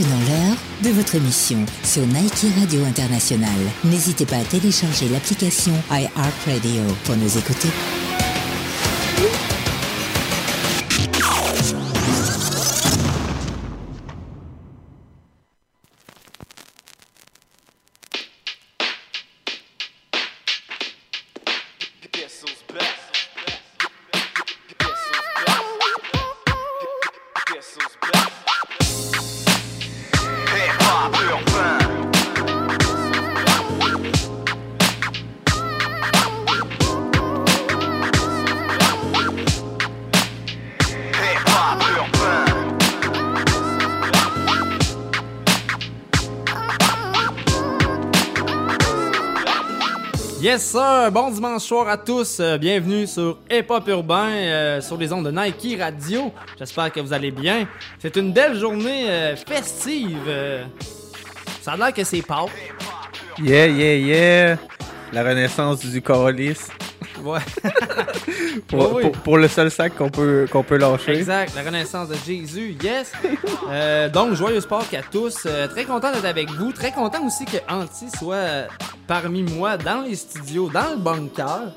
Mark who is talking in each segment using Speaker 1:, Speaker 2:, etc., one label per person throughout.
Speaker 1: maintenant l'heure de votre émission sur Nike Radio International. N'hésitez pas à télécharger l'application iHeartRadio pour nous écouter.
Speaker 2: Sir, bon dimanche soir à tous, euh, bienvenue sur Hip Hop Urbain, euh, sur les ondes de Nike Radio, j'espère que vous allez bien. C'est une belle journée euh, festive, ça a l'air que c'est Pâques.
Speaker 3: Yeah, yeah, yeah. La renaissance du calice.
Speaker 2: Ouais,
Speaker 3: Pour,
Speaker 2: Oui, oui.
Speaker 3: pour- pour le seul sac qu'on peut, qu'on peut lâcher.
Speaker 2: exact, la renaissance de Jésus, yes. Euh, donc, joyeuse Pâques à tous, Euh, très content d'être avec vous, très content aussi que Anti soit euh, parmi moi dans les studios, dans le bunker.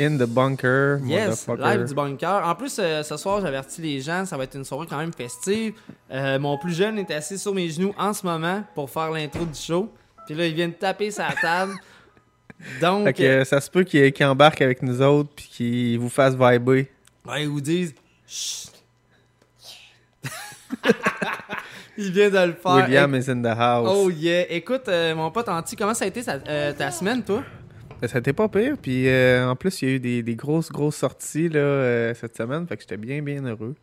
Speaker 3: In the bunker,
Speaker 2: Yes, live du bunker. En plus, euh, ce soir, j'avertis les gens, ça va être une soirée quand même festive. Euh, mon plus jeune est assis sur mes genoux en ce moment pour faire l'intro du show. Puis là, il vient de taper sa table. Donc,
Speaker 3: Fait que euh, ça se peut qu'il qu'il embarque avec nous autres puis qu'il vous fasse vibrer.
Speaker 2: ouais, ils vous disent. Il vient de le faire.
Speaker 3: William is in the house.
Speaker 2: Oh yeah. Écoute, euh, mon pote Anti, comment ça a été sa- euh, ta semaine, toi?
Speaker 3: Ben, Ça n'était pas pire. Puis euh, en plus, il y a eu des, des grosses, grosses sorties là, cette semaine. Fait que j'étais bien, bien heureux.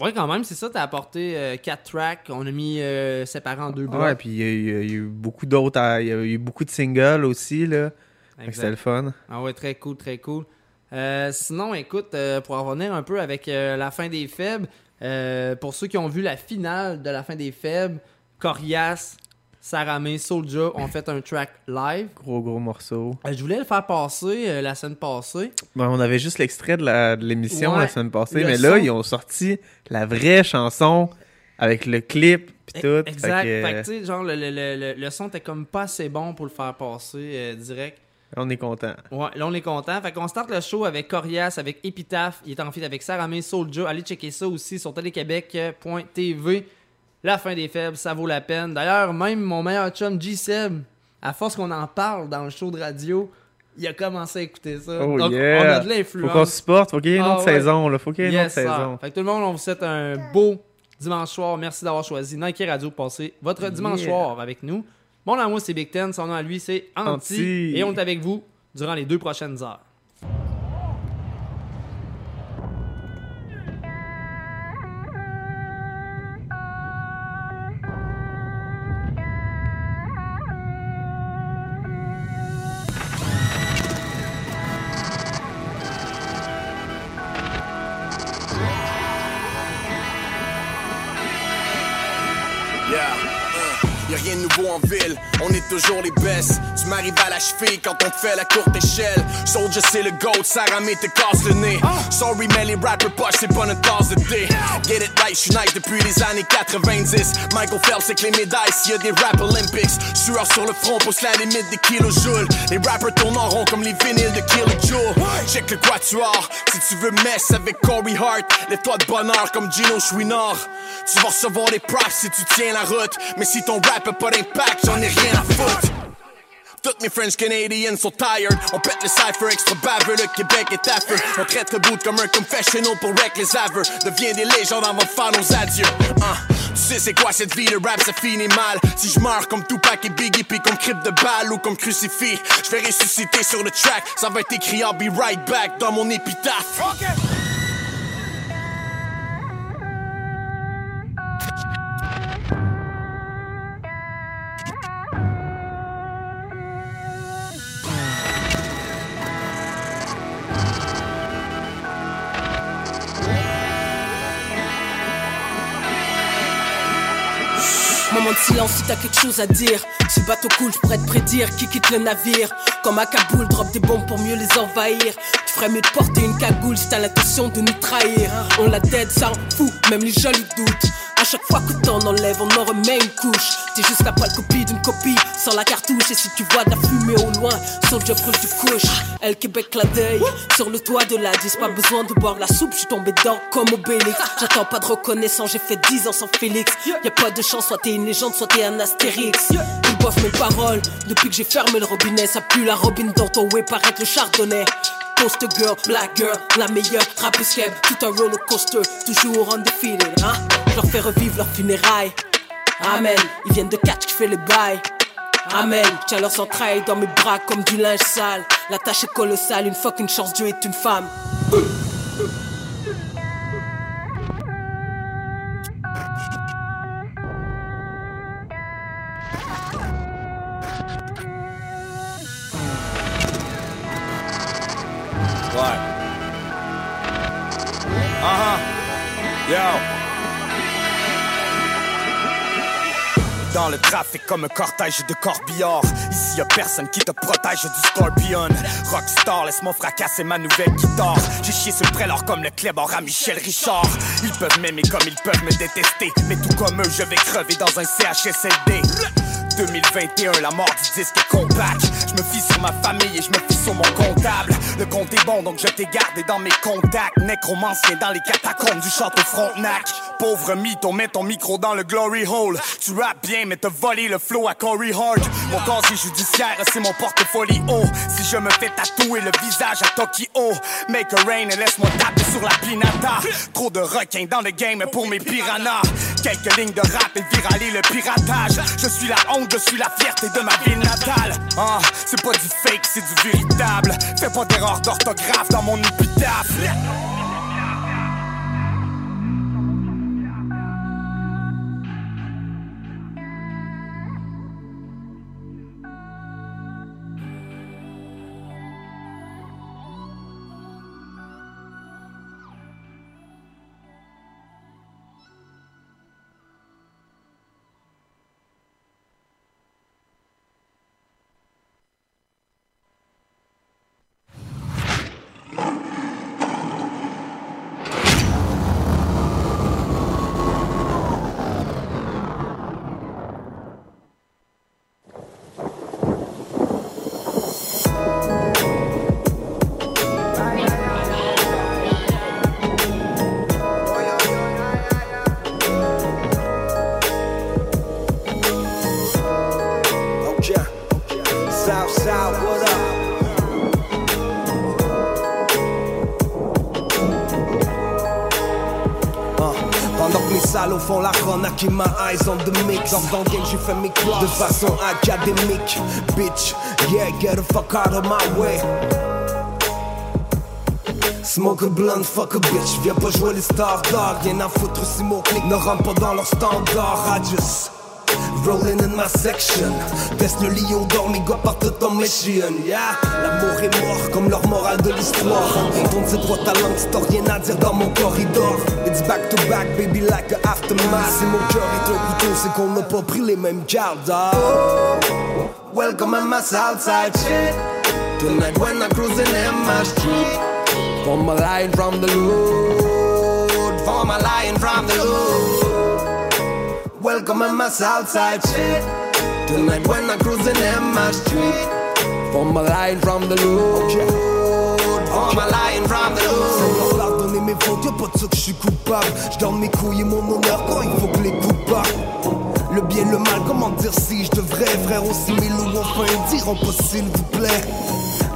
Speaker 2: Ouais, quand même, c'est ça. T'as apporté 4 tracks. On a mis euh, séparés en deux blocs.
Speaker 3: Ouais, puis il y, a eu- il y a eu beaucoup d'autres. à- Il y a eu beaucoup de singles aussi. là. Fait que
Speaker 2: Exact.
Speaker 3: C'était le fun.
Speaker 2: Ah ouais, très cool, très cool. Euh, sinon, écoute, euh, pour en revenir un peu avec euh, la fin des faibles, euh, pour ceux qui ont vu la finale de la fin des faibles, Corias, Saramé, Soulja ont fait un track live.
Speaker 3: Gros, gros morceau.
Speaker 2: Euh, je voulais le faire passer euh, la semaine passée.
Speaker 3: Ben, on avait juste l'extrait de la- l'émission
Speaker 2: Ouais,
Speaker 3: la semaine passée, mais là, ils ont sorti la vraie chanson avec le clip pis tout.
Speaker 2: E- Exact.
Speaker 3: Fait que,
Speaker 2: Fait que, tu sais, genre, le, le- le- le- son était comme pas assez bon pour le faire passer euh, direct.
Speaker 3: on est content.
Speaker 2: Ouais, là on est content. Fait qu'on starte le show avec Corias, avec Epitaph. Il est en feat avec Saramé, Soulja. Allez checker ça aussi sur téléquébec.tv. La fin des faibles, ça vaut la peine. D'ailleurs, même mon meilleur chum G-Seb, à force qu'on en parle dans le show de radio, il a commencé à écouter ça.
Speaker 3: Oh
Speaker 2: Donc,
Speaker 3: yeah.
Speaker 2: on a de
Speaker 3: Faut qu'on
Speaker 2: l'influence.
Speaker 3: se supporte, faut qu'il y ait une
Speaker 2: Ah
Speaker 3: autre
Speaker 2: ouais.
Speaker 3: saison, là. Faut qu'il y ait une
Speaker 2: Yes,
Speaker 3: autre saison.
Speaker 2: Fait que tout le monde, on vous souhaite un beau dimanche soir. Merci d'avoir choisi Nike Radio pour passer votre dimanche
Speaker 3: Yeah.
Speaker 2: soir avec nous. Mon moi, c'est Big Ten. Son nom à lui, c'est Anti.
Speaker 3: Anti.
Speaker 2: Et on est avec vous durant les deux prochaines heures.
Speaker 4: Nouveau en ville, on est toujours les best. Tu m'arrives à la cheville quand on fait la courte échelle. Soldier c'est le goat, Saramé te casse le nez. Sorry, mais les rappers poches, c'est pas notre tasse de thé. Get it right, j'suis nice depuis les années 90. Michael Phelps, que les médailles, s'il y a des rap Olympics. Sueur sur le front, pousse la limite des kilojoules. Les rappers tournent en rond comme les vinyles de Kilojoule. Check le quatuor, si tu veux mess avec Corey Hart, lève-toi de bonheur comme Gino Chouinard. Tu vas recevoir des props si tu tiens la route. Mais si ton rap a pas j'en ai rien à foutre. Toutes mes French Canadians sont tired. On pète le cypher extra baveux, le Québec est feu. On traite le bout comme un confessional pour wreck les aveux. Deviens des légendes avant de faire nos adieux. Hein? Tu sais c'est quoi cette vie de rap, ça finit mal. Si je meurs comme Tupac et Biggie, puis comme crypte de balle ou comme crucifix, je vais ressusciter sur le track. Ça va être écrit I'll be right back dans mon épitaphe.
Speaker 5: Moment de silence si t'as quelque chose à dire. Ce bateau coule, je pourrais te prédire qui quitte le navire. Comme à Kaboul, drop des bombes pour mieux les envahir. Tu ferais mieux de porter une cagoule si t'as l'intention de nous trahir. On la tête, ça en fout, même les jolis doutent. Chaque fois que t'en enlèves, on en remet une couche. T'es juste la pâle copie d'une copie, sans la cartouche. Et si tu vois de la fumée au loin, Soldier brûle du couche. Elle Québec la deuil, sur le toit de la 10, pas besoin de boire la soupe, je suis tombé dedans comme Obélix. J'attends pas de reconnaissance, j'ai fait 10 ans sans Félix. Y a pas de chance, soit t'es une légende, soit t'es un astérix. Ils boivent mes paroles, depuis que j'ai fermé le robinet, ça pue la robine dans ton way, paraît le chardonnay. Poster girl, black girl, la meilleure, rappeuse tout un roller coaster, toujours undefeated, hein. Je leur fais revivre leurs funérailles. Amen, ils viennent de catch qui fait les bails. Amen, tiens leurs entrailles dans mes bras comme du linge sale. La tâche est colossale, une fois qu'une chance Dieu est une femme.
Speaker 6: Uh-huh. Yo. Dans le trafic comme un cortège de corbillards. Ici y'a personne qui te protège du scorpion. Rockstar, laisse-moi fracasser ma nouvelle guitare. J'ai chié sur le comme le clébard à Michel Richard. Ils peuvent m'aimer comme ils peuvent me détester. Mais tout comme eux, je vais crever dans un CHSLD 2021, la mort du disque compact. Je me fie sur ma famille et je me fie sur mon comptable. Le compte est bon, donc je t'ai gardé dans mes contacts. Nécromancien dans les catacombes du château Frontenac. Pauvre mytho, mets ton micro dans le glory hole. Tu rappes bien, mais te voler le flow à Corey Hart. Mon casier judiciaire, c'est mon portfolio. Si je me fais tatouer le visage à Tokyo, make a rain et laisse-moi taper sur la pinata. Trop de requins dans le game pour mes piranhas. Quelques lignes de rap et viraler le piratage. Je suis la honte, je suis la fierté de ma ville natale. Ah, c'est pas du fake, c'est du véritable. Fais pas d'erreur d'orthographe dans mon épitaphe.
Speaker 7: I keep my eyes on the mix. Dans le game, j'ai fait mes de façon académique. Bitch, yeah, get the fuck out of my way. Smoke a blunt, fuck a bitch, viens pas jouer les stars dog Rien à foutre si mon clic ne rentre pas dans leur standard I just Rolling in my section. Teste le lion d'or, mes gars partent en mission Yeah, l'amour est mort comme leur morale de l'histoire. Droite à langue, c'est t'as rien à dire dans mon corridor. It's back to back, baby, like a aftermath. Si mon cœur est un couteau, c'est qu'on n'a pas pris les mêmes gardes. Ah. Welcome at my Southside shit. Tonight when I'm cruising in my street For my line from the Lord For my line from the Lord Welcome at my Southside shit Tonight when I'm cruising in my street. For my line from the Lord For my line from the Lord pardonner mes fautes, y'a pas de ça que je suis coupable. Je donne mes couilles et mon honneur quand il faut que les coupe pas le bien, le mal, comment dire si je devrais Frère aussi mille ou enfin diront pas s'il vous plaît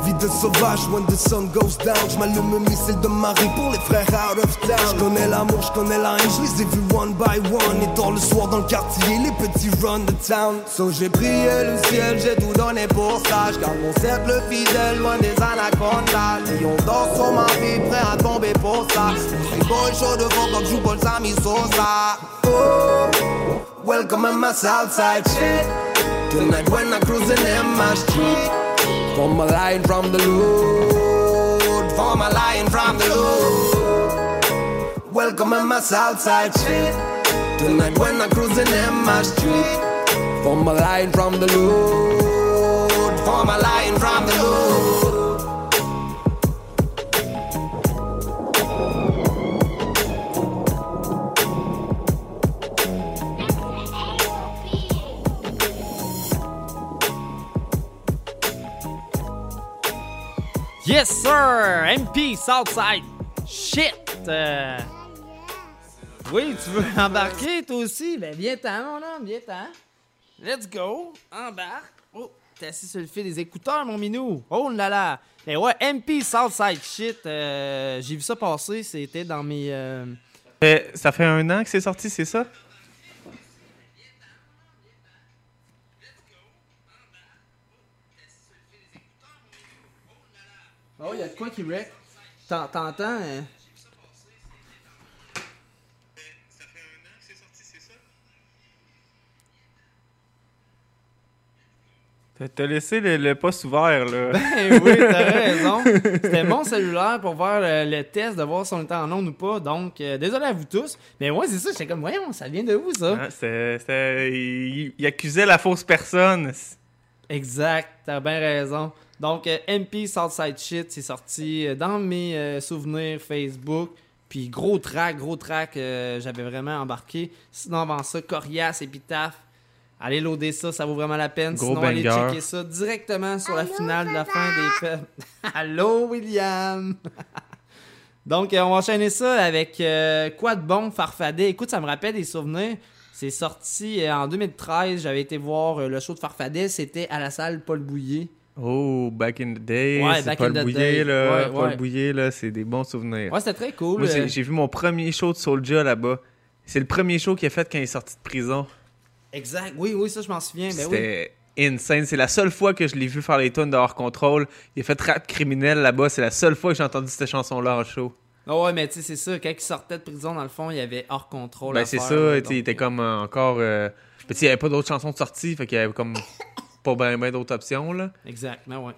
Speaker 7: Vie de sauvage, when the sun goes down J'm'allume un missile de Marie pour les frères out of town. J'connais l'amour, j'connais la haine, j'les ai vus one by one. Et tard le soir dans le quartier, les petits run the town. So j'ai prié le ciel, j'ai tout donné pour ça. J'garde mon cercle fidèle, loin des anacondas. Lion d'or sur ma vie, prêt à tomber pour ça. C'est boy chaud devant quand j'joue Paul Sami Sosa. Oh, welcome at my Southside shit. Tonight when I'm cruising in my street For my line from the Lord For my line from the Lord Welcome at my Southside shit Tonight when I'm cruising in my street. For my line from the Lord For my line from the Lord
Speaker 2: Yes, sir! MP Southside. Shit! Euh, Oui, tu veux embarquer toi aussi? Ben, viens-t'en, mon homme, viens-t'en. Let's go. Embarque. Oh, t'es assis sur le fil des écouteurs, mon minou. Oh là là. Ben ouais, MP Southside Shit. euh, J'ai vu ça passer. C'était dans mes. euh,
Speaker 3: ça fait un an que c'est sorti, c'est ça?
Speaker 2: Oh, il y a de quoi qui wreck. T'en- T'entends? hein?
Speaker 3: T'as- T'as laissé le, le poste ouvert, là.
Speaker 2: Ben oui, t'as raison. C'était mon cellulaire pour faire le, le test de voir si on était en onde ou pas. Donc, euh, désolé à vous tous. Mais ouais, c'est ça. J'étais comme, voyons, ça vient de où ça?
Speaker 3: Ah, c'était- c'était- il, il accusait la fausse personne.
Speaker 2: Exact, t'as bien raison. Donc, euh, MP Southside Shit, c'est sorti euh, dans mes euh, souvenirs Facebook. Puis gros track, gros track, euh, j'avais vraiment embarqué. Sinon, avant ça, Corias, Epitaph. Allez loader ça, ça vaut vraiment la peine.
Speaker 3: Gros
Speaker 2: Sinon, allez checker ça directement sur la finale de la fin des fêtes. Allô, William! Donc, euh, on va enchaîner ça avec euh, quoi de bon, Farfadet. Écoute, ça me rappelle des souvenirs. C'est sorti euh, en 2013. J'avais été voir euh, le show de Farfadet. C'était à la salle Paul Bouillet.
Speaker 3: Oh, back in the day.
Speaker 2: Ouais,
Speaker 3: c'est
Speaker 2: back
Speaker 3: Paul
Speaker 2: in the
Speaker 3: Bouillet,
Speaker 2: day.
Speaker 3: là.
Speaker 2: Ouais,
Speaker 3: Paul
Speaker 2: ouais.
Speaker 3: Bouillet, là, c'est des bons souvenirs.
Speaker 2: Ouais, c'était très cool.
Speaker 3: Moi,
Speaker 2: euh,
Speaker 3: j'ai vu mon premier show de Soulja là-bas. C'est le premier show qu'il a fait quand il est sorti de prison.
Speaker 2: Exact. Oui, oui, ça, je m'en souviens. Ben oui.
Speaker 3: C'était insane. C'est la seule fois que je l'ai vu faire les tunes de hors contrôle. Il a fait rap criminel là-bas. C'est la seule fois que j'ai entendu cette chanson-là en show.
Speaker 2: Ah ouais, mais tu sais, c'est ça. Quand il sortait de prison, dans le fond, il y avait hors contrôle.
Speaker 3: Ben, c'est ça. sais, il
Speaker 2: donc,
Speaker 3: était comme euh, encore. euh, tu sais, il n'y avait pas d'autres chansons de sortie. Fait qu'il y avait comme pas bien ben, d'autres options. là.
Speaker 2: Exact, ben ouais.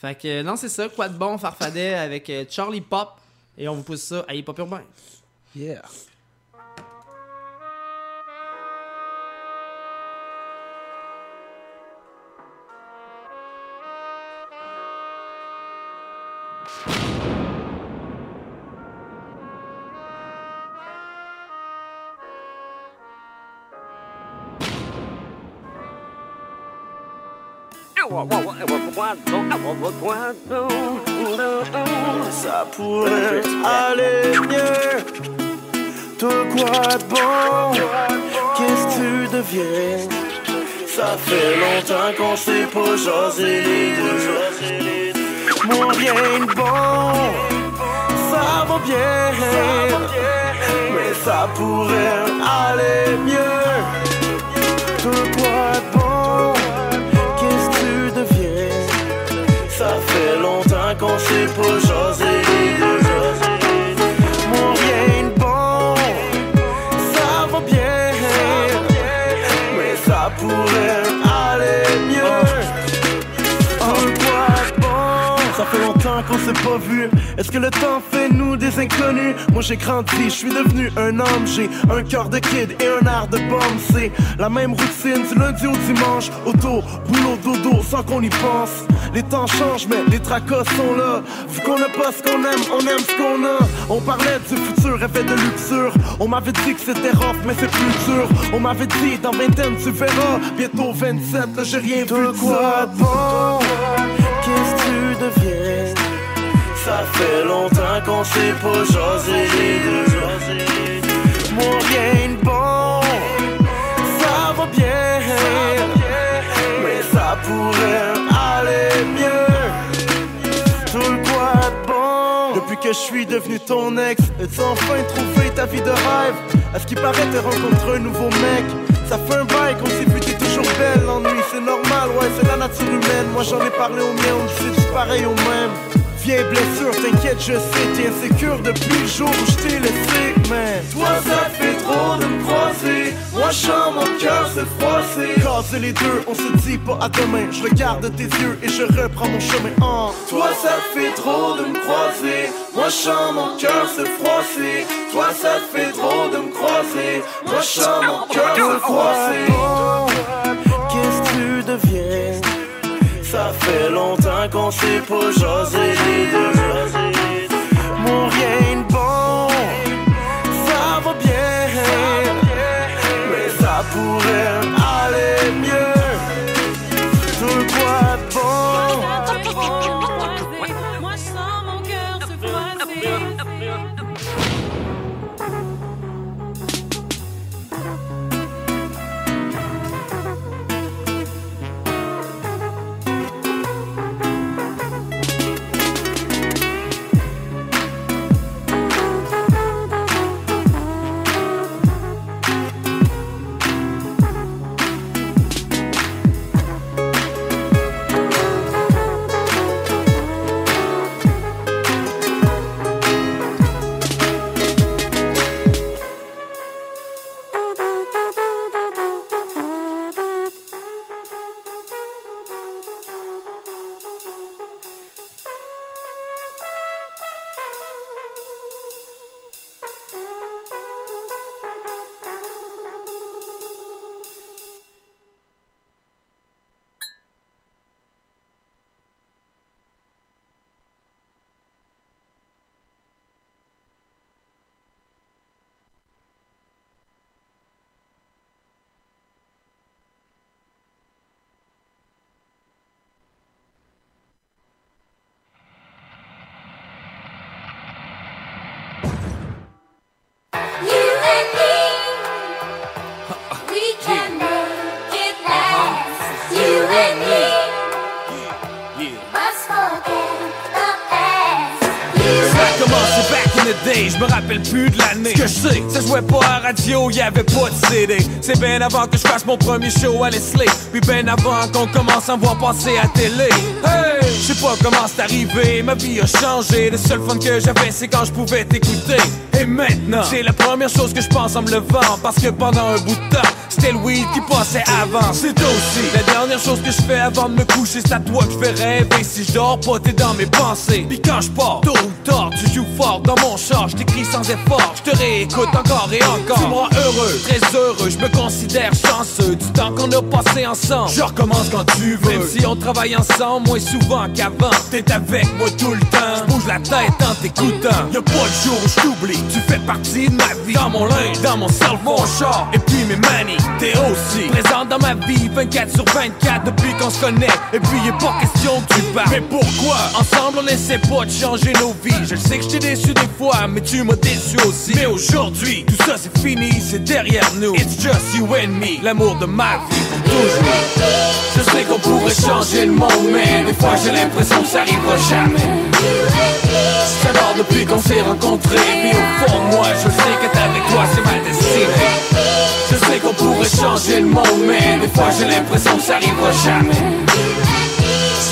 Speaker 2: Fait que, euh, non, c'est ça. Quoi de bon, Farfadet avec euh, Charlie Pop. Et on vous pousse ça à Hip Hop Urbain.
Speaker 3: Yeah.
Speaker 8: Ça pourrait aller mieux. De quoi de bon? Qu'est-ce que tu deviens? Ça fait longtemps qu'on s'est pas jasé les deux. Moi rien de bon, ça va bien. Mais ça pourrait aller mieux. De longtemps qu'on longtemps qu'on s'est pas vu. Est-ce que le temps fait nous des inconnus? Moi j'ai grandi, je suis devenu un homme, j'ai un cœur de kid et un air de bombe. C'est la même routine du lundi au dimanche, auto, boulot, dodo, sans qu'on y pense. Les temps changent, mais les tracas sont là. Vu qu'on n'a pas ce qu'on aime, on aime ce qu'on a. On parlait du futur, effet de luxure. On m'avait dit que c'était rough, mais c'est plus dur. On m'avait dit dans vingtaine, tu verras. Bientôt 27, là j'ai rien vu de quoi de bon. Qu'est-ce que tu deviens? Ça fait longtemps qu'on s'est pas jasé les. Moi rien de bon, ça va bien, mais ça pourrait aller mieux. Tout le quoi de bon? Depuis que je suis devenu ton ex, as-tu enfin trouvé ta vie de rêve? À ce qui paraît, t'as rencontré un nouveau mec. Ça fait un bail qu'on s'est vu, t'es toujours belle. L'ennui, c'est normal, ouais, c'est la nature humaine. Moi j'en ai parlé au mien, on dit c'est pareil au même. T'inquiète, je sais, t'es insécure depuis le jour où je t'ai laissé. Toi, ça fait trop de me croiser. Moi, chante, mon cœur s'est froissé. Casser les deux, on se dit pas à demain. Je regarde tes yeux et je reprends mon chemin. en toi, ça fait trop de me croiser. Moi, chante, mon cœur s'est froissé. Toi, ça fait trop de me croiser. Moi, chante, mon cœur s'est froissé. Qu'est-ce que tu deviens? Ça fait longtemps qu'on s'est pas deux. Mon rien bon, ça va bien, mais ça pourrait
Speaker 9: à que je fasse mon premier show à Leslie. Puis bien avant qu'on commence à me voir passer à télé. Hey, je sais pas comment c'est arrivé, ma vie a changé. Le seul fun que j'avais, c'est quand je pouvais t'écouter. Et maintenant, c'est la première chose que je pense en me levant. Parce que pendant un bout de temps, c'était le weed qui passait avant. C'est aussi la dernière chose que je fais avant de me coucher. C'est à toi que je fais rêver. Si je dors pas, t'es dans mes pensées. Puis quand je pars, tôt ou tard, tu joues fort dans mon char. Je t'écris sans effort. Je te réécoute encore et encore. Rends heureux, très heureux. Je me considère chanceux du temps qu'on a passé ensemble. Je recommence quand tu veux. Même si on travaille ensemble, moins souvent qu'avant. T'es avec moi tout le temps. Je bouge la tête en t'écoutant. Y'a pas le jour où je t'oublie. Tu fais partie de ma vie. Dans mon linge, dans mon cerveau, mon char. Et puis mes manies, t'es aussi présent dans ma vie. 24 sur 24 depuis qu'on se connaît. Et puis y'a pas question que tu parles. Mais pourquoi? Ensemble on essaie pas de changer nos vies. Je sais que je t'ai déçu des fois, mais tu m'as déçu aussi. Mais aujourd'hui, tout ça c'est fini, c'est derrière nous. It's just you and me, l'amour de ma vie pour toujours. Je sais qu'on pourrait changer le monde, mais des fois j'ai l'impression que ça arrivera jamais. J'adore depuis qu'on s'est rencontrés, puis au fond moi, je sais qu'être avec toi c'est ma destinée. Je sais qu'on pourrait changer le monde, mais des fois j'ai l'impression que ça arrivera jamais.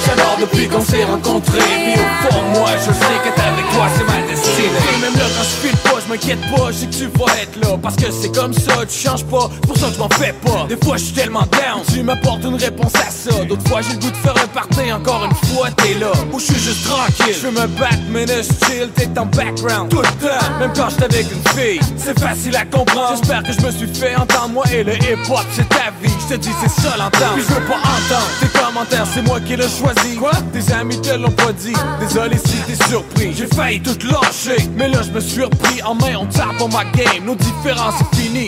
Speaker 9: J'adore depuis qu'on s'est rencontrés, puis au fond moi, je sais qu'être avec toi c'est ma destinée. Et même là quand je file pas, je m'inquiète pas, je que tu vas être là, parce que c'est comme ça, tu changes pas, pour ça je m'en fais pas. Des fois je suis tellement down, tu m'apportes une réponse à ça. D'autres fois j'ai le goût de faire un party, encore une fois t'es là. Ou je suis juste tranquille, je me battre, mais je chill, t'es en background tout le temps. Même quand j'étais avec une fille, c'est facile à comprendre. J'espère que je me suis fait entendre, moi et le hip-hop, c'est ta vie. Je te dis c'est ça l'entendre, puis je veux pas entendre tes commentaires, c'est moi qui l'ai choisi. Quoi? Tes amis te l'ont pas dit, désolé si t'es surpris. J'ai failli tout lâcher, mais là je me suis repris en main, on tape pour ma game, nos différences c'est fini.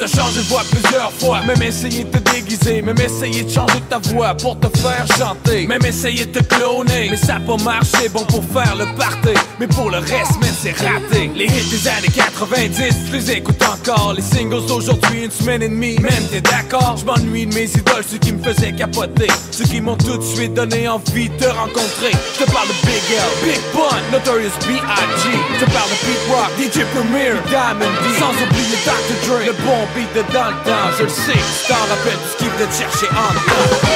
Speaker 9: T'as changé de voix plusieurs fois, même essayer de te déguiser, même essayer de changer ta voix pour te faire chanter, même essayer de te cloner, mais ça a pas marché, bon pour faire le party, mais pour le reste, mais c'est raté. Les hits des années 90, je les écoute encore, les singles d'aujourd'hui, une semaine et demie, même t'es d'accord, je m'ennuie de mes idoles, ceux qui me faisaient capoter, ceux qui m'ont tout de suite donné envie de te rencontrer. Je te parle de Big L, Big Pun, Notorious B.I.G. Je te parle de Pete Rock, DJ Premier, Diamond D, sans oublier Dr. Dre, le bon beat de temps. Je le sais, t'en rappelles qu'il venait te chercher en dedans.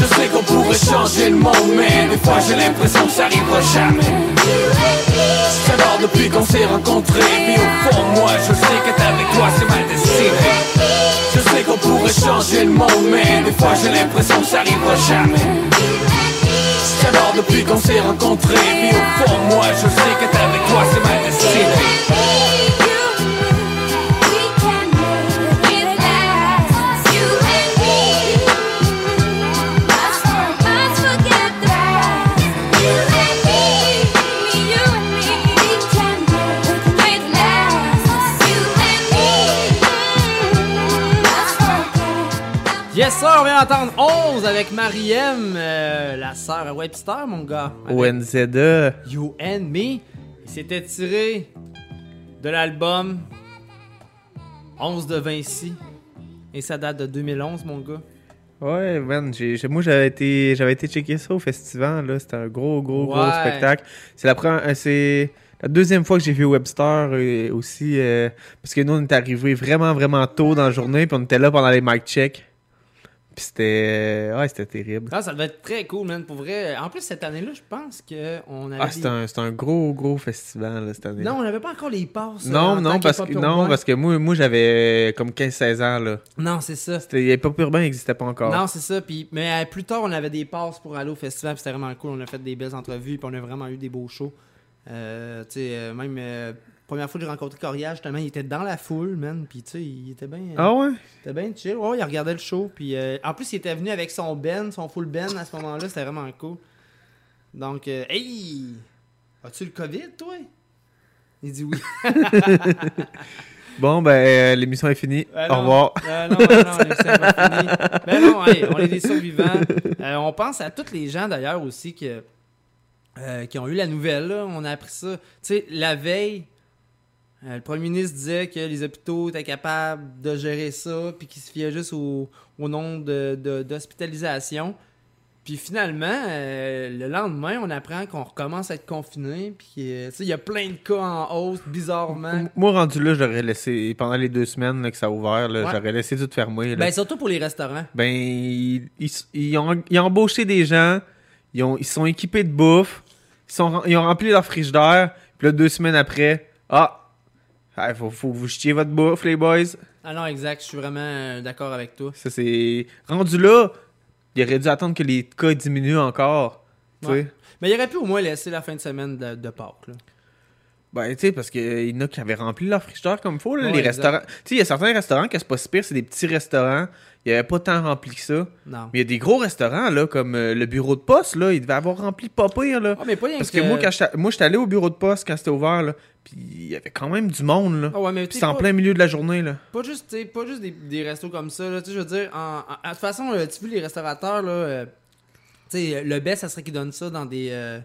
Speaker 9: Je sais qu'on pourrait changer le monde, mais des fois j'ai l'impression que ça arrivera jamais. J'adore depuis qu'on s'est rencontrés, puis au fond de moi, je sais qu'être avec toi c'est ma destinée. Je sais qu'on pourrait changer le monde, mais des fois j'ai l'impression que ça arrivera jamais. J'adore depuis qu'on s'est rencontrés, puis au fond de moi, je sais qu'être avec toi c'est ma destinée.
Speaker 2: Yes sir, on vient d'entendre 11 avec Mariem, euh, la sœur à Webster, mon gars.
Speaker 3: ONZA.
Speaker 2: You and Me. Il s'était tiré de l'album 11 de Vinci. Et ça date de 2011, mon gars.
Speaker 3: Ouais, man, moi j'avais été, j'avais été checker ça au festival, là. C'était un gros, gros, gros spectacle. C'est la première, euh, c'est la deuxième fois que j'ai vu Webster euh, aussi, euh, parce que nous on est arrivés vraiment, vraiment tôt dans la journée, puis on était là pendant les mic checks. Puis c'était, ouais, c'était terrible.
Speaker 2: Ah, ça devait être très cool, man. Pour vrai. En plus, cette année-là, je pense qu'on avait.
Speaker 3: Ah, c'était un, c'était un gros, gros festival là, cette année.
Speaker 2: Non, on n'avait pas encore les passes. euh,
Speaker 3: non,
Speaker 2: en
Speaker 3: non, parce que, non, parce que moi, moi j'avais comme 15-16 ans là.
Speaker 2: Non, c'est ça.
Speaker 3: C'était, Pop Urbain n'existait pas encore.
Speaker 2: Non, c'est ça. Puis, mais euh, plus tard, on avait des passes pour aller au festival. C'était vraiment cool. On a fait des belles entrevues. Puis on a vraiment eu des beaux shows. Euh, tu sais, euh, même euh, première fois que j'ai rencontré Corias, justement, il était dans la foule, man. Puis tu sais, il était bien.
Speaker 3: Ah ouais?
Speaker 2: C'était bien chill. Ouais, il regardait le show. Puis euh, en plus, il était venu avec son Ben, son full Ben à ce moment-là. C'était vraiment cool. Donc, euh, hey! As-tu le COVID, toi? Il dit oui.
Speaker 3: Bon, ben, euh, l'émission est finie.
Speaker 2: Ah
Speaker 3: Au
Speaker 2: non.
Speaker 3: revoir.
Speaker 2: Ah non, ah non, les cinq pas finis. Ben non, hey, on est des survivants. Euh, on pense à tous les gens d'ailleurs aussi que, euh, qui ont eu la nouvelle. là. On a appris ça. Tu sais, la veille, euh, le premier ministre disait que les hôpitaux étaient capables de gérer ça, puis qu'ils se fiaient juste au, au nombre de- de-. Puis finalement, euh, le lendemain, on apprend qu'on recommence à être confiné. Puis euh, il y a plein de cas en hausse, bizarrement.
Speaker 3: Moi, rendu là, j'aurais laissé, pendant les deux semaines là, que ça a ouvert,
Speaker 2: Ouais.
Speaker 3: j'aurais laissé tout fermer. là.
Speaker 2: Ben, surtout pour les restaurants.
Speaker 3: Ben, ils, ils- ils ont, ils ont embauché des gens, ils, ont, ils sont équipés de bouffe, ils, sont, ils ont rempli leur frigidaire, puis là, deux semaines après, ah, il faut, faut que vous jetiez votre bouffe, les boys.
Speaker 2: Ah non, exact, je suis vraiment euh, d'accord avec toi.
Speaker 3: Ça, c'est. Rendu là, il aurait dû attendre que les cas diminuent encore. Tu
Speaker 2: Ouais.
Speaker 3: sais.
Speaker 2: Mais il aurait pu au moins laisser la fin de semaine de, de Pâques. Là.
Speaker 3: Ben, tu sais, parce qu'il y en a qui avaient rempli leur frigidaire comme faut. Là,
Speaker 2: Ouais,
Speaker 3: les
Speaker 2: exact.
Speaker 3: restaurants. Tu sais, il y a certains restaurants qui c'est pas si pire, c'est des petits restaurants. Il n'y avait pas tant rempli que ça.
Speaker 2: Non.
Speaker 3: Mais il y a des gros restaurants, là, comme euh, le bureau de poste, là, il devait avoir rempli pas pire, là.
Speaker 2: Ah, mais pas rien
Speaker 3: Parce que moi, quand j'étais- moi, j'étais allé au bureau de poste quand c'était ouvert, là, puis il y avait quand même du monde, là.
Speaker 2: Ah ouais, mais sais,
Speaker 3: c'est en plein milieu de la journée, là.
Speaker 2: Pas juste, pas juste des, des restos comme ça. Là, Tu sais, je veux dire, en, en- de toute façon, euh, tu vois, les restaurateurs, là, euh, tu sais, le best, ça serait qu'ils donnent ça dans des, euh,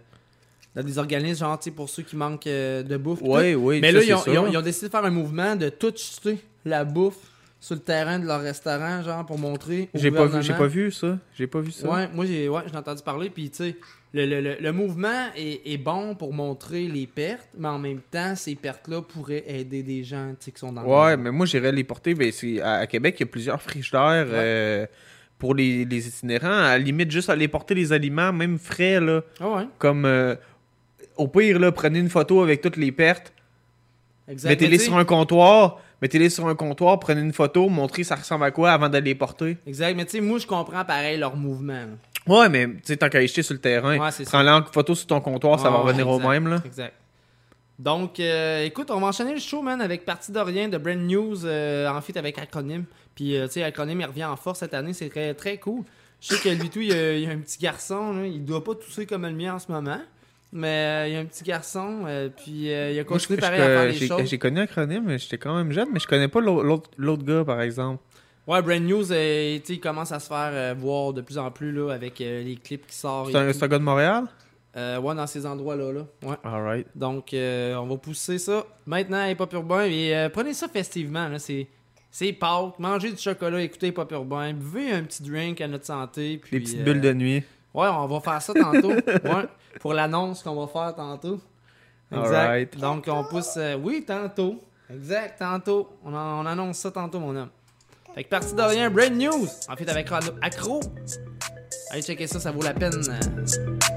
Speaker 2: dans des organismes, genre, tu sais, pour ceux qui manquent de bouffe. tout.
Speaker 3: oui,
Speaker 2: Mais
Speaker 3: ça,
Speaker 2: là, ils ont, ils, ont, ils ont décidé de faire un mouvement de tout jeter la bouffe sur le terrain de leur restaurant, genre, pour montrer.
Speaker 3: J'ai pas vu, pas vu ça. J'ai pas vu ça.
Speaker 2: Ouais, moi j'ai ouais, entendu parler puis tu sais le, le, le, le mouvement est, est bon pour montrer les pertes, mais en même temps ces pertes là pourraient aider des gens qui sont dans le
Speaker 3: Ouais, mais moi, j'irais les porter. Ben, à, à Québec, il y a plusieurs frigidaires euh, pour les, les itinérants. À la limite, juste aller porter les aliments, même frais, là.
Speaker 2: Ah ouais,
Speaker 3: Comme, euh, au pire, là, prenez une photo avec toutes les pertes. Mettez-les sur un comptoir. Mettez-les sur un comptoir, prenez une photo, montrez ça ressemble à quoi avant d'aller les porter.
Speaker 2: Exact, mais tu sais moi je comprends pareil leur mouvement. là.
Speaker 3: Ouais, mais tu sais, tant qu'à jeter sur le terrain,
Speaker 2: Ouais, c'est
Speaker 3: prends-les en photo sur ton comptoir, ça va
Speaker 2: Ouais,
Speaker 3: revenir au
Speaker 2: exact,
Speaker 3: même, là.
Speaker 2: Exact. Donc, euh, écoute, on va enchaîner le show, man, avec Partie de rien de Brand News euh, en fait avec Acronym. Puis, euh, tu sais, Acronym, il revient en force cette année, c'est très, très cool. Je sais que lui, tout, il y a, il y a un petit garçon, là, il doit pas tousser comme le mien en ce moment. Mais euh, il y a un petit garçon, euh, puis euh, il a
Speaker 3: Moi, je-
Speaker 2: continué
Speaker 3: je-
Speaker 2: pareil à faire les choses.
Speaker 3: J'ai connu Acronym, mais j'étais quand même jeune, mais je connais pas l'au- l'autre gars, par exemple.
Speaker 2: Ouais, Brand News, euh, il commence à se faire voir de plus en plus là, avec les clips qui sortent.
Speaker 3: C'est un, un gars de Montréal?
Speaker 2: Ouais, dans ces endroits-là. Là. Ouais.
Speaker 3: Alright.
Speaker 2: Donc, on va pousser ça maintenant à Pop Urbain. Et prenez ça festivement. C'est, c'est Pâques. Mangez du chocolat, écoutez Pop Urbain. Buvez un petit drink à notre santé. Puis,
Speaker 3: Les petites bulles de nuit.
Speaker 2: Ouais, on va faire ça tantôt. ouais, pour l'annonce qu'on va faire tantôt. Exact. Donc, on pousse. euh, oui, tantôt. Exact, tantôt. On, en- on annonce ça tantôt, mon homme. Fait que partie de rien, Brand News. En fait, avec Accro. Allez checker ça, ça vaut la peine.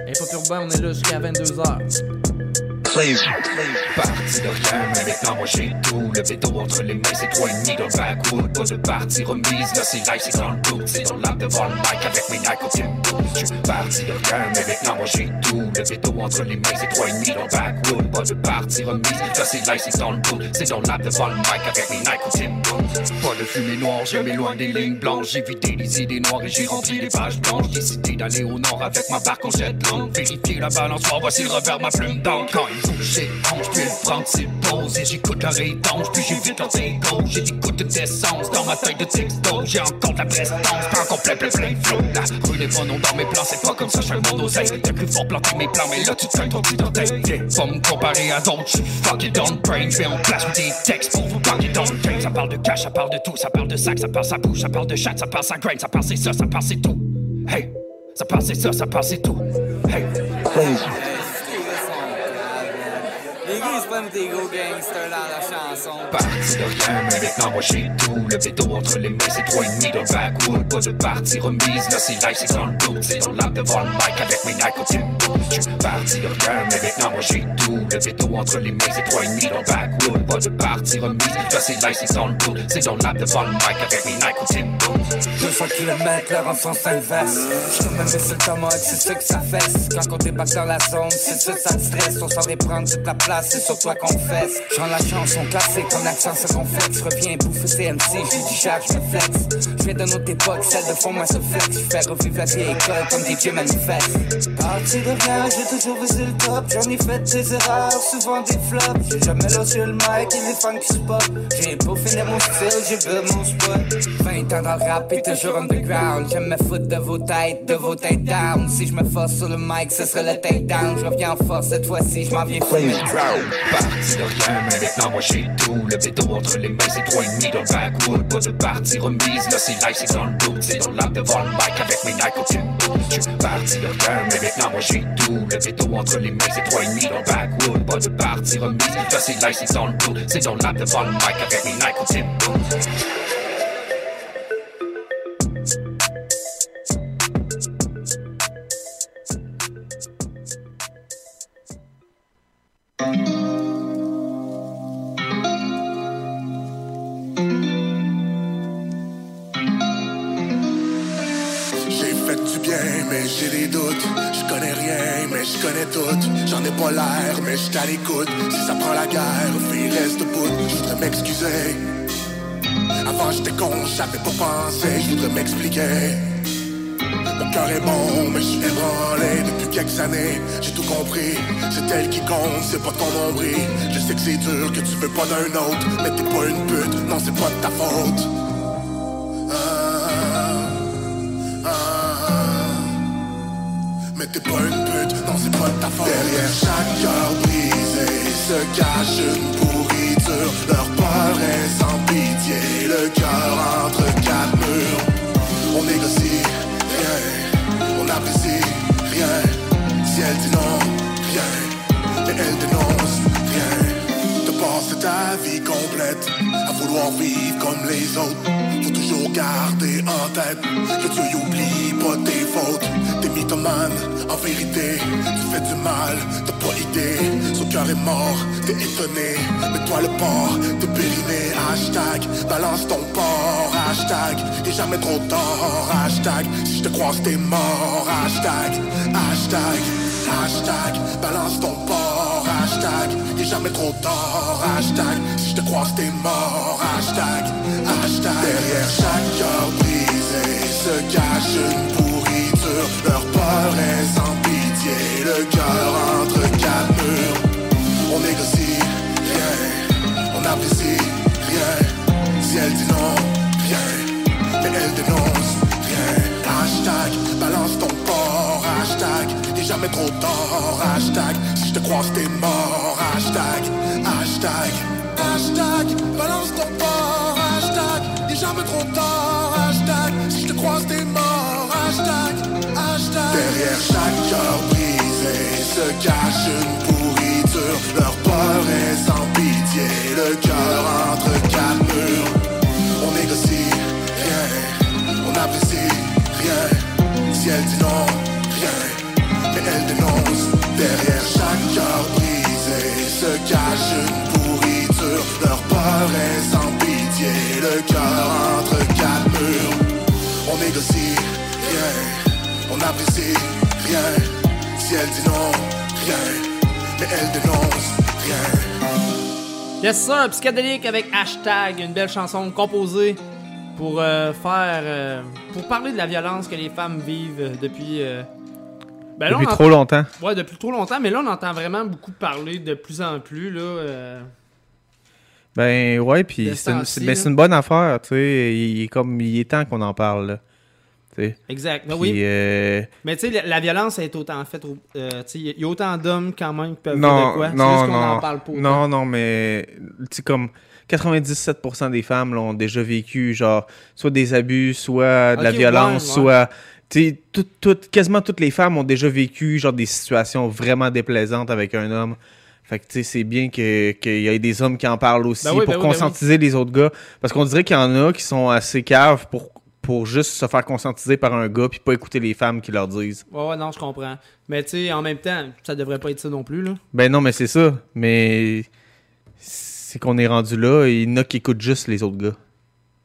Speaker 2: Et Pop Urbain, on est là jusqu'à 22h.
Speaker 10: Parti de rien, mais maintenant moi j'ai tout. Le béton entre les mains, c'est trois et demi dans le backwood Pas de partie remise, là c'est live, c'est dans le boot C'est dans l'âme devant le mic avec mes nicotine boots Je suis parti de rien, mais maintenant moi j'ai tout. Le béton entre les mains, c'est trois et demi dans le backwood Pas de partie remise, là c'est live, c'est dans le boot C'est dans l'âme devant le mic avec mes nicotine boots Pas de fumée noire, je m'éloigne des lignes blanches. J'ai vidé les idées noires et j'ai rempli les pages blanches. Décidé d'aller au nord avec ma barque en jet Vérifier la balançoire, voici le revers ma plume d'encre Ses hanches, puis il prend ses poses Et j'écoute leur étanche, puis j'évite leurs égaux J'ai des gouttes d'essence dans ma taille de texto J'ai encore de la prestance, pas encore plein plein plein de flow La rue n'est pas non dans mes plans, c'est pas comme ça, je fais le aux ailes T'as cru fort planter mes plans, mais là tu te fais ton petit orteil Viens pas me comparer à d'autres, je suis fucking on brain Fais en place des textes pour vous parler dans le game. Ça parle de cash, ça parle de tout, ça parle de sac, ça parle sa bouche, ça parle de chat, ça parle sa grain Ça parle c'est ça, ça parle c'est tout. Hey, ça parle c'est ça, ça parle c'est tout. Hey,
Speaker 11: Les gars, ils se prennent des gros gangsters dans la chanson.
Speaker 10: Parti de rien, mais maintenant moi j'ai tout Le béton entre les mains, c'est trois et demi dans le backwood Pas de partie remise, là c'est live, c'est dans le boot C'est dans l'âme devant le mic avec mes nicotine boots Je suis parti de rien, mais maintenant moi j'ai tout Le béton entre les mains, c'est trois et demi dans le backwood Pas de partie remise, là c'est live, c'est dans le boot C'est dans l'âme devant le mic avec mes nicotine boots
Speaker 11: 200 km leur en sens inverse. J'suis même sur le tomahawk, c'est ça que ça fesse. Quand on débarque dans la zone, c'est ça, ça te stresse. On s'en prendre toute la place, c'est sur toi qu'on fesse. J'en la chanson classique, en accent circonflexe. Reviens bouffer CMC, j'ai du charge, je me flex. J'viens d'un autre époque, celle de fond, moi se flex. J'fais revivre la vieille école comme DJ manifeste. Parti de rien, j'ai toujours visé le top. J'en ai fait des erreurs, souvent des flops. J'ai jamais lâché le mic et les fans qui se pop. J'ai peaufiné mon style, j'ai bu mon spot. 20 ans dans le rap et toujours underground. J'aime me foutre de vos têtes, de vos têtes down. Si je me force sur le mic, ce serait le take down. Je reviens en force cette fois-ci, je m'en viens.
Speaker 10: Parti de rien, mais maintenant moi j'ai tout. Le béton entre les mains, c'est trois et demi dans le backwood. Pas de partie remise, là c'est live, c'est dans le doute. C'est dans lab devant le mic avec mes Nike au Timbo. Je suis parti de rien, mais maintenant moi j'ai tout. Le béton entre les mains, c'est trois et demi dans le backwood. Pas de partie remise, là c'est live, c'est dans le doute. C'est dans lab devant le mic avec mes Nike au Timbo.
Speaker 4: Connais tout. J'en ai pas l'air, mais je à l'écoute. Si ça prend la guerre, fille, reste debout. Je voudrais m'excuser. Avant j'étais con, j'avais pas pensé. Je voudrais m'expliquer. Mon cœur est bon, mais je suis ébranlé depuis quelques années. J'ai tout compris. C'est elle qui compte, c'est pas ton nombril. Je sais que c'est dur, que tu veux pas d'un autre. Mais t'es pas une pute, non, c'est pas de ta faute. Mais t'es pas une pute, c'est pas ta Derrière chaque cœur brisé se cache une pourriture. Leur peur est sans pitié, le cœur entre quatre murs. On négocie rien, on apprécie rien. Si elle dit non, rien, mais elle dénonce rien. De passer ta vie complète. À vouloir vivre comme les autres. Faut toujours garder en tête que Dieu y oublie pas tes fautes. Mythomane, en vérité, tu fais du mal, t'as pas idée. Son cœur est mort, t'es étonné, mais toi le porc, t'es périmé. Hashtag, balance ton porc. Hashtag, t'es jamais trop tard. Hashtag, si je te croise, t'es mort. Hashtag, hashtag, hashtag, balance ton porc. Hashtag, t'es jamais trop tard. Hashtag, si je te croise, t'es mort. Hashtag, hashtag, derrière chaque cœur brisé se cache une Leur peur est sans pitié, le cœur entre quatre. On négocie rien, on apprécie rien. Si elle dit non, rien, mais elle dénonce rien. Hashtag, balance ton corps. Hashtag, t'es jamais trop tard. Hashtag, si je te croise, t'es mort. Hashtag, hashtag, hashtag, balance ton corps. Hashtag, t'es jamais trop tard. Hashtag, si je te croise, t'es mort. Derrière chaque cœur brisé se cache une pourriture. Leur peur est sans pitié, le cœur entre quatre murs. On négocie rien, on apprécie rien. Si elle dit non, rien, mais elle dénonce. Derrière chaque cœur brisé se cache une pourriture. Leur peur est sans pitié, le cœur entre quatre murs. On négocie rien, on apprécie rien. Si elle dit non, rien, mais elle dénonce rien.
Speaker 2: Yes, sir, psychédélique avec hashtag, une belle chanson composée pour euh, faire. euh, pour parler de la violence que les femmes vivent depuis. euh, ben là,
Speaker 3: Depuis trop longtemps.
Speaker 2: Ouais, depuis trop longtemps, mais là, on entend vraiment beaucoup parler de plus en plus, là. euh,
Speaker 3: Ben ouais, puis c'est une, ben, c'est une bonne affaire, tu sais. Il, il est comme il est temps qu'on en parle, là.
Speaker 2: Exact. Ben
Speaker 3: Puis,
Speaker 2: oui.
Speaker 3: euh,
Speaker 2: Mais tu sais, la, la violence est autant faite. euh, il y a autant d'hommes quand même qui peuvent
Speaker 3: non,
Speaker 2: de quoi.
Speaker 3: Non,
Speaker 2: juste qu'on
Speaker 3: non,
Speaker 2: en parle pas. autant.
Speaker 3: non, non, mais tu sais comme 97% des femmes l'ont déjà vécu, genre soit des abus, soit de la violence,
Speaker 2: ouais,
Speaker 3: soit tu sais tout- tout- quasiment toutes les femmes ont déjà vécu genre des situations vraiment déplaisantes avec un homme. Fait que tu sais c'est bien que- qu'il y ait des hommes qui en parlent aussi
Speaker 2: Ben oui,
Speaker 3: pour
Speaker 2: ben oui, ben oui.
Speaker 3: conscientiser les autres gars parce qu'on dirait qu'il y en a qui sont assez caves pour pour juste se faire conscientiser par un gars puis pas écouter les femmes qui leur disent.
Speaker 2: Ouais, ouais, non, je comprends. Mais tu sais, en même temps, ça devrait pas être ça non plus, là.
Speaker 3: Ben non, mais c'est ça. Mais c'est qu'on est rendu là et il y en a qui écoutent juste les autres gars.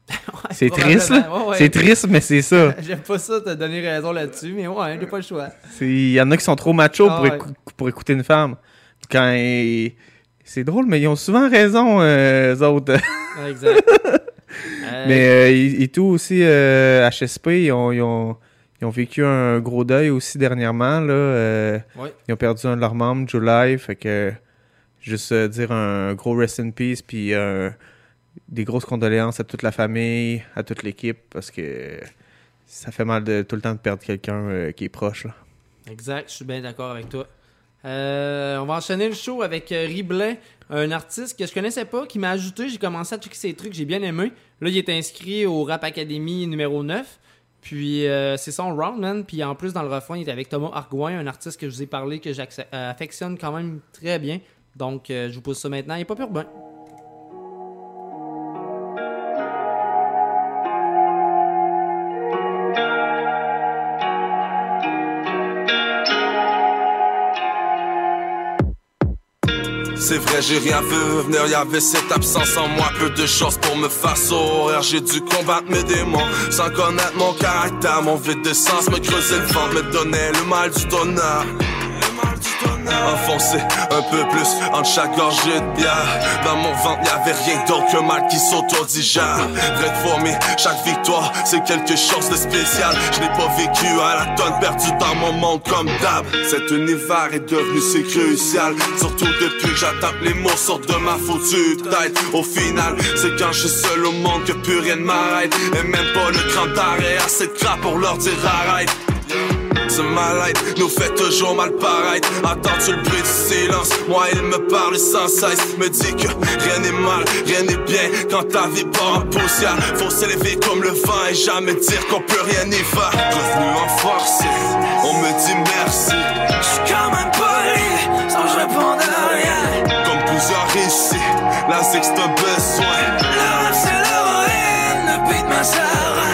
Speaker 3: c'est triste.
Speaker 2: Ouais, ouais.
Speaker 3: C'est triste, mais c'est ça.
Speaker 2: J'aime pas ça te donner raison là-dessus, mais ouais, j'ai pas le choix.
Speaker 3: Il y en a qui sont trop machos
Speaker 2: Ah
Speaker 3: pour,
Speaker 2: ouais.
Speaker 3: écou- pour écouter une femme. Quand C'est drôle, mais ils ont souvent raison, euh, eux autres.
Speaker 2: Ouais, exact. Euh,
Speaker 3: mais euh, et, et tout aussi, euh, HSP, ils ont, ils, ont, ils ont vécu un gros deuil aussi dernièrement. Là, euh,
Speaker 2: Ouais.
Speaker 3: Ils ont perdu un de leurs membres, July. Fait que juste euh, dire un gros rest in peace, puis euh, des grosses condoléances à toute la famille, à toute l'équipe, parce que ça fait mal de tout le temps de perdre quelqu'un euh, qui est proche. Là.
Speaker 2: Exact, je suis bien d'accord avec toi. Euh, on va enchaîner le show avec euh, Riblet, un artiste que je connaissais pas, qui m'a ajouté. J'ai commencé à checker ses trucs, j'ai bien aimé. Là, il est inscrit au Rap Academy numéro 9. Puis euh, c'est son round, man. Puis en plus, dans le refrain, il est avec Thomas Argouin, un artiste que je vous ai parlé, que j'affectionne quand même très bien. Donc, euh, je vous pose ça maintenant. Il est pas urbain.
Speaker 12: C'est vrai, j'ai rien vu venir, y'avait cette absence en moi, peu de chance pour me faire sourire. J'ai dû combattre mes démons, sans connaître mon caractère, mon vide de sens, me creuser le ventre, me donner le mal du donneur. Enfoncé un peu plus entre chaque gorgée de bière. Dans mon ventre y'avait rien d'autre qu'un mal qui s'auto-digère. Vrai de fourmi, chaque victoire c'est quelque chose de spécial. Je n'ai pas vécu à la tonne perdu dans mon monde comme d'hab. Cet univers est devenu si crucial. Surtout depuis que j'attaque les mots sortent de ma foutue tête. Au final c'est quand je suis seul au monde que plus rien ne m'arrête. Et même pas le cran d'arrêt assez de crap pour leur dire arrête nous fait toujours mal paraître. Attends-tu le bruit du silence? Moi, il me parle sans cesse. Me dit que rien n'est mal, rien n'est bien quand ta vie part en poussière. Faut s'élever comme le vent et jamais dire qu'on peut rien y faire. Revenu en force, on me dit merci.
Speaker 13: J'suis quand même poli, sans je répondre à rien.
Speaker 12: Comme plusieurs ici, la sexe t'as besoin.
Speaker 13: Le rap, c'est l'héroïne, le beat ma seringue.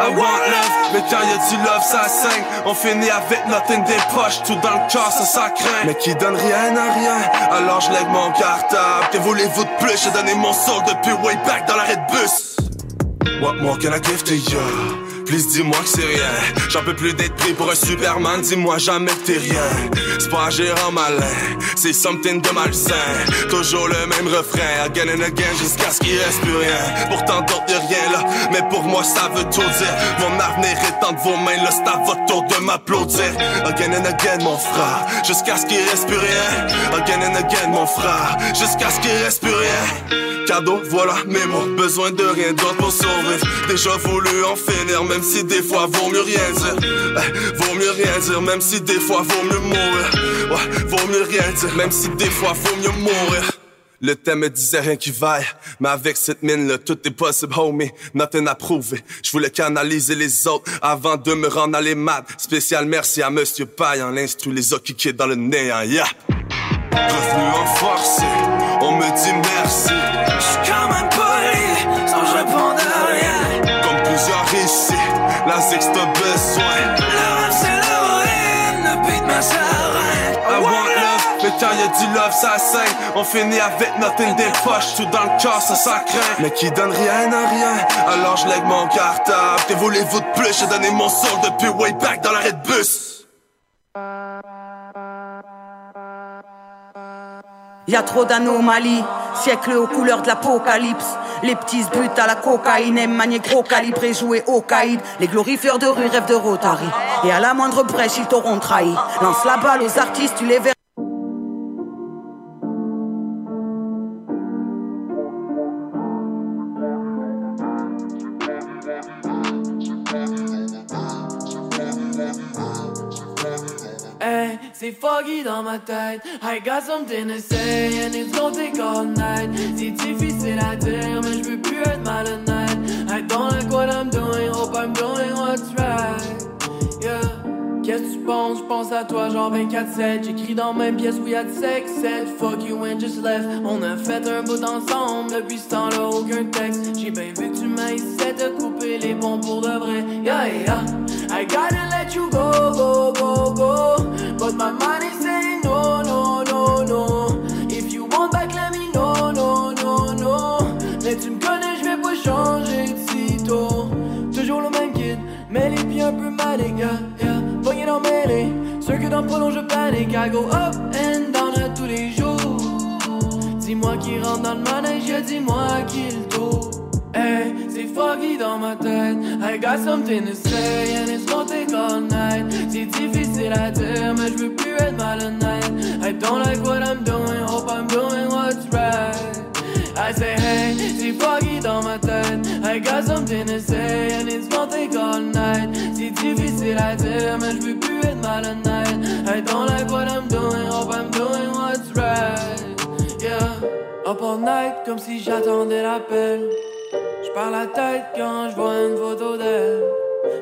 Speaker 12: I want love, mais quand y'a du love, ça saigne. On finit avec nothing des poches, tout dans le cœur, ça, ça craint. Mais qui donne rien à rien, alors je lègue mon cartable. Que voulez-vous de plus? J'ai donné mon soul depuis way back dans l'arrêt de bus. What more can I give to you? Please dis-moi que c'est rien. J'en peux plus d'être pris pour un Superman. Dis-moi jamais que t'es rien. C'est pas un gérant malin, c'est something de malsain. Toujours le même refrain, again and again jusqu'à ce qu'il reste plus rien. Pourtant d'autres y'a rien là, mais pour moi ça veut tout dire. Mon avenir est entre vos mains, là c'est à votre tour de m'applaudir. Again and again mon frère, jusqu'à ce qu'il reste plus rien. Again and again mon frère, jusqu'à ce qu'il reste plus rien. Cadeau, voilà mes mots, besoin de rien d'autre pour survivre. Déjà voulu en finir, même si des fois vaut mieux rien dire. Eh, vaut mieux rien dire, même si des fois vaut mieux mourir. Ouais, vaut mieux rien dire, même si des fois vaut mieux mourir. Le thème me disait rien qui vaille, mais avec cette mine là, tout est possible, homie. Nothing à prouver. Je voulais canaliser les autres avant de me rendre à les maths. Spécial merci à Monsieur Payan, l'instru les a kickés dans le néant, yeah. Revenu en force, on me dit merci.
Speaker 13: J'suis quand même poli, sans je répondre à rien.
Speaker 12: Comme plusieurs la sexe t'as besoin.
Speaker 13: Le rap, c'est l'héroïne, le beat ma seringue.
Speaker 12: I want love, mais quand y'a du love, ça saigne. On finit avec nothing des poches, tout dans le cœur, ça, ça craint. Mais qui donne rien à rien, alors je lègue mon cartable. Que voulez-vous de plus? J'ai donné mon soul depuis way back dans l'arrêt de bus.
Speaker 14: Y a trop d'anomalies, siècle aux couleurs de l'apocalypse. Les petits butent à la cocaïne, aiment manier gros calibre et jouer au caïd. Les glorifieurs de rue rêvent de Rotary. Et à la moindre brèche, ils t'auront trahi. Lance la balle aux artistes, tu les verras.
Speaker 13: C'est foggy dans ma tête. I got something to say and it's gonna take all night. C'est difficile à dire, mais je veux plus être malhonnête. I don't like what I'm doing, hope I'm doing what's right. Yeah. Qu'est-ce que tu penses? Je pense à toi, genre 24-7. J'écris dans même pièce où y'a de sex, 7. Fuck you and just left. On a fait un bout ensemble, depuis ce temps-là, aucun texte. J'ai bien vu que tu m'as essayé de couper les ponts pour de vrai. Yeah, yeah. I gotta let you go, go, go, go. But my mind is saying no, no, no, no. If you want back, let me know, no, no, no. Mais tu me connais, je vais pas changer de sitôt. Toujours le même kid, mais les pieds un peu mal, les gars. Yeah, pogné dans mêlée. Sûr que dans le prolonge, je panique. I go up and down à tous les jours. Dis-moi qui rentre dans le manège, dis-moi qui le tour. Hey, c'est foggy dans ma tête. I got something to say and it's gonna take all night. C'est difficile à dire, mais je veux plus être malhonnête. I don't like what I'm doing, hope I'm doing what's right. I say hey, c'est foggy dans ma tête. I got something to say and it's gonna take all night. C'est difficile à dire, mais je veux plus être malhonnête. I don't like what I'm doing, hope I'm doing what's right. Yeah, up all night comme si j'attendais l'appel. J'parle la tête quand j'vois une photo d'elle.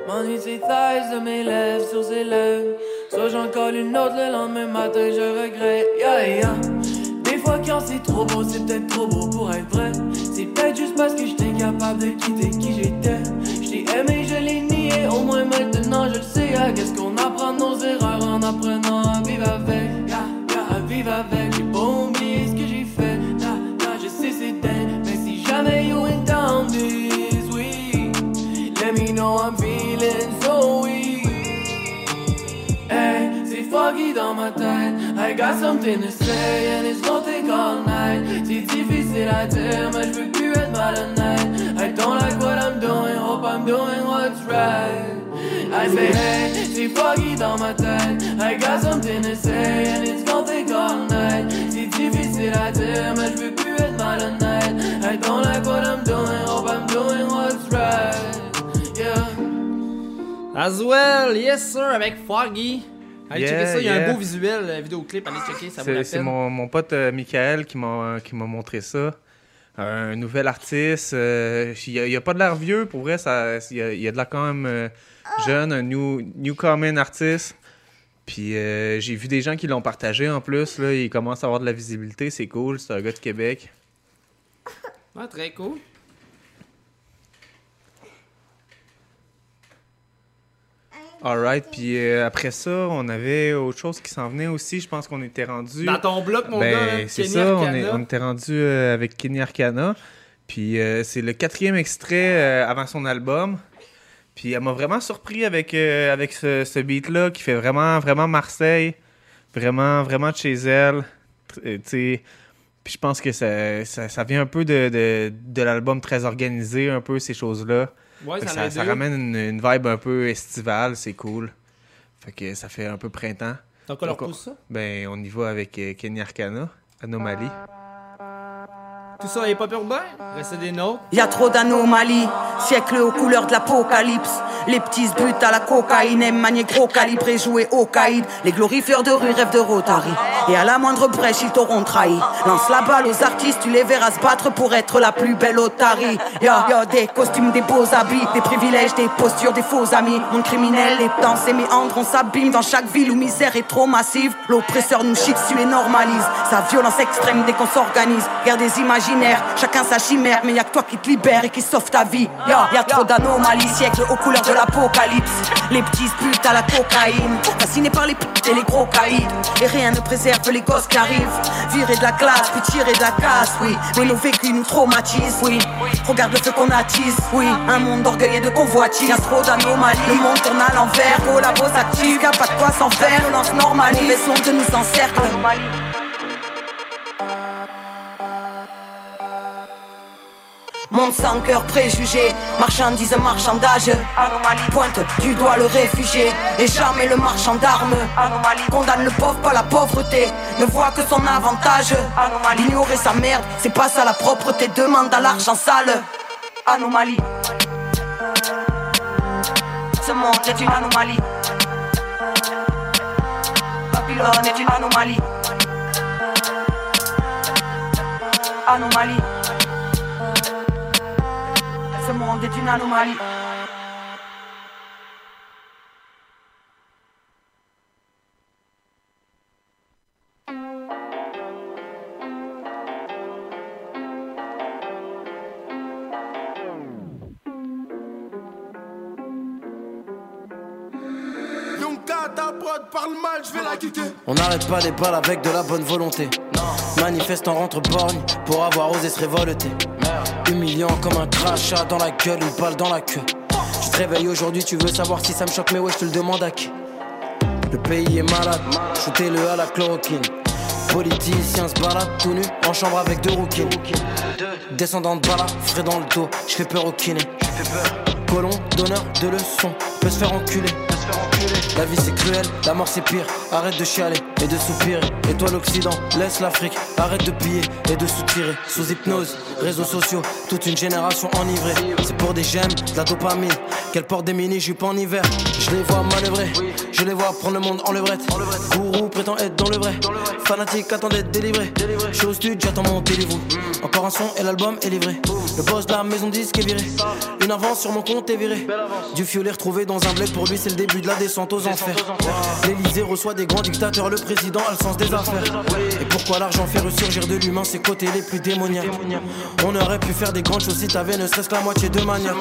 Speaker 13: M'ennuie ses de mes lèvres sur ses lèvres. Soit j'en colle une autre le lendemain matin, je regrette. Yeah, yeah. Des fois quand c'est trop beau, c'est peut-être trop beau pour être vrai. C'est peut-être juste parce que j'étais capable de quitter qui j'étais. J't'ai aimé, je l'ai nié, au moins maintenant je le sais. Ah, Qu'est-ce qu'on apprend nos erreurs en apprenant à vivre avec? À vivre avec. Foggy dans ma tête. I got something to say and it's gonna take all night. C'est difficile à dire, mais je veux plus être malhonnête. I don't like what I'm doing, hope I'm doing what's right. I say hey, c'est foggy dans ma tête. I got something to say and it's gonna take all night. C'est difficile à dire, mais je veux plus être malhonnête. I don't like what I'm doing, hope I'm doing what's right.
Speaker 2: As well, yes sir, avec Foggy. Allez
Speaker 3: Yeah,
Speaker 2: checker ça, il y a
Speaker 3: yeah.
Speaker 2: un beau visuel, euh, vidéoclip, allez checker, ça vaut la
Speaker 3: C'est mon, mon pote euh, Michael qui m'a qui m'a montré ça. Un nouvel artiste. euh, il n'y a, pas de l'air vieux, pour vrai. Il y, a, il y a de l'air quand même euh, jeune, un new, newcomer artiste. Puis euh, j'ai vu des gens qui l'ont partagé en plus. Là, il commence à avoir de la visibilité, c'est cool. C'est un gars de Québec.
Speaker 2: Très cool.
Speaker 3: Alright, puis euh, après ça, on avait autre chose qui s'en venait aussi. Je pense qu'on était rendu.
Speaker 2: Dans ton bloc, mon
Speaker 3: Ben,
Speaker 2: gars, hein,
Speaker 3: c'est ça, on,
Speaker 2: Arcana.
Speaker 3: est- on était rendu euh, avec Kenny Arcana. Puis euh, c'est le quatrième extrait avant son album. Puis elle m'a vraiment surpris avec, avec ce, ce beat-là qui fait vraiment, vraiment Marseille. Vraiment, vraiment de chez elle. Puis je pense que ça, ça, ça vient un peu de, de, de l'album très organisé, un peu ces choses-là.
Speaker 2: Ouais, ça
Speaker 3: ramène une, une vibe un peu estivale, c'est cool. Fait que ça fait un peu printemps.
Speaker 2: Donc on leur pousse ça?
Speaker 3: Ben, on y va avec euh, Kenny Arcana, Anomalie.
Speaker 2: Tout ça est pas urbain? Restez des nôtres.
Speaker 14: Y a trop d'anomalies, siècle aux couleurs de l'apocalypse. Les petits butent à la cocaïne, manier gros calibre et jouer au caïd. Les glorifieurs de rue rêvent de Rotary. Et à la moindre brèche, ils t'auront trahi. Lance la balle aux artistes, tu les verras se battre pour être la plus belle otarie. Y'a y a des costumes, des beaux habits, des privilèges, des postures, des faux amis. Monde criminel, les danses et méandres, on s'abîme dans chaque ville où misère est trop massive. L'oppresseur nous chie dessus et normalise sa violence extrême dès qu'on s'organise. Guerre des chacun sa chimère, mais y'a que toi qui te libère et qui sauve ta vie. Y'a y a trop d'anomalies, siècles aux couleurs de l'apocalypse. Les petits butent à la cocaïne, fascinés par les putes et les gros caïds. Et rien ne préserve les gosses qui arrivent. Virer de la classe, puis tirer de la casse, oui. Mais nos vécus nous traumatisent, oui. Regarde le feu qu'on attise, oui. Un monde d'orgueil et de convoitise. Y'a trop d'anomalies, le monde tourne à l'envers. Collabo s'active, y'a pas de quoi s'en faire. Violence normalise, mauvaise onde nous encercle. Monde sans cœur préjugé, marchandise, marchandage. Anomalie pointe du doigt le réfugié et jamais le marchand d'armes. Anomalie condamne le pauvre, pas la pauvreté, ne voit que son avantage. Anomalie ignorer sa merde, c'est pas ça la propreté, demande à l'argent sale. Anomalie. Ce monde est une anomalie. Babylone est une anomalie. Anomalie. Ce monde est une anomalie.
Speaker 15: Yonka, ta prod parle mal, je vais la quitter.
Speaker 16: On n'arrête pas les balles avec de la bonne volonté. Manifestant rentre borgne pour avoir osé se révolter. Humiliant comme un crachat dans la gueule, une balle dans la queue. Tu te réveilles aujourd'hui, tu veux savoir si ça me choque, mais ouais, je te le demande à qui. Le pays est malade, shootez-le à la chloroquine. Politicien se balade tout nu en chambre avec deux rouquines. Descendant de bala, frais dans le dos, je fais peur au kiné. Colon, donneur de leçons, peut se faire enculer. La vie c'est cruel, la mort c'est pire. Arrête de chialer et de soupirer. Et toi l'Occident, laisse l'Afrique. Arrête de piller et de soutirer. Sous hypnose, réseaux sociaux, toute une génération enivrée. C'est pour des gemmes, de la dopamine. Qu'elle porte des mini jupes en hiver. Je les vois manœuvrer, Je les vois prendre le monde en levrette. Gourou prétend être dans le vrai. Fanatique attend d'être délivré. Je suis j'attends mon télévou. Encore un son et l'album est livré. Le boss de la maison disque est viré. Une avance sur mon compte est viré. Du fiolet retrouvé dans un bled, pour lui c'est le début de la descente aux enfers. L'Elysée reçoit des grands dictateurs, le président a le sens des affaires. Et pourquoi l'argent fait ressurgir de l'humain ses côtés les plus démoniaques? On aurait pu faire des grandes choses si t'avais ne serait-ce que la moitié de maniaque.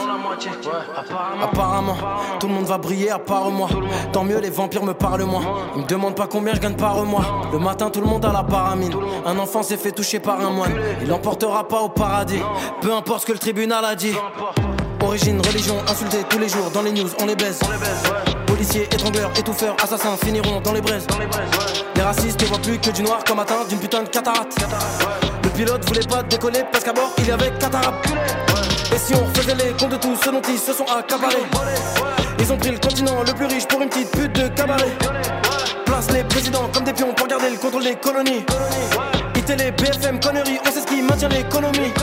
Speaker 16: Apparemment, tout le monde va briller à part moi. Tant mieux, les vampires me parlent moins. Ils me demandent pas combien je gagne par mois. Le matin, tout le monde a la paramine. Un enfant s'est fait toucher par un moine. Il l'emportera pas au paradis. Peu importe ce que le tribunal a dit. Origine, religion, insulté tous les jours dans les news, on les baise. Policiers, étrangleurs, étouffeurs, assassins finiront dans les braises. Les racistes ne voient plus que du noir comme atteint d'une putain de cataracte. Le pilote voulait pas décoller parce qu'à bord il y avait cataracte. Et si on refaisait les comptes de tous ceux dont ils se sont accaparés? Ils ont pris le continent le plus riche pour une petite pute de cabaret. Place les présidents comme des pions pour garder le contrôle des colonies. IT les BFM conneries, on sait ce qui maintient l'économie.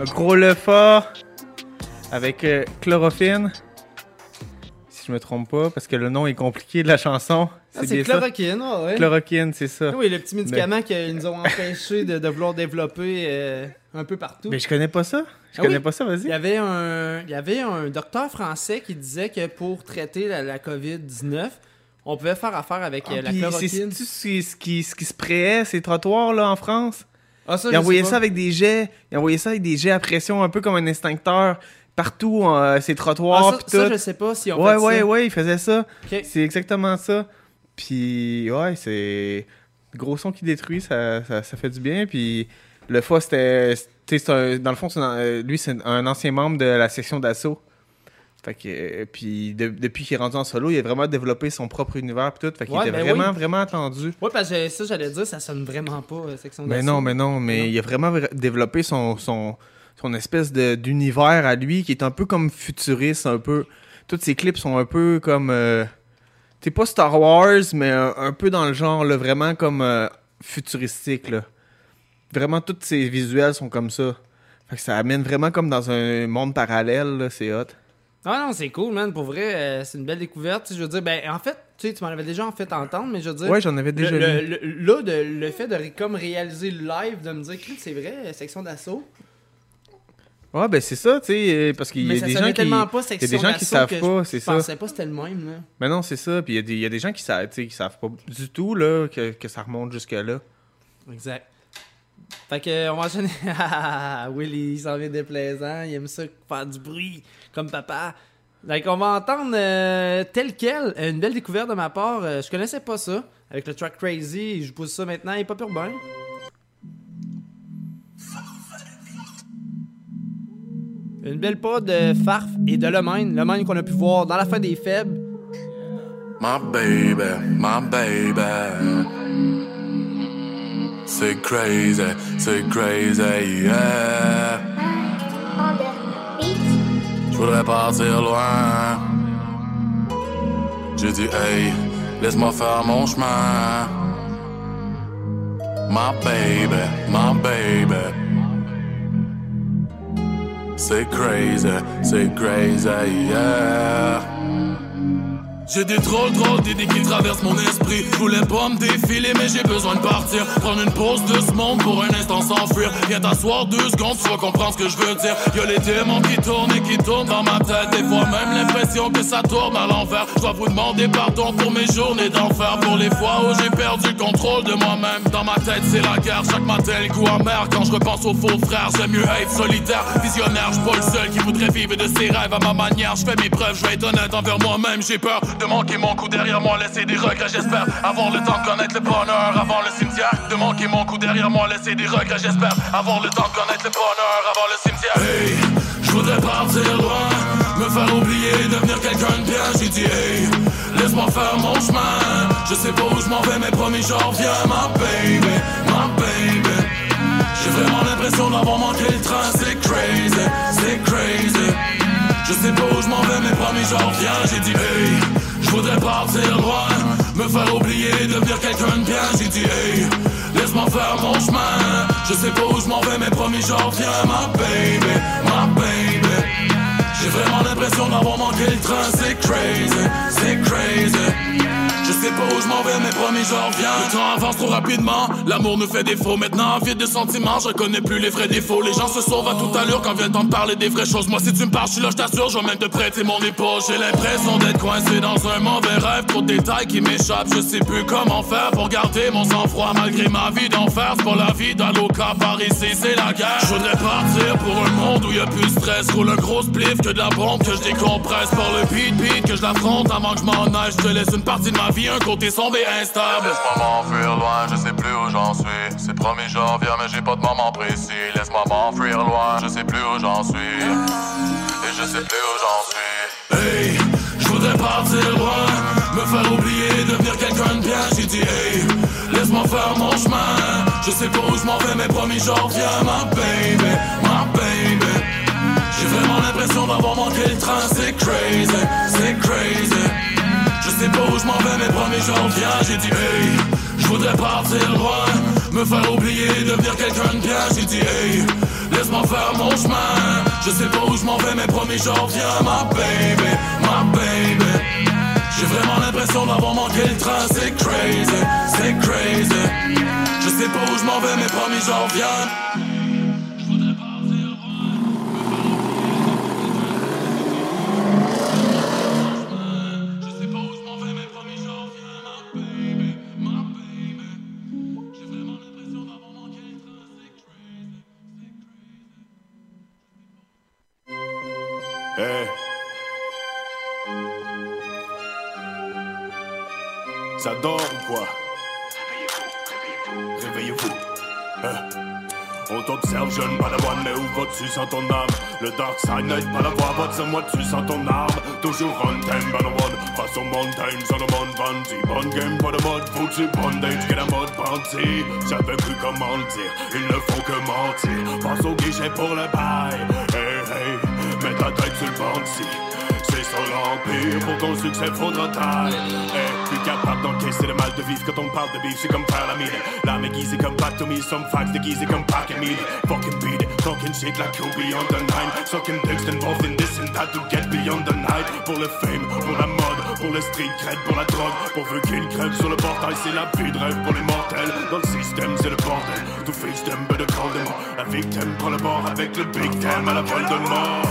Speaker 3: Un gros le fort avec euh, chlorophyne. Si je me trompe pas, parce que le nom est compliqué de la chanson.
Speaker 2: Ah, c'est
Speaker 3: ça?
Speaker 2: chloroquine, ouais, ouais.
Speaker 3: Chloroquine, c'est ça.
Speaker 2: Oui, le petit médicament qu'ils nous ont empêché de, de vouloir développer euh, un peu partout.
Speaker 3: Mais je connais pas ça. Je
Speaker 2: Ah
Speaker 3: connais
Speaker 2: oui.
Speaker 3: pas ça,
Speaker 2: Il y
Speaker 3: vas-y.
Speaker 2: avait un, il y avait un docteur français qui disait que pour traiter la, la COVID-19, on pouvait faire affaire avec euh, la
Speaker 3: Ah, Puis
Speaker 2: chloroquine.
Speaker 3: C'est ce qui, ce qui se prayait, ces trottoirs là en France?
Speaker 2: Ah, ça,
Speaker 3: il
Speaker 2: je
Speaker 3: envoyait
Speaker 2: sais pas.
Speaker 3: ça avec des jets. Il envoyait ça avec des jets à pression, un peu comme un extincteur. Partout, euh, ces trottoirs.
Speaker 2: Ah, ça-
Speaker 3: pis
Speaker 2: ça, je sais pas si on
Speaker 3: Ouais,
Speaker 2: fait
Speaker 3: ouais,
Speaker 2: ça.
Speaker 3: ouais, il faisait ça. C'est exactement ça. Puis, ouais, c'est. Gros son qui détruit, ça, ça, ça fait du bien. Puis, le FA, c'était. tu sais, c'est un- Dans le fond, un- lui, c'est un ancien membre de la section d'assaut. Fait que, euh, puis de- depuis qu'il est rendu en solo, il a vraiment développé son propre univers pis tout. Fait qu'il
Speaker 2: Ouais,
Speaker 3: était
Speaker 2: ben
Speaker 3: vraiment,
Speaker 2: oui.
Speaker 3: vraiment attendu.
Speaker 2: Ouais, parce que ça, j'allais dire, ça sonne vraiment pas euh, section
Speaker 3: Mais
Speaker 2: d'assaut.
Speaker 3: non, mais non, mais il a vraiment vra- développé son, son, son espèce de- d'univers à lui qui est un peu comme futuriste, un peu. Tous ses clips sont un peu comme. Euh, T'es pas Star Wars, mais un, un peu dans le genre, là, vraiment comme euh, futuristique. Là. Vraiment, tous ses visuels sont comme ça. Fait que ça amène vraiment comme dans un monde parallèle, là, c'est hot.
Speaker 2: Ah non, c'est cool, man. Pour vrai, euh, c'est une belle découverte. Je veux dire, ben, en fait, tu sais, tu m'en avais déjà en fait entendre, mais je veux dire.
Speaker 3: Ouais, j'en avais déjà
Speaker 2: le,
Speaker 3: lu.
Speaker 2: le- le- Là, de- le fait de comme réaliser le live, de me dire, Chris, c'est vrai, euh, section d'assaut.
Speaker 3: Ouais, ben c'est ça, tu sais, euh, parce qu'il y a des gens qui. Il y a
Speaker 2: section
Speaker 3: des gens qui savent pas,
Speaker 2: je
Speaker 3: c'est ça.
Speaker 2: pensais pas c'était le même, là.
Speaker 3: Mais non, c'est ça. Puis il y a des- il y, a des gens qui savent, qui savent pas du tout là, que, que ça remonte jusque-là.
Speaker 2: Exact. Fait que, on va enchaîner. Ah, Willy, il s'en vient déplaisant. Il aime ça faire du bruit, comme papa. Donc, on va entendre euh, tel quel. Une belle découverte de ma part. Euh, je connaissais pas ça. Avec le track Crazy, je pousse ça maintenant. Il est pas urbain. Une belle pas de Farf et de Lemaine. Lemaine qu'on a pu voir dans la fin des faibles.
Speaker 15: My baby, my baby. C'est crazy, c'est crazy, yeah. Je voudrais partir loin. J'ai dit, hey, laisse-moi faire mon chemin. My baby, my baby. C'est crazy, c'est crazy, yeah. J'ai des drôles, drôles d'idées qui traversent mon esprit. Je voulais pas me défiler, mais j'ai besoin de partir. Prendre une pause de ce monde pour un instant s'enfuir. Viens t'asseoir deux secondes, tu vas comprendre ce que je veux dire. Y'a les démons qui tournent et qui tournent dans ma tête. Des fois même l'impression que ça tourne à l'envers. Je dois vous demander pardon pour mes journées d'enfer. Pour les fois où j'ai perdu le contrôle de moi-même. Dans ma tête, c'est la guerre. Chaque matin, le goût amer. Quand je repense aux faux frères, j'aime mieux être solitaire. Visionnaire, je pas le seul qui voudrait vivre de ses rêves à ma manière. Je fais mes preuves, je vais être honnête envers moi-même. J'ai peur de manquer mon coup derrière moi, laisser des regrets. J'espère avoir le temps de connaître le bonheur avant le cimetière. De manquer mon coup derrière moi, laisser des regrets. J'espère avoir le temps de connaître le bonheur avant le cimetière. Hey, je voudrais partir loin, me faire oublier, devenir quelqu'un de bien. J'ai dit hey, laisse-moi faire mon chemin. Je sais pas où je m'en vais, mais promis j'en reviens, ma baby, ma baby. J'ai vraiment l'impression d'avoir manqué le train, c'est crazy, c'est crazy. Je sais pas où je m'en vais, mais promis j'en reviens. J'ai dit hey, je voudrais partir loin, devenir quelqu'un de bien. J'ai dit, hey, laisse-moi faire mon chemin. Je sais pas où je m'en vais, mais promis, j'en reviens, ma baby, ma baby. J'ai vraiment l'impression d'avoir manqué le train, c'est crazy, c'est crazy. Je sais pas où je m'en vais, mais promis, j'en reviens. Le temps avance trop rapidement, l'amour nous fait défaut. Maintenant, vide de sentiments, je reconnais plus les vrais défauts. Les gens se sauvent à toute allure quand vient le temps de parler des vraies choses. Moi, si tu me parles, je suis là, je t'assure, je vais même te prêter mon épaule. J'ai l'impression d'être coincé dans un mauvais rêve. Trop de détails qui m'échappent, je sais plus comment faire pour garder mon sang-froid malgré ma vie d'enfer. Pas la vie d'Aloca par ici, c'est la guerre. Je voudrais partir pour un monde où y a plus de stress. Roule un gros spliff que de la bombe que je décompresse. Par le beat beat que je l'affronte avant que je m'en aille. Je te laisse une partie de ma vie, un côté sombre et instable.
Speaker 17: Laisse-moi m'enfuir loin, je sais plus où j'en suis. C'est promis, j'en reviens, mais j'ai pas de moment précis. Laisse-moi m'enfuir loin, je sais plus où j'en suis. Et je sais plus où j'en suis.
Speaker 15: Hey, je voudrais partir loin, me faire oublier, devenir quelqu'un de bien. J'ai dit, hey, laisse-moi faire mon chemin. Je sais pas où je m'en vais, mais promis, j'en reviens, ma baby, ma baby. J'ai vraiment l'impression d'avoir manqué le train, c'est crazy, c'est crazy. Je sais pas où je m'en vais, mais promis, j'en reviens. J'ai dit, hey, je voudrais partir loin, me faire oublier, devenir quelqu'un de bien. J'ai dit, hey, laisse-moi faire mon chemin. Je sais pas où je m'en vais, mais promis, j'en reviens, ma baby, ma baby. J'ai vraiment l'impression d'avoir manqué le train, c'est crazy, c'est crazy. Je sais pas où je m'en vais, mais promis, j'en reviens.
Speaker 18: On t'observe, jeune padawan, mais où vas-tu sans ton âme? Le dark side n'aide pas la voix, va de moi tu sans ton arme. Toujours on time, montagne, sur le monde bandit. Bonne game, pas de mode, foutu bondage Get un mode bandit, j'avais plus comment le dire Ils ne font que mentir. Passe au guichet pour le bail Hey, hey, mets ta tête sur le bandit pour ton succès faudra taille. Hey, Plus capable d'encaisser le mal de vivre quand on parle de vivre, c'est comme faire la mine. L'âme aiguisée comme back to me, some facts déguisés comme and meat Fucking beat it, talking shit like you beyond the nine. Sucking dicks involved in this and that to get beyond the night. Pour le fame, pour la mode, pour le street cred, pour la drogue. Pour vu qu'il crève sur le portail, c'est la de rêve pour les mortels. Dans le système, c'est le bordel, to face them but call them La victime prend le bord avec le big time à la vol de mort.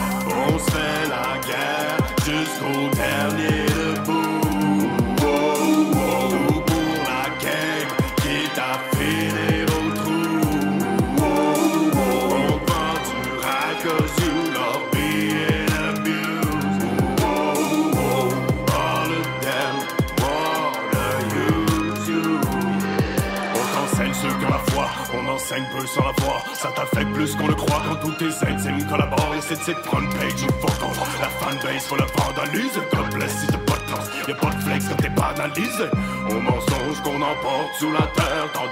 Speaker 18: On se fait la guerre jusqu'au dernier debout. Peu sans la foi. Ça t'affecte plus qu'on le croit quand tous tes êtes collaborent. Et c'est de cette front page ou off. La fanbase faut la vandalise. God bless si t'as pas de classe. Y'a pas de flex quand t'es banalisé. Au mensonge qu'on emporte sous la terre. Tant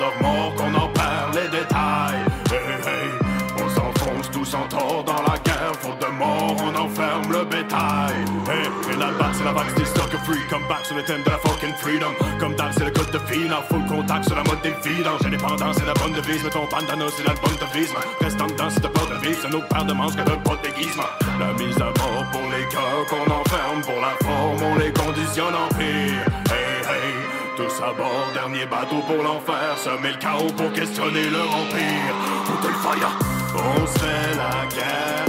Speaker 18: qu'on en perd les détails. Hey, hey, on s'enfonce tous en tort dans la guerre. Faute de mort, on enferme le bétail. Hey, et la balle, c'est la vague, c'est stock free. Come back sur le thème de la fucking freedom. Comme d'hab, c'est le code de vie. En full contact sur la mode des vidanges. Indépendance, c'est la bonne devise. Mais ton bandana, c'est l'album de vise. Reste en dedans, c'est de pas de. C'est nos paires de manches que de pas de déguisement. La mise à mort pour les cœurs qu'on enferme. Pour la forme, on les conditionne en pire. Hey, hey. Tous à bord, dernier bateau pour l'enfer. Semer le chaos pour questionner leur empire. Foutez le fire. On fait la guerre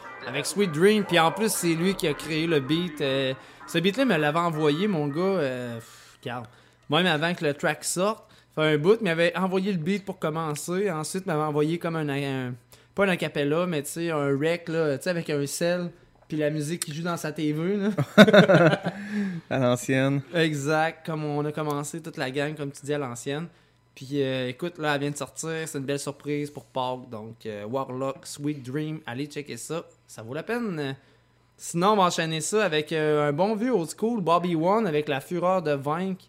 Speaker 2: avec Sweet Dream. Puis en plus, c'est lui qui a créé le beat. euh, ce beat-là, il me l'avait envoyé, mon gars. Euh, pff, regarde. Même avant que le track sorte, fait un bout, il m'avait envoyé le beat pour commencer. Ensuite, il m'avait envoyé comme un, un- Pas un acapella, mais tu sais, un rec, là, tu sais, avec un sel. Puis la musique qui joue dans sa TV, là.
Speaker 3: À l'ancienne.
Speaker 2: Exact, comme on a commencé toute la gang, comme tu dis à l'ancienne. Puis euh, écoute, là, elle vient de sortir. C'est une belle surprise pour Pâques. Donc, euh, Warlock, Sweet Dream, allez checker ça. Ça vaut la peine. Sinon, on va enchaîner ça avec euh, un bon vieux old school, Bobby One, avec La Fureur de Vaincre.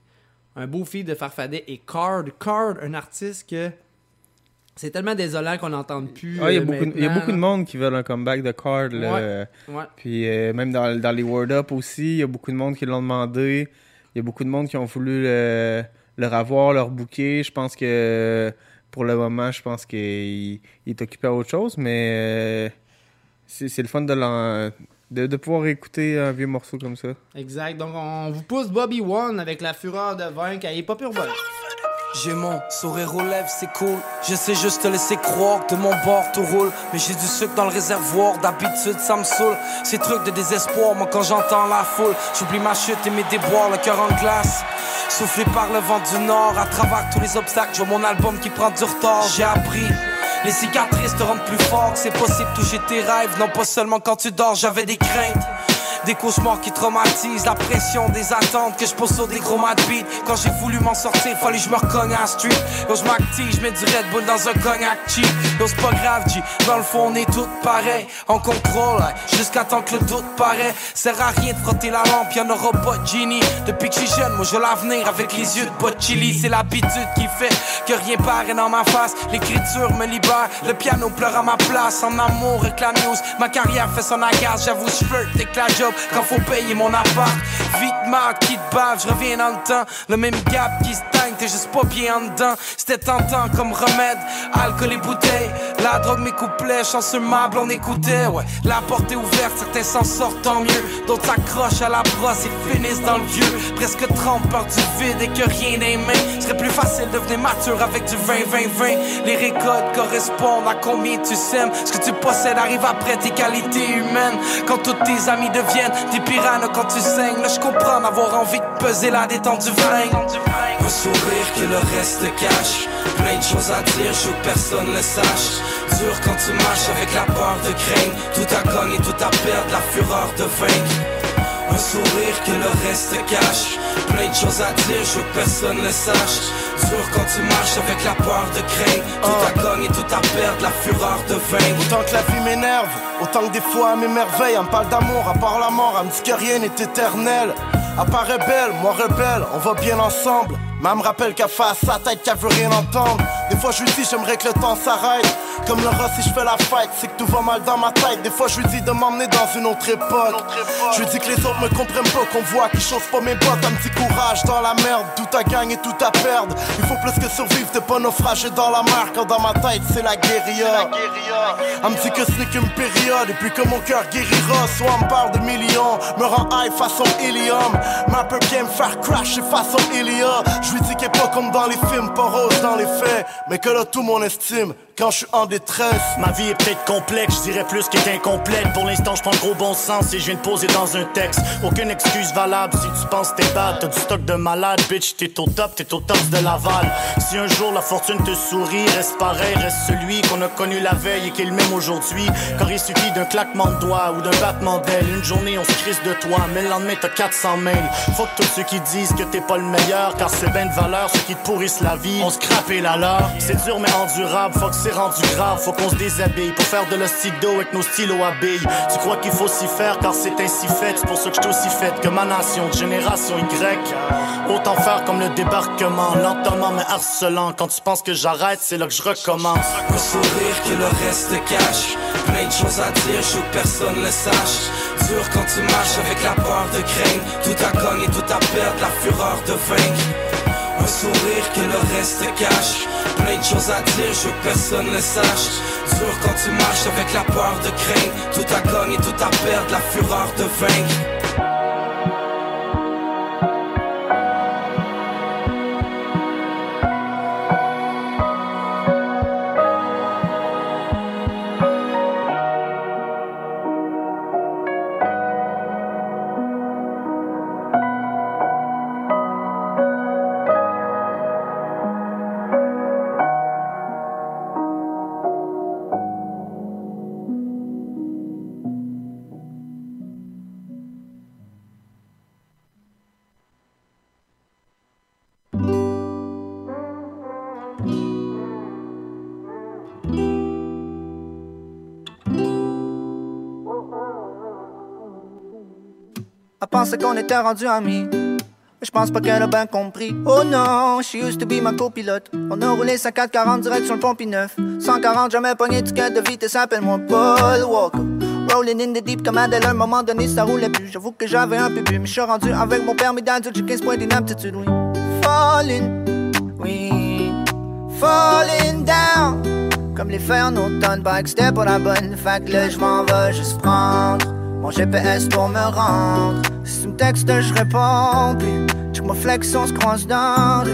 Speaker 2: Un beau feed de Farfadet et Card. Card, un artiste que. C'est tellement désolant qu'on n'entende plus.
Speaker 3: Ah, il y, a
Speaker 2: euh,
Speaker 3: beaucoup, il y a
Speaker 2: maintenant,
Speaker 3: beaucoup de monde qui veulent un comeback de Card. là.
Speaker 2: Ouais, ouais.
Speaker 3: Puis euh, même dans, dans les Word Up aussi, il y a beaucoup de monde qui l'ont demandé. Il y a beaucoup de monde qui ont voulu le, leur avoir, leur bouquet. Je pense que pour le moment, je pense qu'il il est occupé à autre chose, mais c'est c'est le fun de, de, de pouvoir écouter un vieux morceau comme ça.
Speaker 2: Exact. Donc, on vous pousse Bobby One avec La Fureur de Vaincre. Est pas pure bonne.
Speaker 16: J'ai mon sourire aux lèvres, c'est cool. J'essaie juste de laisser croire que de mon bord tout roule. Mais j'ai du sucre dans le réservoir, d'habitude ça me saoule. Ces trucs de désespoir, moi quand j'entends la foule, j'oublie ma chute et mes déboires, le cœur en glace. Soufflé par le vent du nord, à travers tous les obstacles, je vois mon album qui prend du retard. J'ai appris. Les cicatrices te rendent plus fort, c'est possible toucher tes rêves, non pas seulement quand tu dors, j'avais des craintes. Des cauchemars qui traumatisent, la pression des attentes que je pose sur des gros beats. Quand j'ai voulu m'en sortir, fallait que je me recogne à street. Quand je m'active, je mets du Red Bull dans un cognac cheap. Yo, c'est pas grave, G. Dans le fond, on est tous pareils. En contrôle, jusqu'à temps que le doute paraît. Sert à rien de frotter la lampe, y'en aura pas de génie. Depuis que je suis jeune, moi je l'avenir avec les yeux de chili. C'est l'habitude qui fait que rien paraît dans ma face. L'écriture me libère, le piano pleure à ma place. En amour avec la news, ma carrière fait son agace. J'avoue, je flirt avec la job quand faut payer mon appart. Vite marque qui te bave, je reviens dans le temps. Le même gap qui se teigne, t'es juste pas bien en dedans. C'était tentant comme remède, alcool et bouteilles. La drogue, mes couplets, chanceux mable, on écoutait. Ouais, la porte est ouverte, certains s'en sortent tant mieux. D'autres s'accrochent à la brosse et finissent dans le vieux. Presque trempent par du vide et que rien n'est main. Serait plus facile de devenir mature avec du 20-20-20. Les récoltes correspondent à combien tu sèmes. Ce que tu possèdes arrive après tes qualités humaines. Quand tous tes amis deviennent des piranhas quand tu saignes. Là, je comprends d'avoir envie de peser la détente du flingue. Un sourire que le reste cache. Plein de choses à dire, je veux que personne le sache. Dur quand tu marches avec la peur de craindre. Tout à gagner, tout à perdre, la fureur de vaincre. Un sourire que le reste cache. Plein de choses à dire, je veux que personne le sache. Dur quand tu marches avec la peur de craindre. Tout à gagner, tout à perdre, la fureur de vaincre.
Speaker 6: Autant que la vie m'énerve, autant que des fois elle m'émerveille. Elle me parle d'amour, à part la mort, elle me dit que rien n'est éternel. Elle paraît belle, moi rebelle, on va bien ensemble. Mais elle me rappelle qu'elle fait à sa tête qu'elle veut rien entendre. Des fois je lui dis j'aimerais que le temps s'arrête. Comme le rat si je fais la fête, c'est que tout va mal dans ma tête. Des fois je lui dis de m'emmener dans une autre époque. Je lui dis que les autres me comprennent pas, qu'on voit qu'ils chauffent pas mes bottes. Un petit courage dans la merde, tout à gagner, tout à perdre. Il faut plus que survivre, t'es pas naufragé dans la mer. Quand dans ma tête c'est la guérilla. Elle me dit que ce n'est qu'une période et puis que mon cœur guérira. Soit on me parle de millions, me rend high façon hélium. Mais elle peut bien me faire crasher façon Elia. Je lui dis qu'elle est pas comme dans les films, pas rose dans les faits. Mais que là tout mon estime quand je suis en détresse.
Speaker 19: Ma vie est peut-être complexe, je dirais plus qu'elle est incomplète. Pour l'instant, je prends le gros bon sens et je viens de poser dans un texte. Aucune excuse valable si tu penses t'es bad. T'as du stock de malade, bitch, t'es au top, t'es au top de Laval. Si un jour la fortune te sourit, reste pareil, reste celui qu'on a connu la veille et qui est le même aujourd'hui. Car il suffit d'un claquement de doigts ou d'un battement d'aile. Une journée, on se crisse de toi, mais le lendemain, t'as 400 mails. Faut que tous ceux qui disent que t'es pas le meilleur, car c'est ben de valeur, ceux qui te pourrissent la vie. On se crape et la leur. C'est dur mais endurable, faut que rendu grave, faut qu'on se déshabille pour faire de l'ostido avec nos stylos à billes. Tu crois qu'il faut s'y faire car c'est ainsi fait, c'est pour ça que je aussi fait que ma nation, de génération Y. Autant faire comme le débarquement, lentement mais harcelant. Quand tu penses que j'arrête, c'est là que je recommence.
Speaker 16: Un sourire que le reste cache. Plein de choses à dire, je veux que personne le sache. Dur quand tu marches avec la peur de craindre. Tout à gagner, tout à perdre, la fureur de vaincre. Sourire que le reste cache. Plein de choses à dire, je veux que personne le sache. Dur quand tu marches avec la peur de craindre. Tout à gagner, tout à perdre, la fureur de vaincre.
Speaker 20: Elle pensait qu'on était rendu amis. Je pense pas qu'elle a bien compris. Oh non, she used to be ma copilote. On a roulé sa 440 direct sur le pont 9 140, jamais pogné ticket de vitesse, appelle-moi Paul Walker. Rolling in the deep comme Adèle, à un moment donné ça roulait plus. J'avoue que j'avais un peu bu, mais je suis rendu avec mon permis d'adulte, j'ai 15 points d'inaptitude, oui. Falling, oui. Falling down. Comme les feux en automne, que c'était pour la bonne. Fait que là, je m'en vais juste prendre mon GPS pour me rendre. Si tu me textes, je réponds. Puis, check ma flex, on se croise dans.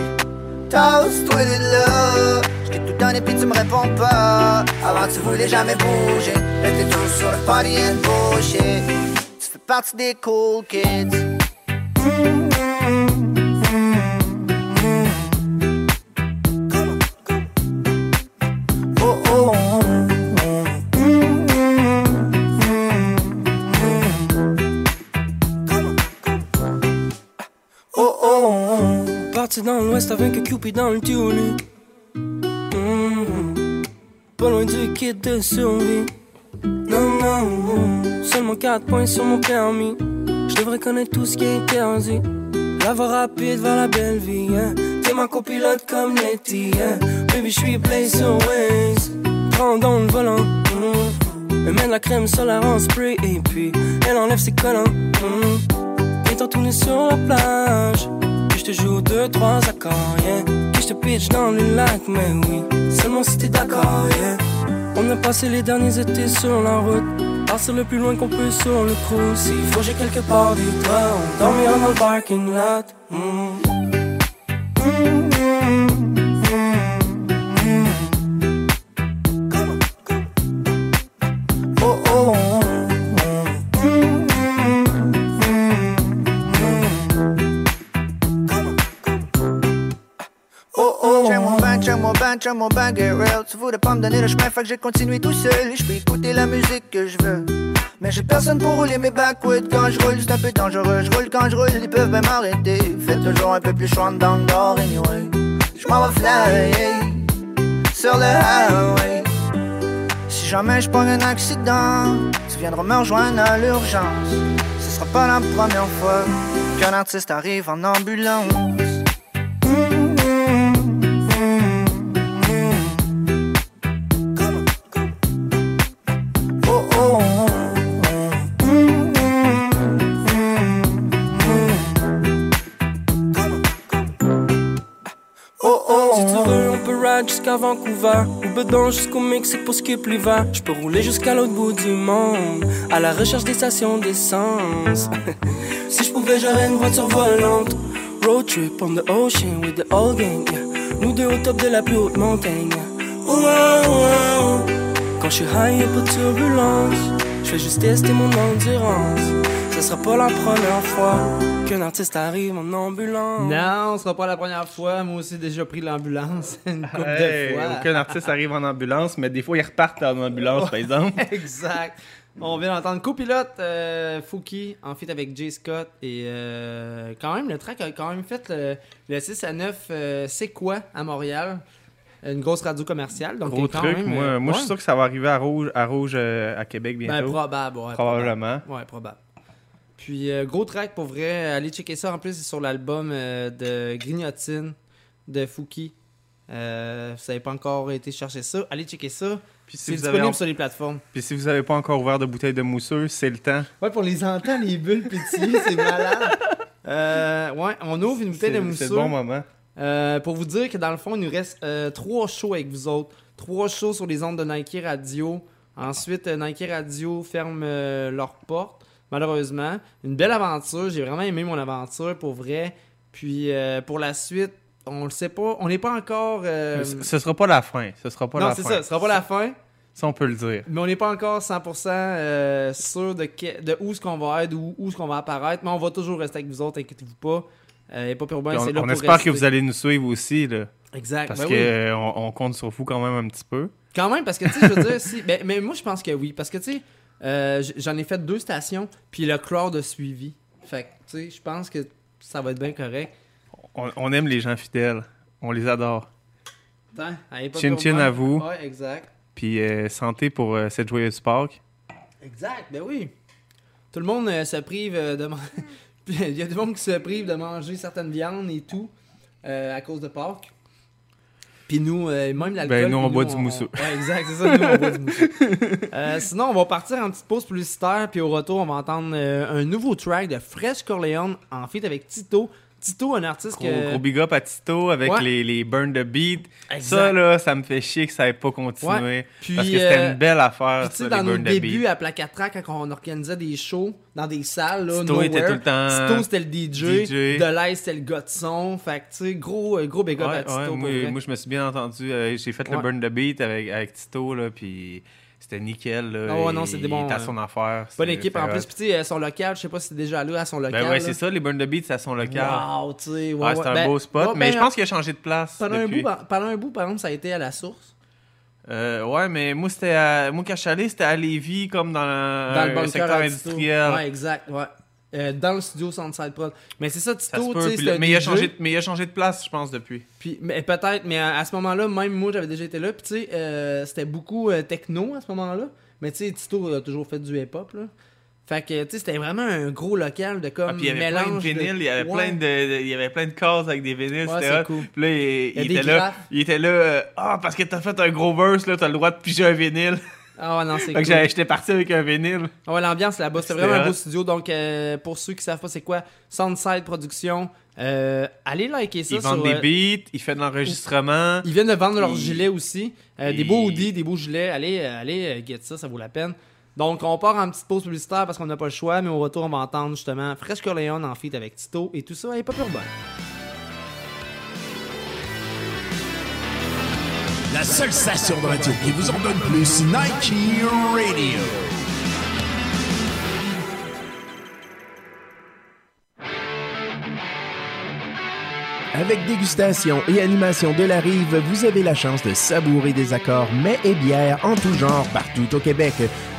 Speaker 20: Toast, toi là. J't'ai tout donné, puis tu me réponds pas. Avant, tu voulais jamais bouger. Là, t'es tout sur le party and bullshit. Tu fais partie des cool kids. Oh,
Speaker 21: l'ouest avec Cupid dans le tulu. Mhm. Pas loin du kit de survie. Non, non, non. seulement 4 points sur mon permis. Je devrais connaître tout ce qui est interdit. La voie rapide vers la belle vie. Hein. T'es ma copilote comme Letty. Hein. Baby, je suis play sur Waze. Prends dans le volant. mhm. Elle met de la crème solaire en spray. Et puis, elle enlève ses collants. mhm. Et t'en tourner sur la plage. Te joue deux, trois accords, yeah. Que je te pitch dans le lac, mais oui. Seulement si t'es d'accord. On a passé les derniers étés sur la route. Partir le plus loin qu'on peut sur le cruise. S'il faut, j'ai quelque part du toit. On dans le parking lot. Mm.
Speaker 20: oh, Tu voulais pas me donner le chemin, fait que j'ai continué tout seul. Je peux écouter la musique que je veux. Mais j'ai personne pour rouler mes backwoods quand je roule, c'est un peu dangereux. Je roule quand je roule, ils peuvent même m'arrêter. Fais toujours un peu plus chaud dans le nord, anyway. Je m'en vais fly sur le highway. Si jamais je prends un accident, tu viendras me rejoindre à l'urgence. Ce sera pas la première fois qu'un artiste arrive en ambulance.
Speaker 21: Jusqu'à Vancouver. Ou bedon jusqu'au Mexique pour skip l'hiver Je peux rouler jusqu'à l'autre bout du monde À la recherche des stations d'essence. Si je pouvais, j'aurais une voiture volante. Road trip on the ocean with the whole gang. Nous deux au top de la plus haute montagne. Quand je suis high, y'a pas de turbulence Je fais juste tester mon endurance. Ce sera pas la première fois Qu'un artiste arrive en ambulance
Speaker 2: Non, ce sera pas la première fois. Moi aussi, déjà pris l'ambulance une couple
Speaker 3: Hey,
Speaker 2: de fois.
Speaker 3: aucun artiste arrive en ambulance, mais des fois ils repartent en ambulance, par exemple.
Speaker 2: exact. On vient d'entendre copilote euh, Fouki en feat avec Jay Scott et euh, quand même le track a quand même fait le, le 6 à 9 euh, c'est quoi à Montréal? Une grosse radio commerciale donc
Speaker 3: Gros
Speaker 2: quand
Speaker 3: truc,
Speaker 2: même,
Speaker 3: moi,
Speaker 2: euh,
Speaker 3: moi je suis sûr que ça va arriver à Rouge, à, Rouge, euh, à Québec
Speaker 2: Ben,
Speaker 3: bientôt.
Speaker 2: probable, ouais,
Speaker 3: Probablement.
Speaker 2: probable. Ouais, probable. Puis euh, gros track pour vrai, allez checker ça en plus c'est sur l'album euh, de Grignotine de Fouki. Euh, vous n'avez pas encore été chercher ça, allez checker ça.
Speaker 3: Puis si
Speaker 2: c'est
Speaker 3: vous
Speaker 2: disponible
Speaker 3: avez en-
Speaker 2: sur les plateformes.
Speaker 3: Puis si vous n'avez pas encore ouvert de bouteille de mousseux, c'est le temps.
Speaker 2: Ouais, pour les entendre, les bulles pétiller, c'est malade. Euh, ouais, on ouvre une bouteille de mousseux.
Speaker 3: c'est le bon moment.
Speaker 2: Euh, pour vous dire que dans le fond, il nous reste euh, trois shows avec vous autres. Trois shows sur les ondes de Nike Radio. Ensuite, Nike Radio ferme euh, leurs portes, malheureusement. Une belle aventure. J'ai vraiment aimé mon aventure, pour vrai. Puis euh, pour la suite, on le sait pas. On n'est pas encore... euh,
Speaker 3: Ce sera pas la fin. Ce sera pas
Speaker 2: non,
Speaker 3: la
Speaker 2: c'est
Speaker 3: fin.
Speaker 2: ça. Ce sera pas la fin.
Speaker 3: Ça, on peut le dire.
Speaker 2: Mais on n'est pas encore 100% euh, sûr de, que- de où ce qu'on va être, où, où ce qu'on va apparaître. Mais on va toujours rester avec vous autres, inquiétez-vous pas. Euh, y a pas pour
Speaker 3: Puis
Speaker 2: c'est
Speaker 3: on
Speaker 2: là
Speaker 3: on
Speaker 2: pour
Speaker 3: espère
Speaker 2: rester.
Speaker 3: que vous allez nous suivre aussi. Là.
Speaker 2: Exact,
Speaker 3: Parce
Speaker 2: ben
Speaker 3: qu'on
Speaker 2: oui.
Speaker 3: on compte sur vous quand même un petit peu.
Speaker 2: Quand même, parce que, tu sais, je veux dire, si. Ben, mais moi, je pense que oui. Parce que, tu sais, euh, j'en ai fait deux stations, puis le crowd a suivi. Fait que, tu sais, je pense que ça va être bien correct.
Speaker 3: On, on aime les gens fidèles. On les adore. Chin chin à vous.
Speaker 2: Ouais, exact.
Speaker 3: Puis euh, santé pour euh, cette joyeuse Pâques.
Speaker 2: Exact, ben oui. tout le monde euh, se prive de man- Il y a du monde qui se prive de manger certaines viandes et tout euh, à cause de Pâques. Puis nous, euh, même l'alcool.
Speaker 3: Ben, nous, on boit du moussou.
Speaker 2: Ouais, exact, c'est ça, nous, on boit du moussou. Euh, sinon, on va partir en petite pause publicitaire, puis au retour, on va entendre euh, un nouveau track de Fresh Corleone en feat avec Tito. Tito, un artiste
Speaker 3: Gros,
Speaker 2: que.
Speaker 3: gros big up à Tito avec
Speaker 2: Ouais.
Speaker 3: les, les burn the beat.
Speaker 2: Exact.
Speaker 3: Ça, là, ça me fait chier que ça n'ait pas continué.
Speaker 2: Ouais. Puis,
Speaker 3: parce que c'était
Speaker 2: euh,
Speaker 3: une belle affaire,
Speaker 2: Puis tu sais,
Speaker 3: ça,
Speaker 2: dans nos débuts à Placatrac, quand on organisait des shows dans des salles, là,
Speaker 3: Tito était
Speaker 2: nowhere,
Speaker 3: tout le temps
Speaker 2: Tito, c'était le DJ.
Speaker 3: DJ.
Speaker 2: De l'Est, c'était le gars de son. Fait que, tu sais, gros, euh, gros big up
Speaker 3: Ouais,
Speaker 2: à Tito.
Speaker 3: moi, moi, je me suis bien entendu. euh, J'ai fait le burn the beat avec, avec Tito, là, puis c'était nickel. Là,
Speaker 2: Ah ouais, non, c'est des bons,
Speaker 3: Il était à
Speaker 2: euh,
Speaker 3: son affaire.
Speaker 2: Bonne équipe en plus. Puis, tu sais, euh, son local, je sais pas si c'est déjà allé à son local.
Speaker 3: Ben ouais,
Speaker 2: là.
Speaker 3: c'est ça, les burn the beat, c'est à son local.
Speaker 2: Wow, tu sais, ouais,
Speaker 3: Ouais,
Speaker 2: ouais.
Speaker 3: c'est un
Speaker 2: Ben,
Speaker 3: beau spot,
Speaker 2: ouais,
Speaker 3: mais
Speaker 2: ben,
Speaker 3: je pense qu'il a changé de place.
Speaker 2: Pendant un, bout, par- pendant un bout, par exemple, ça a été à la source.
Speaker 3: Euh, ouais, mais moi, c'était à... moi, quand je c'était à Lévis, comme dans,
Speaker 2: dans le bunker
Speaker 3: secteur industriel.
Speaker 2: Ouais, exact, ouais. Euh, dans le studio Soundside Prod. Mais c'est ça,
Speaker 3: Ça
Speaker 2: Tito,
Speaker 3: peut, puis
Speaker 2: un
Speaker 3: mais, il a changé de, mais il a changé de place, je pense, depuis.
Speaker 2: Puis, mais peut-être, mais à, à ce moment-là, même moi, j'avais déjà été là. Puis, tu sais, euh, c'était beaucoup euh, techno à ce moment-là. Mais, tu sais, Tito a toujours fait du hip-hop, là. Fait que, tu sais, c'était vraiment un gros local de comme
Speaker 3: Ah, puis il y avait plein de vinyles, il y avait
Speaker 2: Ouais.
Speaker 3: plein de, de- il y avait plein de cases avec des vinyles,
Speaker 2: Ouais,
Speaker 3: c'était
Speaker 2: cool.
Speaker 3: Puis là, il, était là,
Speaker 2: graphes.
Speaker 3: il était là, ah, parce que t'as fait un gros verse, là, t'as le droit de piger un vinyle.
Speaker 2: Ah ouais, non, c'est cool.
Speaker 3: j'étais parti avec un vinyle.
Speaker 2: Ah ouais, l'ambiance là-bas, c'était
Speaker 3: C'était
Speaker 2: vraiment un beau studio. Donc, euh, pour ceux qui savent pas c'est quoi, Soundside Production, euh, allez liker ça.
Speaker 3: Ils vendent
Speaker 2: sur,
Speaker 3: des
Speaker 2: euh,
Speaker 3: beats, ils font de l'enregistrement.
Speaker 2: Ils viennent de vendre leurs gilets aussi. Euh, Des beaux hoodies, des beaux gilets. Allez, allez, get ça, ça vaut la peine. Donc, on part en petite pause publicitaire parce qu'on n'a pas le choix, mais au retour, on va entendre justement Fresh Corleone en feat avec Tito et tout ça. Et pas urbain.
Speaker 22: La seule station de radio qui vous en donne plus, Nike Radio. Avec dégustation et animation de la rive, vous avez la chance de savourer des accords mets et bières en tout genre partout au Québec.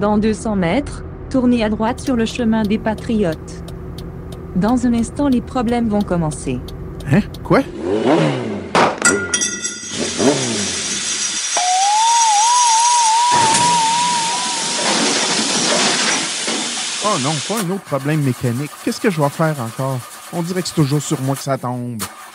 Speaker 23: Dans 200 mètres, tournez à droite sur le chemin des Patriotes. Dans un instant, les problèmes vont commencer.
Speaker 22: Hein? Quoi? Oh non, pas un autre problème mécanique. Qu'est-ce que je vais faire encore? On dirait que c'est toujours sur moi que ça tombe.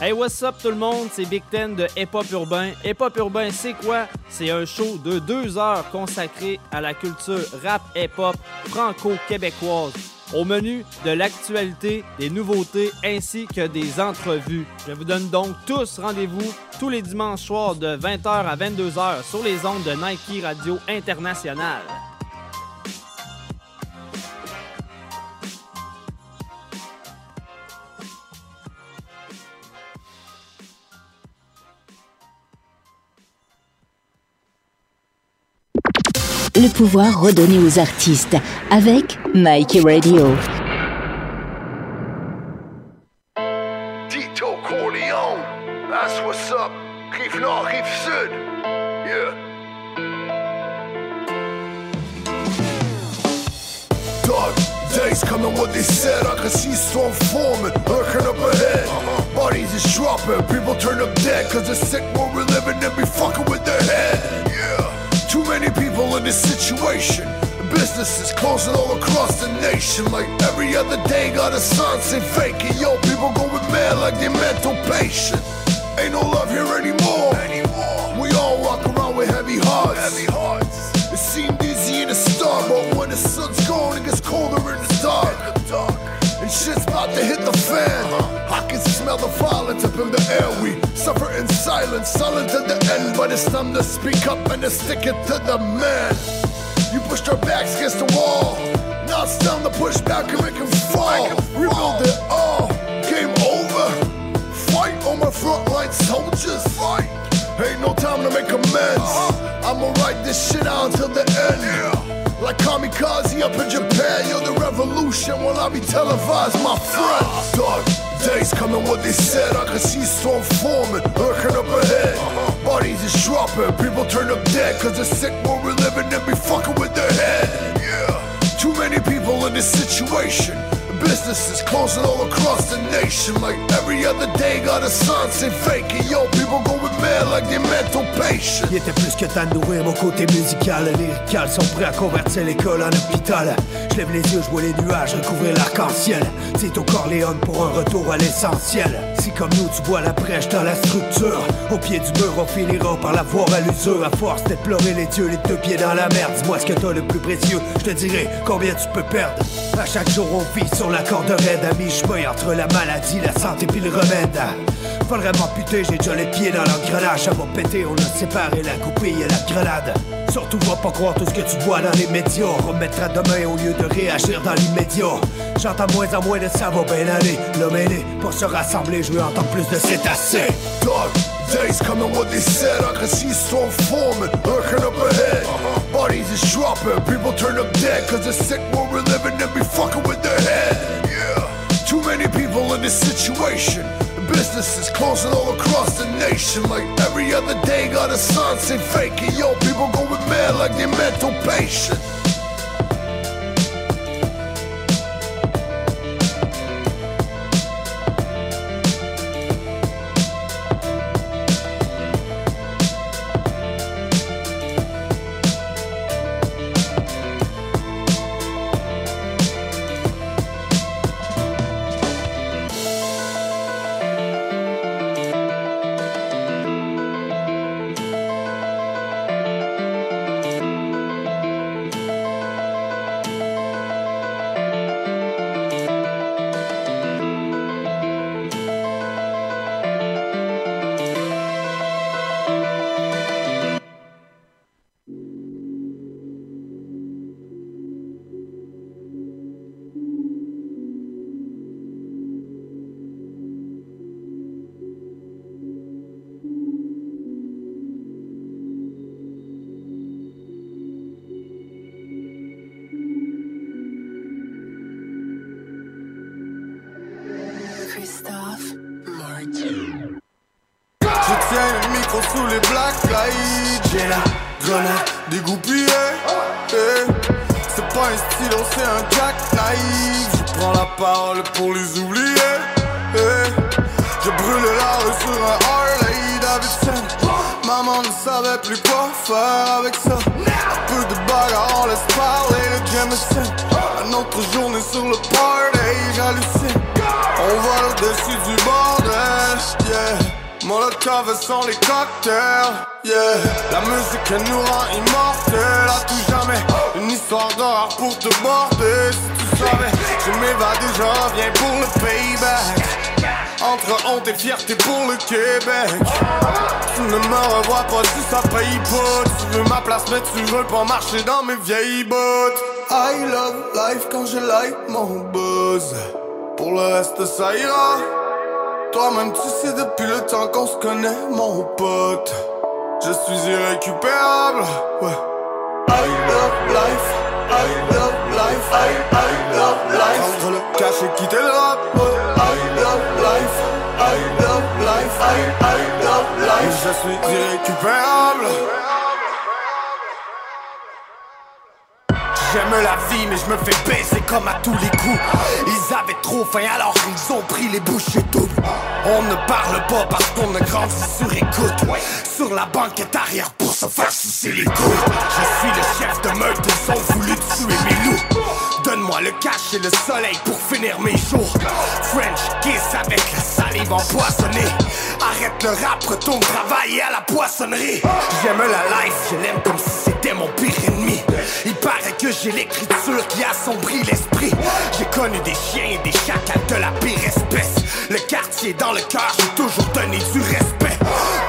Speaker 2: Hey, what's up tout le monde? C'est Big Ten de Hip Hop Urbain. Hip Hop Urbain, c'est quoi? C'est un show de deux heures consacré à la culture rap hip hop franco-québécoise. Au menu, de l'actualité, des nouveautés ainsi que des entrevues. Je vous donne donc tous rendez-vous tous les dimanches soirs de 20h à 22h sur les ondes de Nike Radio International.
Speaker 1: Le pouvoir redonné aux artistes avec Mikey Radio.
Speaker 24: Tito Corleone, that's what's up. Rive Nord, Rive Sud. Yeah. Dog, days coming what they said. I can see storm forming, lurking up ahead. Bodies is dropping, people turn up dead. Cause the sick world we're living in be fucking with their head. Many people in this situation. Businesses closing all across the nation. Like every other day, got a sign saying. And yo, people going mad like they're mental patient. Ain't no love here anymore. We all walk around with heavy hearts. Heavy hearts. It seemed easy in the start, but when the sun's gone, it gets colder in the dark. And shit's about to hit the fan. I can smell the violence up in the air. We suffer in silence, silent to the end. But it's time to speak up and to stick it to the man. You pushed our backs against the wall. Now it's time to push back and make him fall. Rebuild it all. Game over. Fight on my frontline soldiers. Fight. Ain't no time to make amends. Uh-huh. I'ma write this shit out until the end. Like kamikaze up in Japan, you're the revolution will I be televised, my friend. Dog, days coming what they said. I can see storm forming, lurking up ahead. Bodies is dropping, people turn up dead. Cause the sick world we're living in be fucking with their head. Yeah, too many people in this situation. Businesses closing all across the nation. Like every other day, got a sign say yo, people going mad like they mental patients.
Speaker 7: Il était plus que temps de nourrir mon côté musical. Les lyricales sont prêts à convertir l'école en hôpital. Je lève les yeux, je vois les nuages recouvrir l'arc-en-ciel. C'est au Corléone pour un retour à l'essentiel. Si comme nous tu vois la brèche dans la structure, au pied du mur on finira par la voir à l'usure. À force d'éplorer les dieux, les deux pieds dans la merde. Dis-moi ce que t'as le plus précieux, je te dirai combien tu peux perdre. À chaque jour on vit sur la corde raide à mi-chemin entre la maladie, la santé puis le remède. Faudrait m'amputer, j'ai déjà les pieds dans l'engrenage. Ça va péter, on a séparé la coupille et la grenade. Surtout, va pas croire tout ce que tu vois dans les médias. Remettra demain au lieu de réagir dans l'immédiat. J'entends moins en moins de ça va bien aller. L'homme est né pour se rassembler, je veux entendre plus de cétacés.
Speaker 24: Dog, days coming what they said. I can lurking up ahead. Bodies is dropping, people turn up dead. Cause the sick world we're living and be fucking with their head. Yeah, too many people in this situation. Businesses closing all across the nation. Like every other day, got a sign say fake. And yo, people going mad like they're mental patients.
Speaker 25: M'évade et je reviens pour le payback. Entre honte et fierté pour le Québec. Tu ne me revois pas si ça paye pas. Tu veux ma place mais tu veux pas marcher dans mes vieilles bottes. I love life quand je like mon buzz. Pour le reste ça ira. Toi-même tu sais depuis le temps qu'on se connaît mon pote. Je suis irrécupérable, ouais.
Speaker 26: I love life, I love life, I, I love life. Prendre le cash et quitter le rap. I love life, I love life, I, I love life. Je suis irrécupérable.
Speaker 6: J'aime la vie, mais je me fais baiser comme à tous les coups. Ils avaient trop faim, alors ils ont pris les bouchées doubles. On ne parle pas parce qu'on a grandi sur écoute. Sur la banquette arrière pour se faire sucer les couilles. Je suis le chef de meute, ils ont voulu tuer mes loups. Donne-moi le cash et le soleil pour finir mes jours. French kiss avec la salive empoisonnée. Arrête le rap, retourne travailler à la poissonnerie. J'aime la life, je l'aime comme si c'était mon pire ennemi. Il paraît que j'ai l'écriture qui assombrit l'esprit. J'ai connu des chiens et des chacals de la pire espèce. Le quartier dans le cœur, j'ai toujours donné du respect.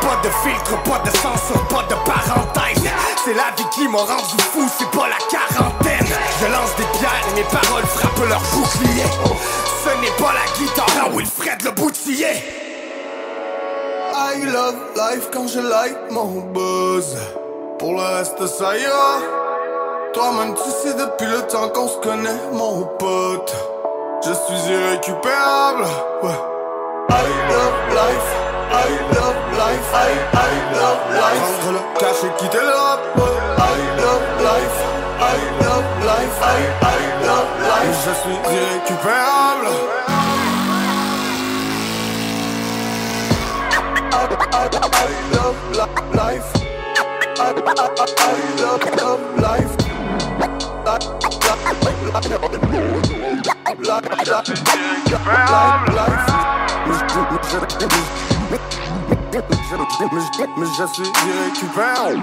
Speaker 6: Pas de filtre, pas de censure, pas de parenthèse. C'est la vie qui m'a rendu fou, c'est pas la quarantaine. Je lance des et mes paroles frappent leur bouclier. Ce n'est pas la guitare à Wilfred le boutillier.
Speaker 26: I love life quand je like mon buzz. Pour le reste, ça ira. Toi-même, tu sais depuis le temps qu'on se connaît, mon pote. Je suis irrécupérable. Ouais. I love life. I love life. I, I love life. Prendre le cash et quitter le rap. Ouais. I love life. I love life. I, I love life. Je suis irrécupérable. I, love life, I, I love life. I, I, I love, love life. Mais je suis irrécupérable.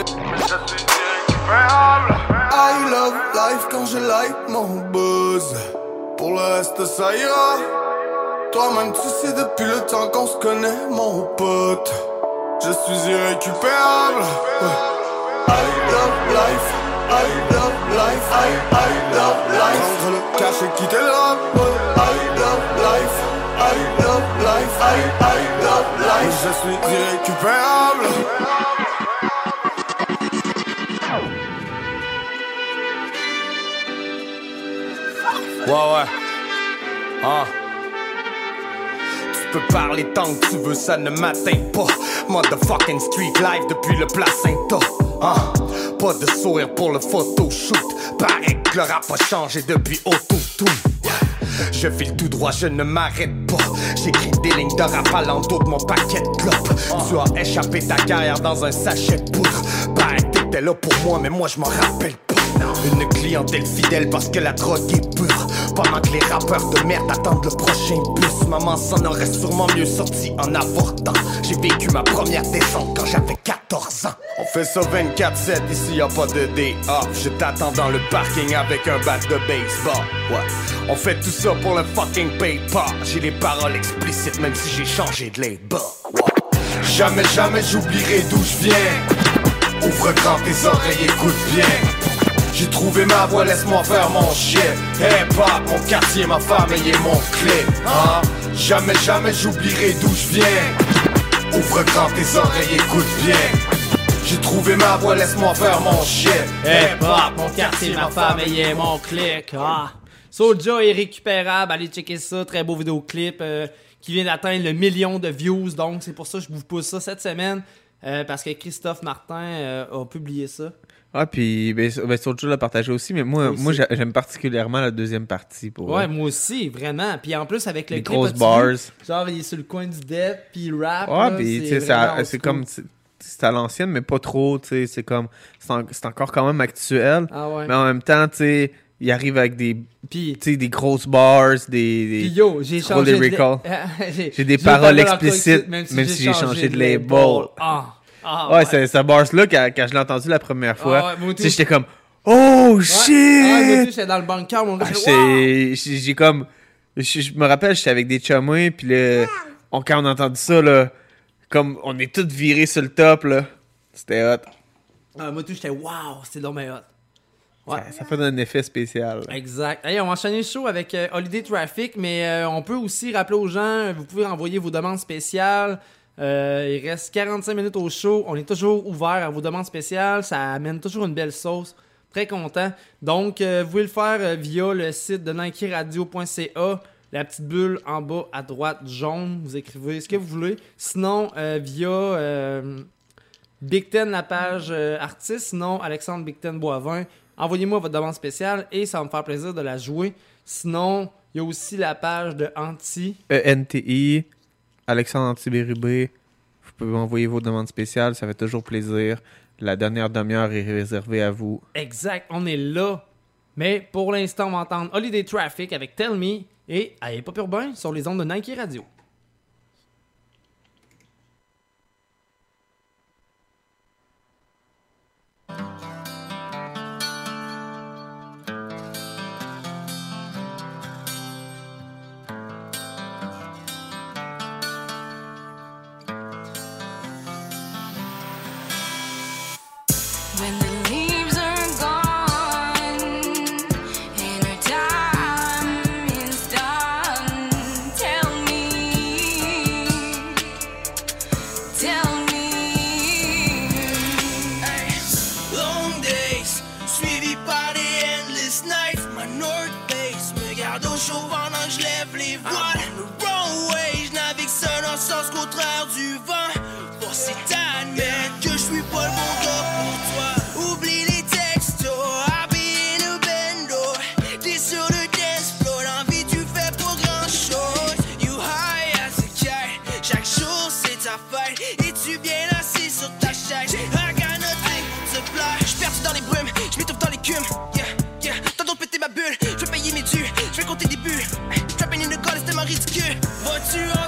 Speaker 26: I love life quand je like mon buzz. Pour le reste, ça ira. Toi-même, tu sais depuis le temps qu'on se connaît, mon pote. Je suis irrécupérable. I love life. I love life. I, I love life. Prendre le cash et quitter le rap. I love life. I love life. I, I love life. Je suis irrécupérable.
Speaker 6: Ouais, ouais. Ah. Tu peux parler tant que tu veux, ça ne m'atteint pas. Motherfucking street life depuis le placenta. Ah. Pas de sourire pour le photoshoot. Paraît que le rap a changé depuis Autotune. Je file tout droit, je ne m'arrête pas. J'écris des lignes de rap à l'endos de mon paquet de clopes. Tu as échappé ta carrière dans un sachet de poudre. Que t'étais là pour moi, mais moi je m'en rappelle pas. Une clientèle fidèle parce que la drogue est pure. Pendant que les rappeurs de merde attendent le prochain bus. Maman s'en aurait sûrement mieux sorti en avortant. J'ai vécu ma première descente quand j'avais 14 ans.
Speaker 26: On fait ça 24-7, ici y pas de day.
Speaker 6: Je t'attends dans le parking avec un bat de baseball. On fait tout ça pour le fucking paper. J'ai les paroles explicites même si j'ai changé de label.
Speaker 26: Jamais, jamais j'oublierai d'où je viens. Ouvre grand tes oreilles, écoute bien. J'ai trouvé ma voix, laisse-moi faire mon shit. Hey pop, mon quartier, ma famille et mon clé. Hein? Jamais, jamais j'oublierai d'où je viens. Ouvre grand tes oreilles, écoute bien. J'ai trouvé ma voix, laisse-moi faire mon shit.
Speaker 2: Hey pop, mon quartier, ma famille et mon clic. Ah. Soulja est récupérable, allez checker ça, très beau vidéoclip euh, qui vient d'atteindre le million de views, donc c'est pour ça que je vous pousse ça cette semaine, euh, parce que Christophe Martin euh, a publié ça.
Speaker 3: Ah, puis ben, ben, Soulja l'a partagé aussi, mais moi, moi j'a- j'aime particulièrement la deuxième partie. Pour
Speaker 2: Ouais, moi aussi, vraiment. Puis en plus, avec le
Speaker 3: Les
Speaker 2: clip,
Speaker 3: grosses bars.
Speaker 2: Genre, il est sur le coin du deck, puis il rap.
Speaker 3: Ouais,
Speaker 2: là,
Speaker 3: puis tu
Speaker 2: c'est
Speaker 3: comme. c'est- à l'ancienne, mais pas trop, tu sais. C'est comme. C'est en- c'est encore quand même actuel.
Speaker 2: Ah ouais.
Speaker 3: Mais en même temps, tu sais, il arrive avec des.
Speaker 2: Puis-
Speaker 3: Tu sais, des grosses bars, des. des
Speaker 2: Puis yo, j'ai changé de-
Speaker 3: lyrical.
Speaker 2: J'ai-
Speaker 3: des paroles explicites, même si, j'ai changé de label.
Speaker 2: Ah, ah,
Speaker 3: ouais,
Speaker 2: ouais.
Speaker 3: c'est cette bars-là, quand, quand je l'ai entendu la première fois,
Speaker 2: Ah ouais,
Speaker 3: tu sais, j'étais comme. Oh
Speaker 2: Ouais.
Speaker 3: shit!
Speaker 2: Ah, moi aussi, j'étais dans le bunker, mon gars.
Speaker 3: Ah, j'ai comme. Je, me rappelle, j'étais avec des chumés, puis là, on, quand on a entendu ça, là, comme on est tous virés sur le top, là. C'était hot.
Speaker 2: Ah, moi, tout, j'étais wow, c'était dans hot. Ouais.
Speaker 3: Ça, ça fait un effet spécial. là.
Speaker 2: Exact. Hey, on va enchaîner le show avec euh, Holiday Traffic, mais euh, on peut aussi rappeler aux gens, vous pouvez envoyer vos demandes spéciales euh, il reste 45 minutes au show. On est toujours ouvert à vos demandes spéciales. Ça amène toujours une belle sauce. Très content. Donc, euh, vous pouvez le faire euh, via le site de nikeradio.ca. La petite bulle en bas à droite jaune. Vous écrivez ce que vous voulez. Sinon, via Big Ten, la page artiste. Sinon, Alexandre Big Ten Boivin. Envoyez-moi votre demande spéciale et ça va me faire plaisir de la jouer. Sinon, il y a aussi la page de Anti.
Speaker 3: E-N-T-I. Alexandre Antibérubé, vous pouvez envoyer vos demandes spéciales, ça fait toujours plaisir. La dernière demi-heure est réservée à vous.
Speaker 2: Exact, on est là. Mais pour l'instant, on va entendre Holiday Traffic avec Tell Me et Allez Pop Urbain sur les ondes de Nike Radio.
Speaker 27: what you
Speaker 28: are.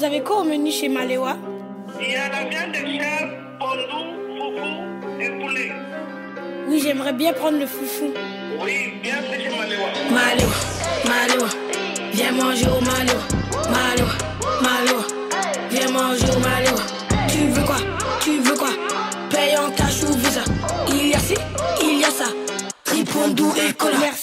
Speaker 29: Vous avez quoi au menu chez Maléwa
Speaker 30: Il y a la viande de chèvre, pondou, foufou et poulet.
Speaker 29: Oui, j'aimerais bien prendre le foufou.
Speaker 30: Oui, bien fait chez Maléwa.
Speaker 29: Malo, Malo, viens manger au Malo, Malo, Malo, viens manger au Malo. Tu veux quoi? Tu veux quoi? Paye en cash ou visa. Il y a ci, il y a ça. Ripondou et cola. Merci.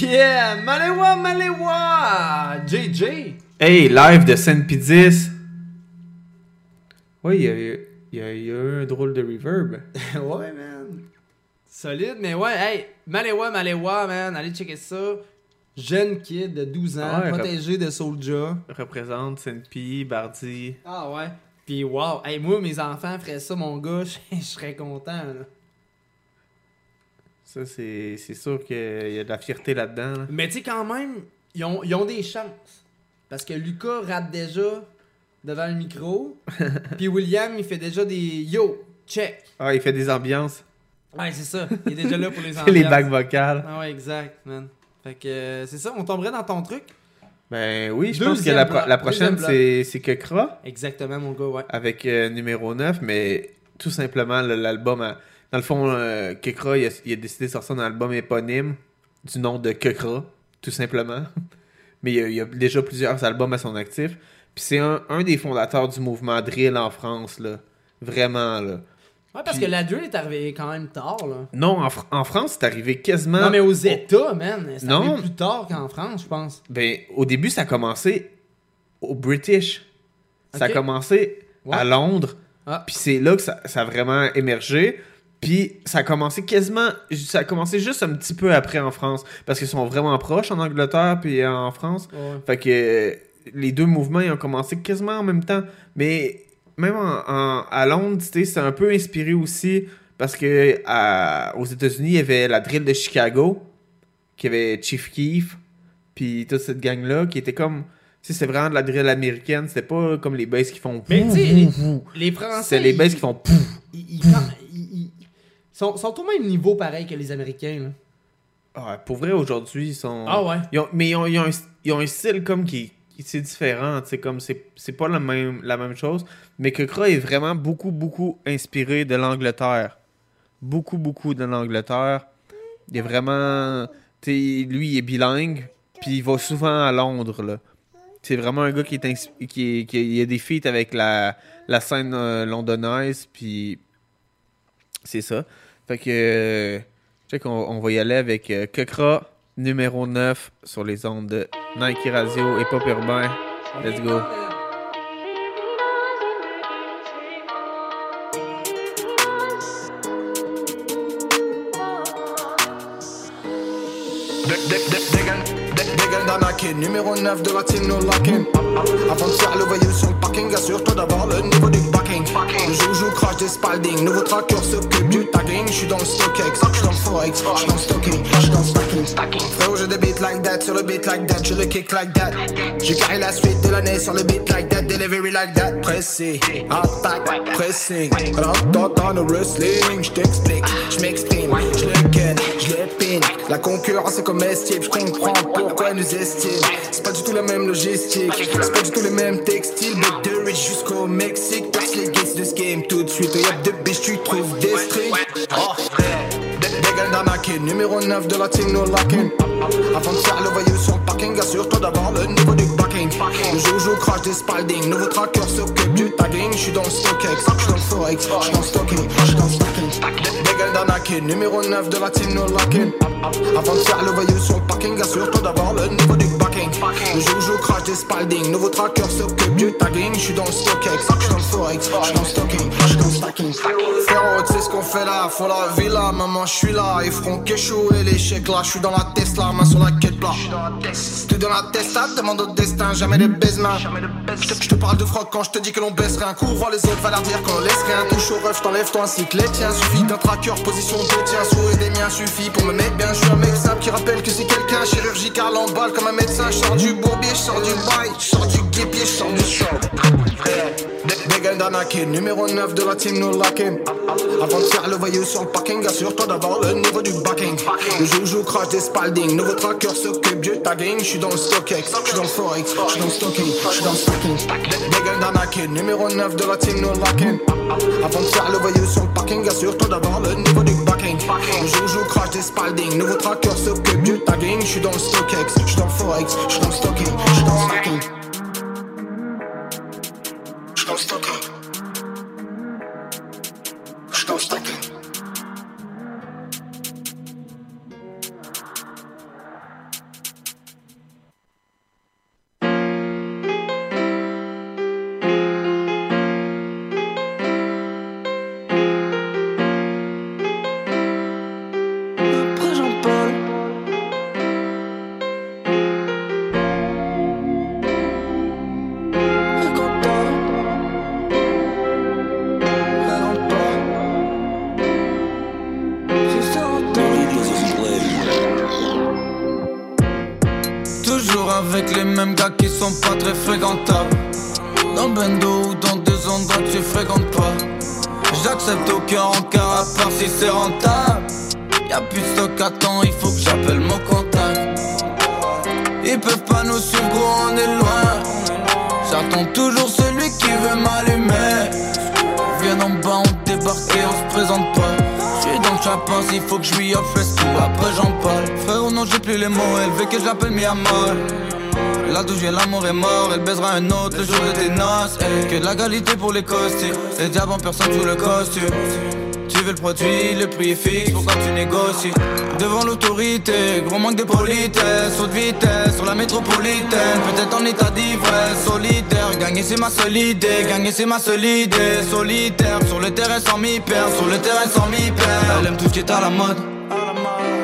Speaker 2: Yeah, Malewa, Malewa! JJ!
Speaker 3: Hey, live de Saint-Pédis. Ouais, il y a, eu- il y a eu un drôle de reverb.
Speaker 2: ouais, man. Solide, mais ouais, hey, Malewa, Malewa, man, allez checker ça. Jeune kid de 12 ans,
Speaker 3: Ouais,
Speaker 2: protégé de Soulja.
Speaker 3: Représente Saint-Pie, Bardi.
Speaker 2: Ah ouais. Puis wow, hey, moi, mes enfants feraient ça, mon gars, je je serais content, là.
Speaker 3: Ça, c'est sûr qu'il y a de la fierté là-dedans. là.
Speaker 2: Mais tu sais, quand même, ils ont, ils ont des chances. Parce que Lucas rappe déjà devant le micro. Puis William, il fait déjà des yo, check.
Speaker 3: Ah, il fait des ambiances.
Speaker 2: Ouais, c'est ça. Il est déjà là pour les
Speaker 3: C'est les
Speaker 2: ambiances.
Speaker 3: bacs vocales.
Speaker 2: Ah ouais, exact, man. Fait que euh, c'est ça, on tomberait dans ton truc?
Speaker 3: Ben oui, je pense que la, pro-
Speaker 2: bloc,
Speaker 3: la prochaine, c'est Kekra.
Speaker 2: Exactement, mon gars, ouais.
Speaker 3: Avec euh, numéro 9, mais tout simplement, le- l'album. Dans le fond, euh, Kekra, il a, il a décidé de sortir un album éponyme du nom de Kekra, tout simplement. Mais il y, a, il a déjà plusieurs albums à son actif. Puis c'est un, un des fondateurs du mouvement drill en France, là. Vraiment, là.
Speaker 2: Ouais, parce
Speaker 3: Puis-
Speaker 2: que la drill est arrivée quand même tard, là.
Speaker 3: Non, en, Fr- en France, c'est arrivé quasiment.
Speaker 2: Non, mais aux États, man. C'est arrivé plus tard qu'en France, je pense.
Speaker 3: Ben, au début, ça a commencé au British. Ça a commencé à. Londres.
Speaker 2: Ah.
Speaker 3: Puis c'est là que ça, ça a vraiment émergé. Puis ça a commencé quasiment. Ça a commencé juste un petit peu après en France. Parce qu'ils sont vraiment proches en Angleterre puis en France.
Speaker 2: Ouais.
Speaker 3: Fait que euh, les deux mouvements ils ont commencé quasiment en même temps. Mais même en, en- à Londres, tu sais, c'est un peu inspiré aussi. Parce que à- aux États-Unis, il y avait la drill de Chicago. Qui avait Chief Keef. Puis toute cette gang-là qui était comme. C'est vraiment de la drill américaine. C'était pas comme les basses qui font.
Speaker 2: Mais tu sais, les, les Français.
Speaker 3: C'est les basses qui font pouf.
Speaker 2: Ils- sont, sont au même niveau pareil que les Américains, là.
Speaker 3: Ah, pour vrai, aujourd'hui, ils sont.
Speaker 2: Ah ouais.
Speaker 3: Ils ont- mais ils ont, ils ont un, ils ont un style comme qui. C'est différent, sais, comme c'est c'est pas la même, la même chose. Mais que Kra est vraiment beaucoup, beaucoup inspiré de l'Angleterre. Beaucoup, beaucoup de l'Angleterre. Il est vraiment. Lui, il est bilingue. Puis il va souvent à Londres, là. C'est vraiment un gars qui est. Qui, est- qui il a des feats avec la, la scène euh, londonnaise. Puis. C'est ça. Fait que. euh, check, on, on va y aller avec euh, Kekra, numéro 9 sur les ondes de Nike Radio et Pop Urbain. Let's go.
Speaker 26: Numéro 9 de la team no locking. Avant de faire le voyou sur assure-toi d'avoir le niveau du backing. Le joujou crash des spalding, nouveau tracker s'occupe du tagging. J'suis dans le StockX, j'suis dans le Forex, j'suis dans le stocking, j'suis dans le stacking. Frérot, j'ai des beats like that, sur le beat like that, je le kick like that. J'ai carré la suite de l'année sur le beat like that, delivery like that. Pressé, attaque, pressing. Rentre dans le wrestling, j't'explique, j'm'exprime, j'le ken, j'le pin. La concurrence est comestible, j'comprends pourquoi ils nous estiment. C'est pas du tout la même logistique, c'est pas du tout les mêmes textiles. De jusqu'au Mexique, perce les gates de ce game tout de suite. Y'a de bitch, tu trouves des strings. Oh, Dégale d'arnaquer, numéro 9 de la team no locking. Avant de faire le voyou sur le parking, assure-toi d'avoir le niveau du backing. Le joujou crash des spalding, nouveau tracker s'occupe du tagging. J'suis dans le StockX, j'suis dans le Forex, j'suis dans le stocking, j'suis dans le stacking. Dégale d'arnaquer, numéro 9 de la team no locking. Avant de faire le voyou sur le parking, assure-toi d'avoir le niveau du backing. Le joujou crash des spalding, nouveau tracker s'occupe du tagging. J'suis dans le StockX, j'suis dans le Forex, j'suis dans le stocking, j'suis dans le stacking. Frérot, tu sais ce qu'on fait là, faut la villa, maman, j'suis là. Ils feront qu'échouer l'échec là, j'suis dans la Tesla, main sur la quête plat. T'es dans la Tesla, demande au destin, jamais de baisement. Je te parle de froc quand je te dis que l'on baisse rien. Courant les autres, va leur dire qu'on laisse rien. Touche au ref, t'enlèves toi ainsi que les tiens. Suffit d'un tracker, position de tiens, souris des miens suffit pour me mettre bien. Je suis un mec simple qui rappelle que c'est quelqu'un chirurgical en balle comme un médecin. Je sors du bourbier, je sors du bail, je sors du guépier, je sors du sang. Dégale d'arnaquer, numéro 9 de la team no locking. Avant de faire le voyou sur le parking, assure-toi d'avoir le niveau du backing. Le joujou crash des spalding, nouveau tracker s'occupe du tagging. J'suis dans le StockX, j'suis dans le Forex, j'suis dans le stocking, j'suis dans le stacking. Dégale d'arnaquer, numéro 9 de la team no locking. Avant de faire le voyou sur le parking, assure-toi d'avoir le niveau du backing. Le joujou crash des spalding, nouveau tracker s'occupe du tagging. J'suis dans le StockX, j'suis dans le Forex, j'suis dans le stocking, j'suis dans le stacking. J'suis dans le stocking. Elle baisera un autre le jour de tes noces. eh. Que de la qualité pour les costumes. Les diables en personne sous le costume. Tu veux le produit, le prix est fixe, pourquoi tu négocies? Devant l'autorité, gros manque de politesse Saut de vitesse sur la métropolitaine Peut-être en état d'ivresse, solitaire Gagner c'est ma seule idée, gagner c'est ma seule idée Solitaire, sur le terrain sans m'y perdre Sur le terrain sans m'y perdre Elle aime tout ce qui est à la mode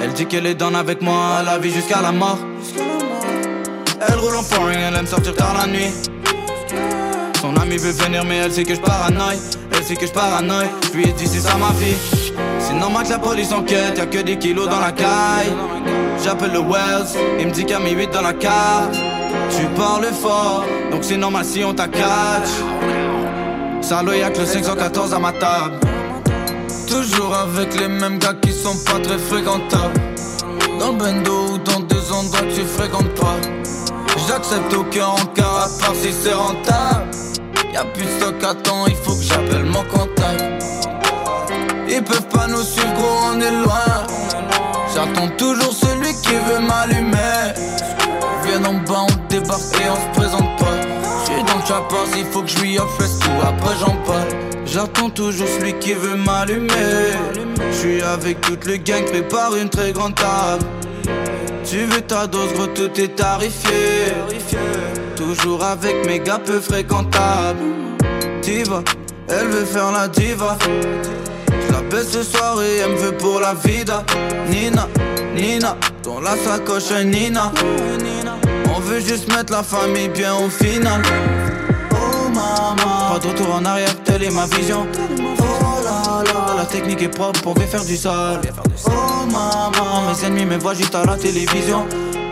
Speaker 26: Elle dit qu'elle est down avec moi, la vie jusqu'à la mort Elle roule en foreign, elle aime sortir tard la nuit. Son ami veut venir mais elle sait que je paranoïe. Elle sait que je paranoïe. Je lui dit c'est ça ma vie. C'est normal que la police enquête Y'a que des kilos dans la caille. J'appelle le Wells Il me dit qu'il y a mis 8 dans la carte Tu parles fort Donc c'est normal si on t'accatch Salaud y'a que le 514 à ma table. Toujours avec les mêmes gars qui sont pas très fréquentables. Dans le bendo ou dans tu fréquentes pas. J'accepte aucun encart à part si c'est rentable. Y'a plus de stock à temps, il faut que j'appelle mon contact. Ils peuvent pas nous suivre gros, on est loin. J'attends toujours celui qui veut m'allumer. Viens en bas, on débarque et on se présente pas. J'suis dans le chapin, il faut que je lui offre tout, après j'en parle. J'attends toujours celui qui veut m'allumer. J'suis avec toute le gang, prépare une très grande table tu veux ta dose, tout est tarifé. Toujours avec mes gars peu fréquentables. Diva, elle veut faire la diva. Je la ce soir et elle me veut pour la vida. Nina, Nina, dans la sacoche Nina.
Speaker 31: veut juste mettre la famille bien au final. Oh maman, pas de retour en arrière, telle est ma vision. Oh la technique est propre, on veut faire du sale. Oh maman, mes ennemis me voient juste à la télévision.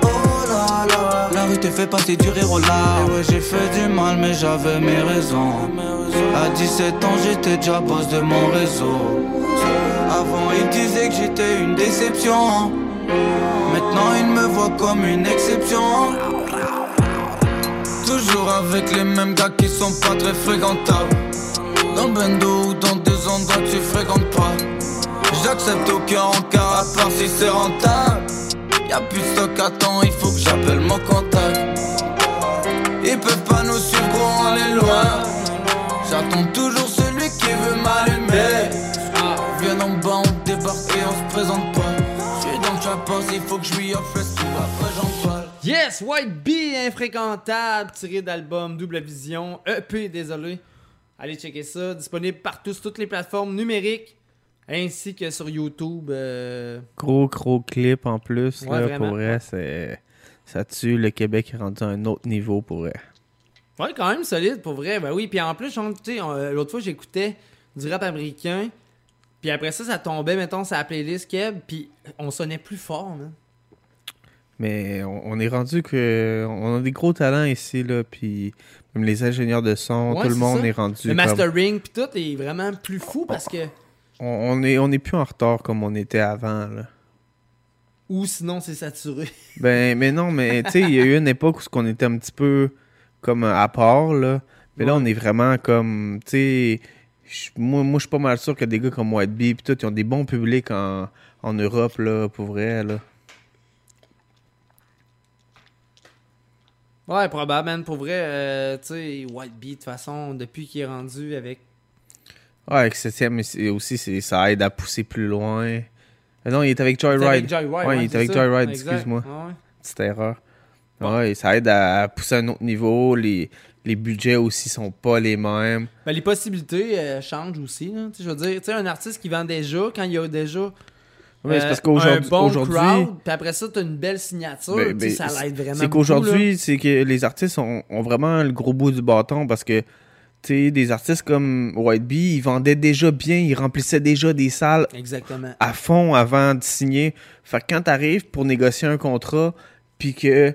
Speaker 31: Oh là là, la rue te fait passer du rire aux larmes. Ouais, j'ai fait du mal, mais j'avais mes raisons. À 17 ans, j'étais déjà boss de mon réseau. Avant, ils disaient que j'étais une déception. Maintenant, ils me voient comme une exception. Toujours avec les mêmes gars qui sont pas très fréquentables. Dans bendo ou dans des endroits que tu fréquentes pas. J'accepte aucun encart à part si c'est rentable. Y'a plus de stock à temps, il faut que j'appelle mon contact. Ils peuvent pas nous suivre, gros, on est loin. J'attends toujours celui qui veut m'allumer. Viens en bas, on débarque et on se présente pas. J'suis dans le house, il faut que je lui offre le après j'en parle.
Speaker 2: Yes, White Bee infréquentable, tiré d'album Double Vision, EP, désolé. Allez checker ça, disponible partout sur toutes les plateformes numériques, ainsi que sur YouTube. euh,
Speaker 3: Gros, gros clip en plus.
Speaker 2: Ouais,
Speaker 3: là,
Speaker 2: vraiment.
Speaker 3: pour vrai, c'est... ça tue. Le Québec est rendu à un autre niveau pour vrai.
Speaker 2: Ouais, quand même solide pour vrai. Ben oui, puis en plus, euh, l'autre fois, j'écoutais du rap américain. Puis après ça, ça tombait, mettons, sur la playlist Keb. Puis on sonnait plus fort, man.
Speaker 3: Mais on, on est rendu que. On a des gros talents ici, là. Puis même les ingénieurs de son,
Speaker 2: Ouais,
Speaker 3: tout le monde
Speaker 2: ça.
Speaker 3: est rendu.
Speaker 2: Le mastering, puis tout est vraiment plus fou parce que.
Speaker 3: On, on est, on est plus en retard comme on était avant, là.
Speaker 2: Ou sinon, c'est saturé.
Speaker 3: Ben, mais non, mais tu sais, il y a eu une époque où on était un petit peu comme à part, là. Mais là, on est vraiment comme, tu sais, moi, moi je suis pas mal sûr que des gars comme White Bee, pis tout, ils ont des bons publics en, en Europe, là, pour vrai, là.
Speaker 2: Ouais, probablement. Pour vrai, euh, tu sais, White Bee, de toute façon, depuis qu'il est rendu avec.
Speaker 3: Ouais, avec 7ème mais c'est- aussi, ça aide à pousser plus loin. Euh, non, il est avec Joyride.
Speaker 2: Joyride,
Speaker 3: ouais,
Speaker 2: ouais,
Speaker 3: il est avec
Speaker 2: ça.
Speaker 3: Joyride, excuse-moi.
Speaker 2: Ouais.
Speaker 3: Petite erreur. Ouais, ça aide à pousser à un autre niveau. Les, les budgets aussi sont pas les mêmes.
Speaker 2: Ben, les possibilités euh, changent aussi. Sais, Je veux dire, tu sais, un artiste qui vend déjà, quand il y a déjà
Speaker 3: Ouais, c'est
Speaker 2: euh,
Speaker 3: parce qu'aujourd'hui-
Speaker 2: un bon
Speaker 3: aujourd'hui-
Speaker 2: crowd, puis après ça, t'as une belle signature,
Speaker 3: Ben, ben,
Speaker 2: ça l'aide vraiment
Speaker 3: C'est qu'aujourd'hui, c'est que les artistes ont, ont vraiment le gros bout du bâton parce que, sais, des artistes comme White Bee, ils vendaient déjà bien, ils remplissaient déjà des salles.
Speaker 2: Exactement.
Speaker 3: à fond avant de signer. Fait que quand t'arrives pour négocier un contrat, puis que,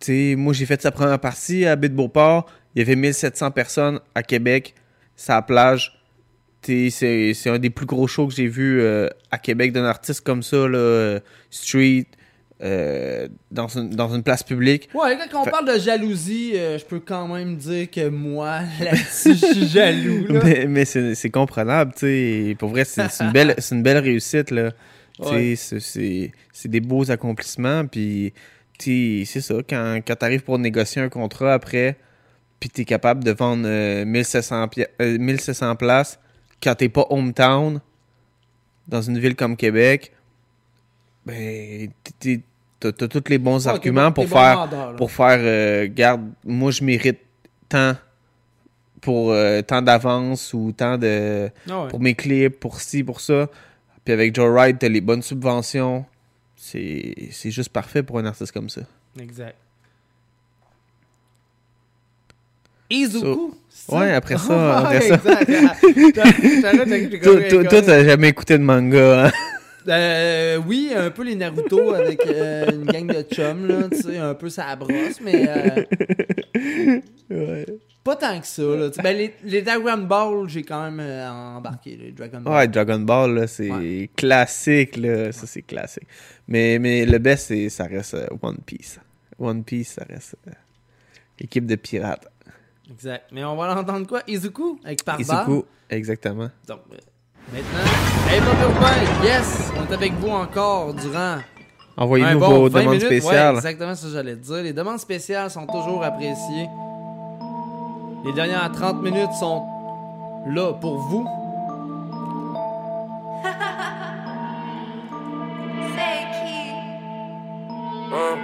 Speaker 3: tu moi j'ai fait sa première partie à Baie-de-Beauport, il y avait 1700 personnes à Québec, sa plage. Tu C'est c'est un des plus gros shows que j'ai vu euh, à Québec d'un artiste comme ça, là, euh, street, euh, dans, une, dans une place publique.
Speaker 2: Ouais, quand on
Speaker 3: Fait-
Speaker 2: parle de jalousie, euh, je peux quand même dire que moi, là-dessus, je suis jaloux. Là.
Speaker 3: Mais, mais c'est c'est comprenable, tu sais. Pour vrai, c'est c'est une, belle- c'est une belle réussite, là. Tu
Speaker 2: Ouais.
Speaker 3: c'est- des beaux accomplissements, puis tu c'est ça. Quand, quand t'arrives pour négocier un contrat après, puis t'es capable de vendre euh, 1700, pi- euh, 1700 places quand t'es pas hometown, dans une ville comme Québec, ben, t'as tous les bons
Speaker 2: Ouais, t'es
Speaker 3: arguments pour
Speaker 2: bon
Speaker 3: faire,
Speaker 2: vendeur,
Speaker 3: pour faire, euh, garde, moi je mérite tant pour euh, tant d'avance ou tant de
Speaker 2: Ah ouais.
Speaker 3: pour mes clips, pour ci, pour ça. Puis avec Joe Ride, t'as les bonnes subventions. C'est juste parfait pour un artiste comme ça.
Speaker 2: Exact. Izuku? ça?
Speaker 3: Ouais, après ça, après ça.
Speaker 2: j'ai
Speaker 3: Toi, t'as jamais écouté de manga, hein?
Speaker 2: Euh, oui, un peu les Naruto avec euh, une gang de chums, là, tu sais, un peu ça brosse, mais euh, pas tant que ça. Là. Ben, les, les Dragon Ball, j'ai quand même euh, embarqué, les Dragon Ball.
Speaker 3: Ouais, Dragon Ball, là, c'est classique, là. Ça, c'est classique. Mais, mais le best, c'est- ça reste One Piece. One Piece, ça reste équipe de pirates.
Speaker 2: Exact. Mais on va l'entendre quoi? Izuku avec Parba.
Speaker 3: Izuku, exactement.
Speaker 2: Donc, euh, maintenant, hey, Urbain, yes, on est avec vous encore durant.
Speaker 3: Envoyez-nous
Speaker 2: un
Speaker 3: vos
Speaker 2: 20
Speaker 3: demandes
Speaker 2: minutes.
Speaker 3: spéciales.
Speaker 2: Ouais, exactement ce que j'allais te dire. Les demandes spéciales sont toujours appréciées. Les dernières 30 minutes sont là pour vous.
Speaker 32: Hein,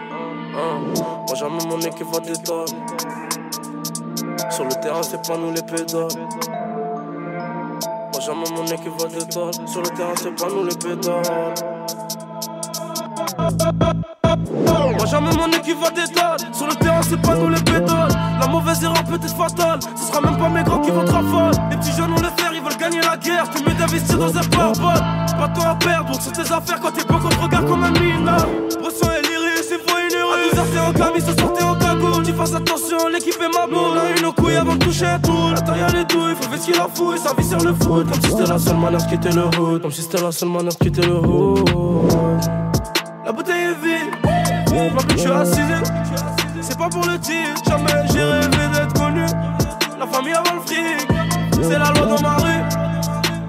Speaker 32: hein. Moi jamais mon équipe va. Sur le terrain, c'est pas nous les pédales. Moi jamais mon équipe va d'étoile. Sur le terrain, c'est pas nous les pédales. Moi jamais mon équipe va d'étoile. Sur le terrain,
Speaker 21: c'est pas nous les pédales. La mauvaise erreur peut être fatale. Ce sera même pas mes grands qui vont te rafaler. Les petits jeunes ont le faire, ils veulent gagner la guerre. T'es mieux d'investir dans un pare-balles. Pas de temps à perdre, donc sur tes affaires quand t'es pas qu'on te regarde comme un minable. Bresson et l'iris, il faut une heure. À 12h, c'est en camis, se sortait en cagoule. Tu fasses attention, l'équipe est ma boule. On a une aux couilles avant de toucher un tour. Attends, y'a les douilles, faut vestir la fouille. Ça vit sur le foot. Comme si c'était la seule manière de quitter le hood. Comme si c'était la seule manière de quitter le hood. La bouteille est vide, ma je suis assise. C'est pas pour le tir, jamais j'ai rêvé d'être connu. La famille avant le fric, c'est la loi dans ma rue.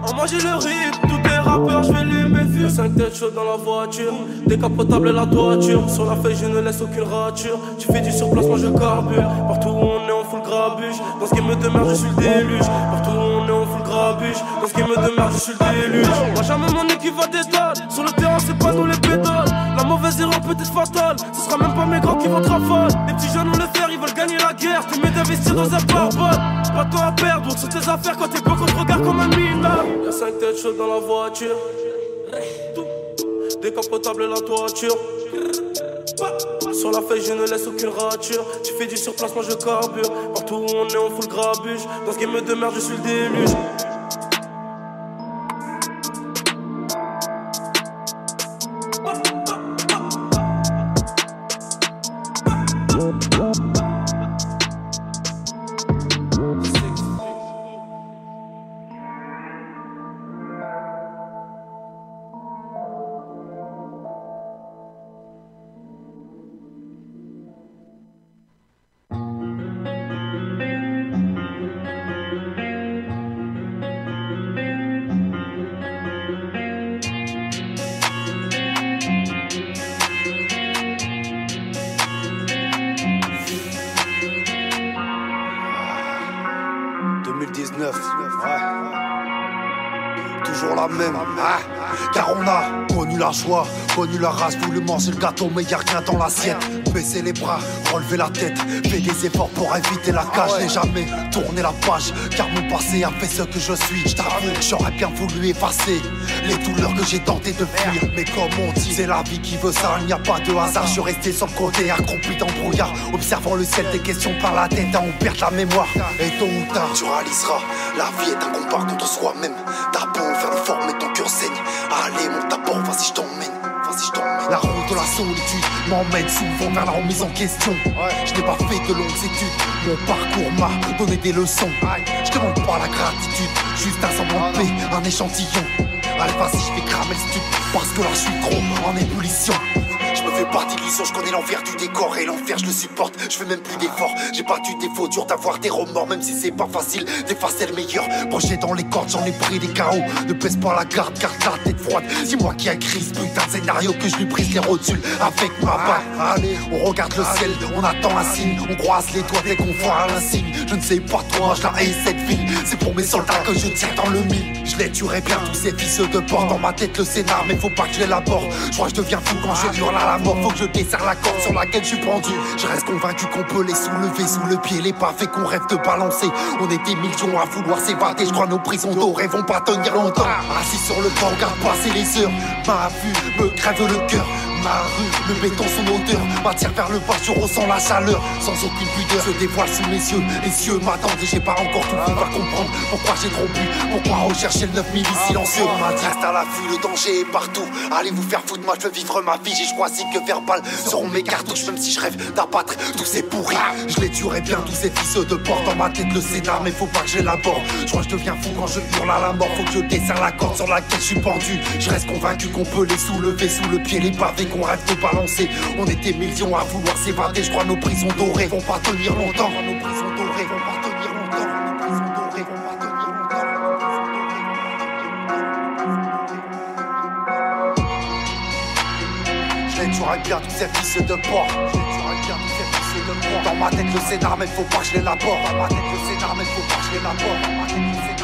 Speaker 21: En moi j'ai le rythme, les rappeurs, je vais les méfier. 5 têtes chaudes dans la voiture, décapotable la toiture. Sur la feuille, je ne laisse aucune rature. Tu fais du surplace, moi je carbure. Partout où on est, on fout le grabuge. Dans ce game de merde, je suis le déluge. Partout où on est, on fout le grabuge. Dans ce game de merde, je suis le déluge. Moi jamais mon équipe va détale. Sur le terrain, c'est pas nous les pédales. La mauvaise erreur peut être fatale. Ce sera même pas mes grands qui vont te rafaler. Les petits jeunes ont le faire, ils veulent gagner la guerre. Mieux d'investir dans un pare-balles. Pas temps à perdre, donc sur tes affaires quand t'es bloqué, on te regarde comme un minable. Y'a 5 têtes chaudes dans la voiture. Décapotable la toiture. Sur la feuille, je ne laisse aucune rature. Tu fais du surplace, moi je carbure. Partout où on est, on fout le grabuge. Dans ce game de merde, je suis le déluge.
Speaker 33: A connu la race, voulu manger le gâteau, mais y'a rien dans l'assiette. Baisser les bras, relever la tête, fais des efforts pour éviter la cage. N'ai jamais tourné la page, car mon passé a fait ce que je suis. Je t'avoue, j'aurais bien voulu effacer les douleurs que j'ai tenté de fuir. Mais comme on dit, c'est la vie qui veut ça, il n'y a pas de hasard. Je suis resté sur le côté, accroupi dans le brouillard, observant le ciel, des questions par la tête, à on perd la mémoire. Et tôt ou tard, tu réaliseras, la vie est un combat contre soi-même. T'as beau faire le fort, mais ton cœur saigne. Allez, monte ta porte, vas-y, je t'emmène. Vas-y, je t'emmène. La route de la solitude m'emmène souvent vers la remise en question. Je n'ai pas fait de longues études, mon parcours m'a donné des leçons. Je demande pas la gratitude, juste un semblant de paix, un échantillon. Allez, vas-y, je vais cramer le stup, parce que là, je suis trop en ébullition. Je me fais pas d'illusions, je connais l'envers du décor et l'enfer je le supporte, je fais même plus d'efforts, j'ai pas du défaut, dur d'avoir des remords, même si c'est pas facile d'effacer le meilleur. Broché dans les cordes, j'en ai pris des chaos, ne baisse pas la garde, garde la tête froide. C'est moi qui ai écrit ce putain de scénario que je lui brise les rotules avec ma balle. Allez, on regarde le ciel, on attend un signe, on croise les doigts dès qu'on voit un signe. Je ne sais pas toi, je la hais cette ville, c'est pour mes soldats que je tire dans le mille. Je les tuerai bien tous ces fils de porte dans ma tête le scénar, mais faut pas que je l'élabore. Je crois que je deviens fou quand je hurle la mort, faut que je desserre la corde sur laquelle je suis pendu. Je reste convaincu qu'on peut les soulever sous le pied, les pavés qu'on rêve de balancer. On est des millions à vouloir s'évader, je crois nos prisons dorées vont pas tenir longtemps. Assis sur le banc, regarde passer les heures, ma vue me crève le cœur. Ma rue, le béton, son odeur m'attire vers le bas, je ressens la chaleur sans aucune pudeur. Se dévoile sous mes yeux, les yeux m'attendent et j'ai pas encore tout va comprendre pourquoi j'ai trop bu, pourquoi rechercher le 9000 silencieux. M'a reste à l'affût, le danger est partout. Allez vous faire foutre, moi je veux vivre ma vie, j'ai choisi que verbal seront mes cartouches, même si je rêve d'abattre tous ces pourris. Je les tuerai bien, tous ces fils de porte dans ma tête le scénar, mais faut pas que j'élabore. Je crois que je deviens fou quand je hurle à la mort, faut que je desserre la corde sur laquelle je suis pendu. Je reste convaincu qu'on peut les soulever sous le pied, les pavés qu'on rêve de balancer. On des millions à vouloir s'évader, je crois nos prisons dorées vont pas tenir longtemps. Nos prisons dorées vont pas tenir longtemps. Nos prisons dorées vont pas tenir longtemps. Je. Je les tuerai bien tous ces fils de porc. Dans ma tête le scénar, mais faut pas que je l'élabore. Dans ma tête le scénar, mais faut pas que je l'élabore. Dans ma tête le scénar,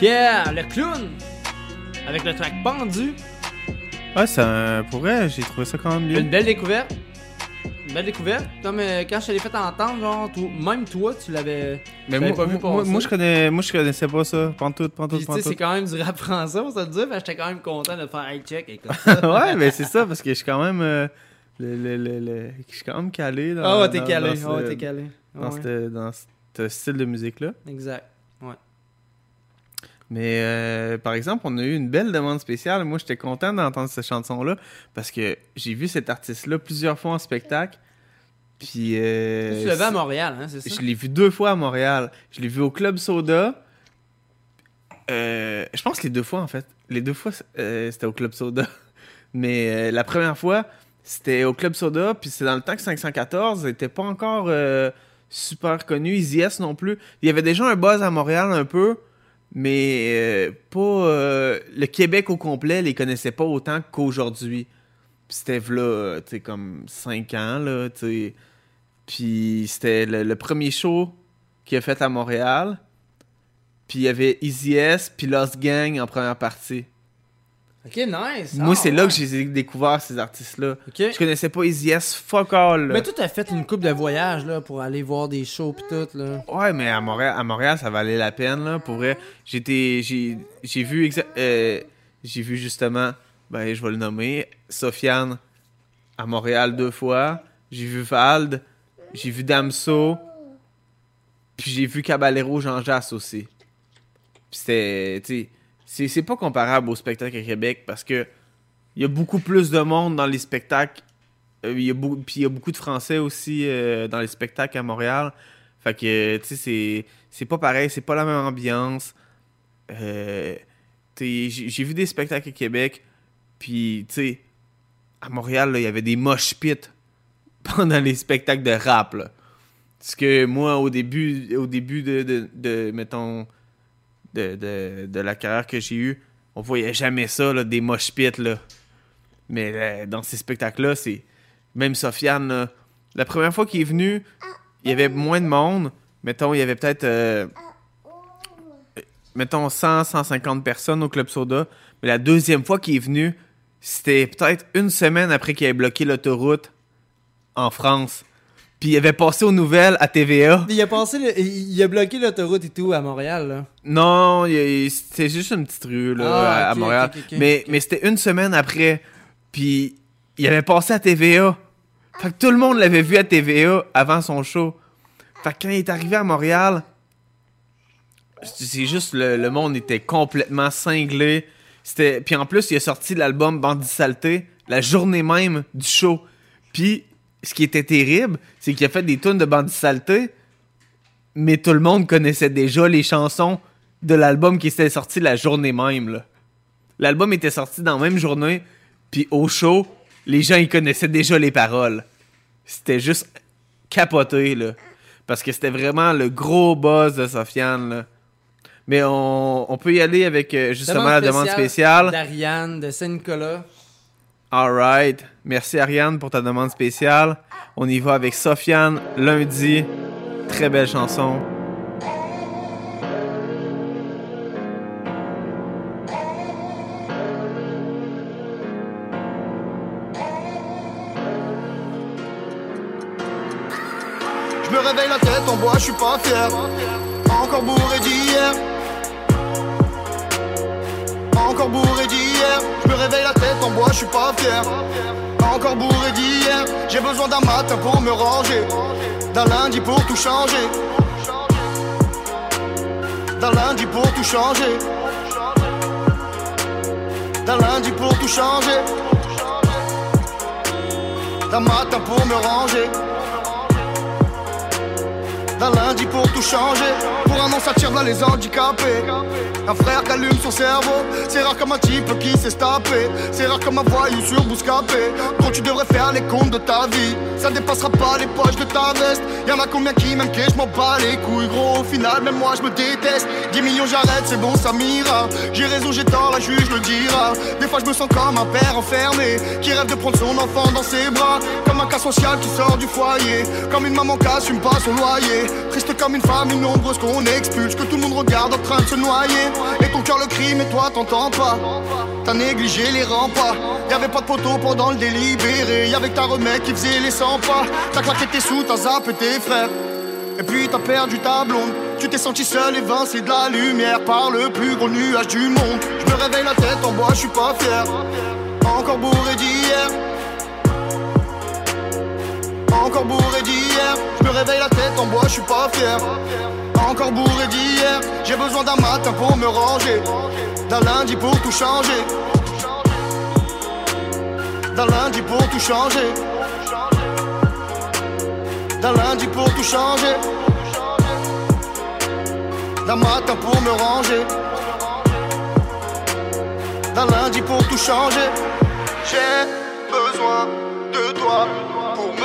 Speaker 2: Pierre, le clown, avec le track pendu.
Speaker 3: Ouais, ça, pour vrai, j'ai trouvé ça quand même bien.
Speaker 2: Une belle découverte. Une belle découverte. Comme quand je te l'ai fait entendre, genre, tout- même toi, tu l'avais
Speaker 3: Mais moi,
Speaker 2: pas vu
Speaker 3: moi, moi, je connais, moi, je connaissais pas ça. Pantoute, pantoute,
Speaker 2: sais, c'est
Speaker 3: pantoute.
Speaker 2: quand même du rap français, on se le que j'étais quand même content de faire hey, check. écoute ça.
Speaker 3: ouais, mais c'est ça, parce que je suis quand même. euh, le, le, le, le- Je suis quand même calé. Dans,
Speaker 2: Ah ouais, t'es calé,
Speaker 3: dans
Speaker 2: ah ouais,
Speaker 3: ce-
Speaker 2: t'es calé. Ah
Speaker 3: Dans,
Speaker 2: ouais.
Speaker 3: ce- dans ce style de musique-là.
Speaker 2: Exact.
Speaker 3: Mais euh, par exemple, on a eu une belle demande spéciale. Moi, j'étais content d'entendre cette chanson-là parce que j'ai vu cet artiste-là plusieurs fois en spectacle. Puis. euh,
Speaker 2: Tu l'avais à Montréal, hein, c'est ça?
Speaker 3: Je l'ai vu deux fois à Montréal. Je l'ai vu au Club Soda. Euh, je pense que les deux fois, en fait. Les deux fois, euh, c'était au Club Soda. Mais euh, la première fois, c'était au Club Soda. Puis c'est dans le temps que 514 n'était pas encore euh, super connu. Easy S non plus. Il y avait déjà un buzz à Montréal un peu. Mais euh, pas. euh, le Québec au complet les connaissait pas autant qu'aujourd'hui. C'était là, euh, comme 5 ans, là. Puis c'était le, le premier show qu'il a fait à Montréal. Puis il y avait Easy S, puis Lost Gang en première partie.
Speaker 2: Ok, nice.
Speaker 3: Moi,
Speaker 2: Ah,
Speaker 3: c'est là
Speaker 2: ouais.
Speaker 3: que j'ai découvert ces artistes-là.
Speaker 2: Ok.
Speaker 3: Je connaissais pas Easy S, fuck all. là.
Speaker 2: Mais toi, t'as fait une coupe de voyage là, pour aller voir des shows pis tout. Là.
Speaker 3: Ouais, mais à Montréal, à Montréal, ça valait la peine, là. Pour vrai, j'étais, j'ai, j'ai vu, euh, j'ai vu justement, ben, je vais le nommer, Sofiane à Montréal deux fois. J'ai vu Vald, j'ai vu Damso, puis j'ai vu Caballero Jean Jass aussi. Puis c'était, tu sais, c'est, pas comparable au spectacle à Québec parce que il y a beaucoup plus de monde dans les spectacles. Euh, il y a beaucoup, puis il y a beaucoup de Français aussi euh, dans les spectacles à Montréal. Fait que, tu sais, c'est, pas pareil, c'est pas la même ambiance. Euh, j'ai, vu des spectacles à Québec, puis, tu sais, à Montréal, il y avait des mosh pits pendant les spectacles de rap, là. Parce que moi, au début, au début de, de, de, mettons, de, de, de la carrière que j'ai eue, on voyait jamais ça, là, des mosh pits. Mais euh, dans ces spectacles-là, c'est. Même Sofiane, la première fois qu'il est venu, il y avait moins de monde. Mettons, il y avait peut-être. euh, mettons 100, 150 personnes au Club Soda. Mais la deuxième fois qu'il est venu, c'était peut-être une semaine après qu'il ait bloqué l'autoroute en France. Puis il avait passé aux nouvelles à TVA.
Speaker 2: Il a passé, le- il a bloqué l'autoroute et tout à Montréal. Là.
Speaker 3: Non, il- c'était juste une petite rue là,
Speaker 2: Ah,
Speaker 3: à- Montréal. mais mais c'était une semaine après. Puis il avait passé à TVA. Fait que tout le monde l'avait vu à TVA avant son show. Fait que quand il est arrivé à Montréal, c'est juste le, le monde était complètement cinglé. C'était puis en plus il a sorti l'album Bandit Saleté la journée même du show. Puis ce qui était terrible, c'est qu'il a fait des tunes de Bandit Saleté mais tout le monde connaissait déjà les chansons de l'album qui était sorti la journée même. L'album était sorti dans la même journée, puis au show, les gens ils connaissaient déjà les paroles. C'était juste capoté, là. Parce que c'était vraiment le gros buzz de Sofiane, là. Mais on, on peut y aller avec euh, justement la demande spéciale.
Speaker 2: D'Ariane de Saint-Nicolas.
Speaker 3: Alright. Merci Ariane pour ta demande spéciale. On y va avec Sofiane lundi. Très belle chanson.
Speaker 34: Matin pour me ranger. D'un lundi pour tout changer. D'un lundi pour tout changer. D'un lundi pour tout changer. D'un matin pour me ranger. D'un lundi pour tout changer. Pour un an, ça tire les handicapés. Un frère qui allume son cerveau. C'est rare comme un type qui s'est tapé. C'est rare comme un voyou sur Bouscapé. Quand tu devrais faire les comptes de ta vie, ça dépassera pas les poches de ta veste. Y'en a combien qui m'aiment que je m'en bats les couilles, gros. Au final, même moi je me déteste. 10 millions, j'arrête, c'est bon, ça m'ira. J'ai raison, j'ai tort, la juge le dira. Des fois, je me sens comme un père enfermé qui rêve de prendre son enfant dans ses bras. Comme un cas social qui sort du foyer. Comme une maman qui assume pas son loyer. Triste comme une famille nombreuse qu'on expulse, que tout le monde regarde en train de se noyer. Et ton cœur le crie, mais toi t'entends pas. T'as négligé les remparts. Y'avait pas de poteau pendant le délibéré. Y'avait ta remède qui faisait les 100 pas. T'as claqué tes sous, t'as zappé tes frères. Et puis t'as perdu ta blonde. Tu t'es senti seul, évincé de la lumière par le plus gros nuage du monde. Je me réveille la tête en bois, je suis pas fier. Encore bourré d'hier. Encore bourré d'hier. Je me réveille la tête en bois, je suis pas fier. Encore bourré d'hier. J'ai besoin d'un matin pour me ranger. D'un lundi pour tout changer. D'un lundi pour tout changer. D'un lundi pour tout changer. D'un matin pour me ranger. D'un lundi pour tout changer. J'ai besoin de toi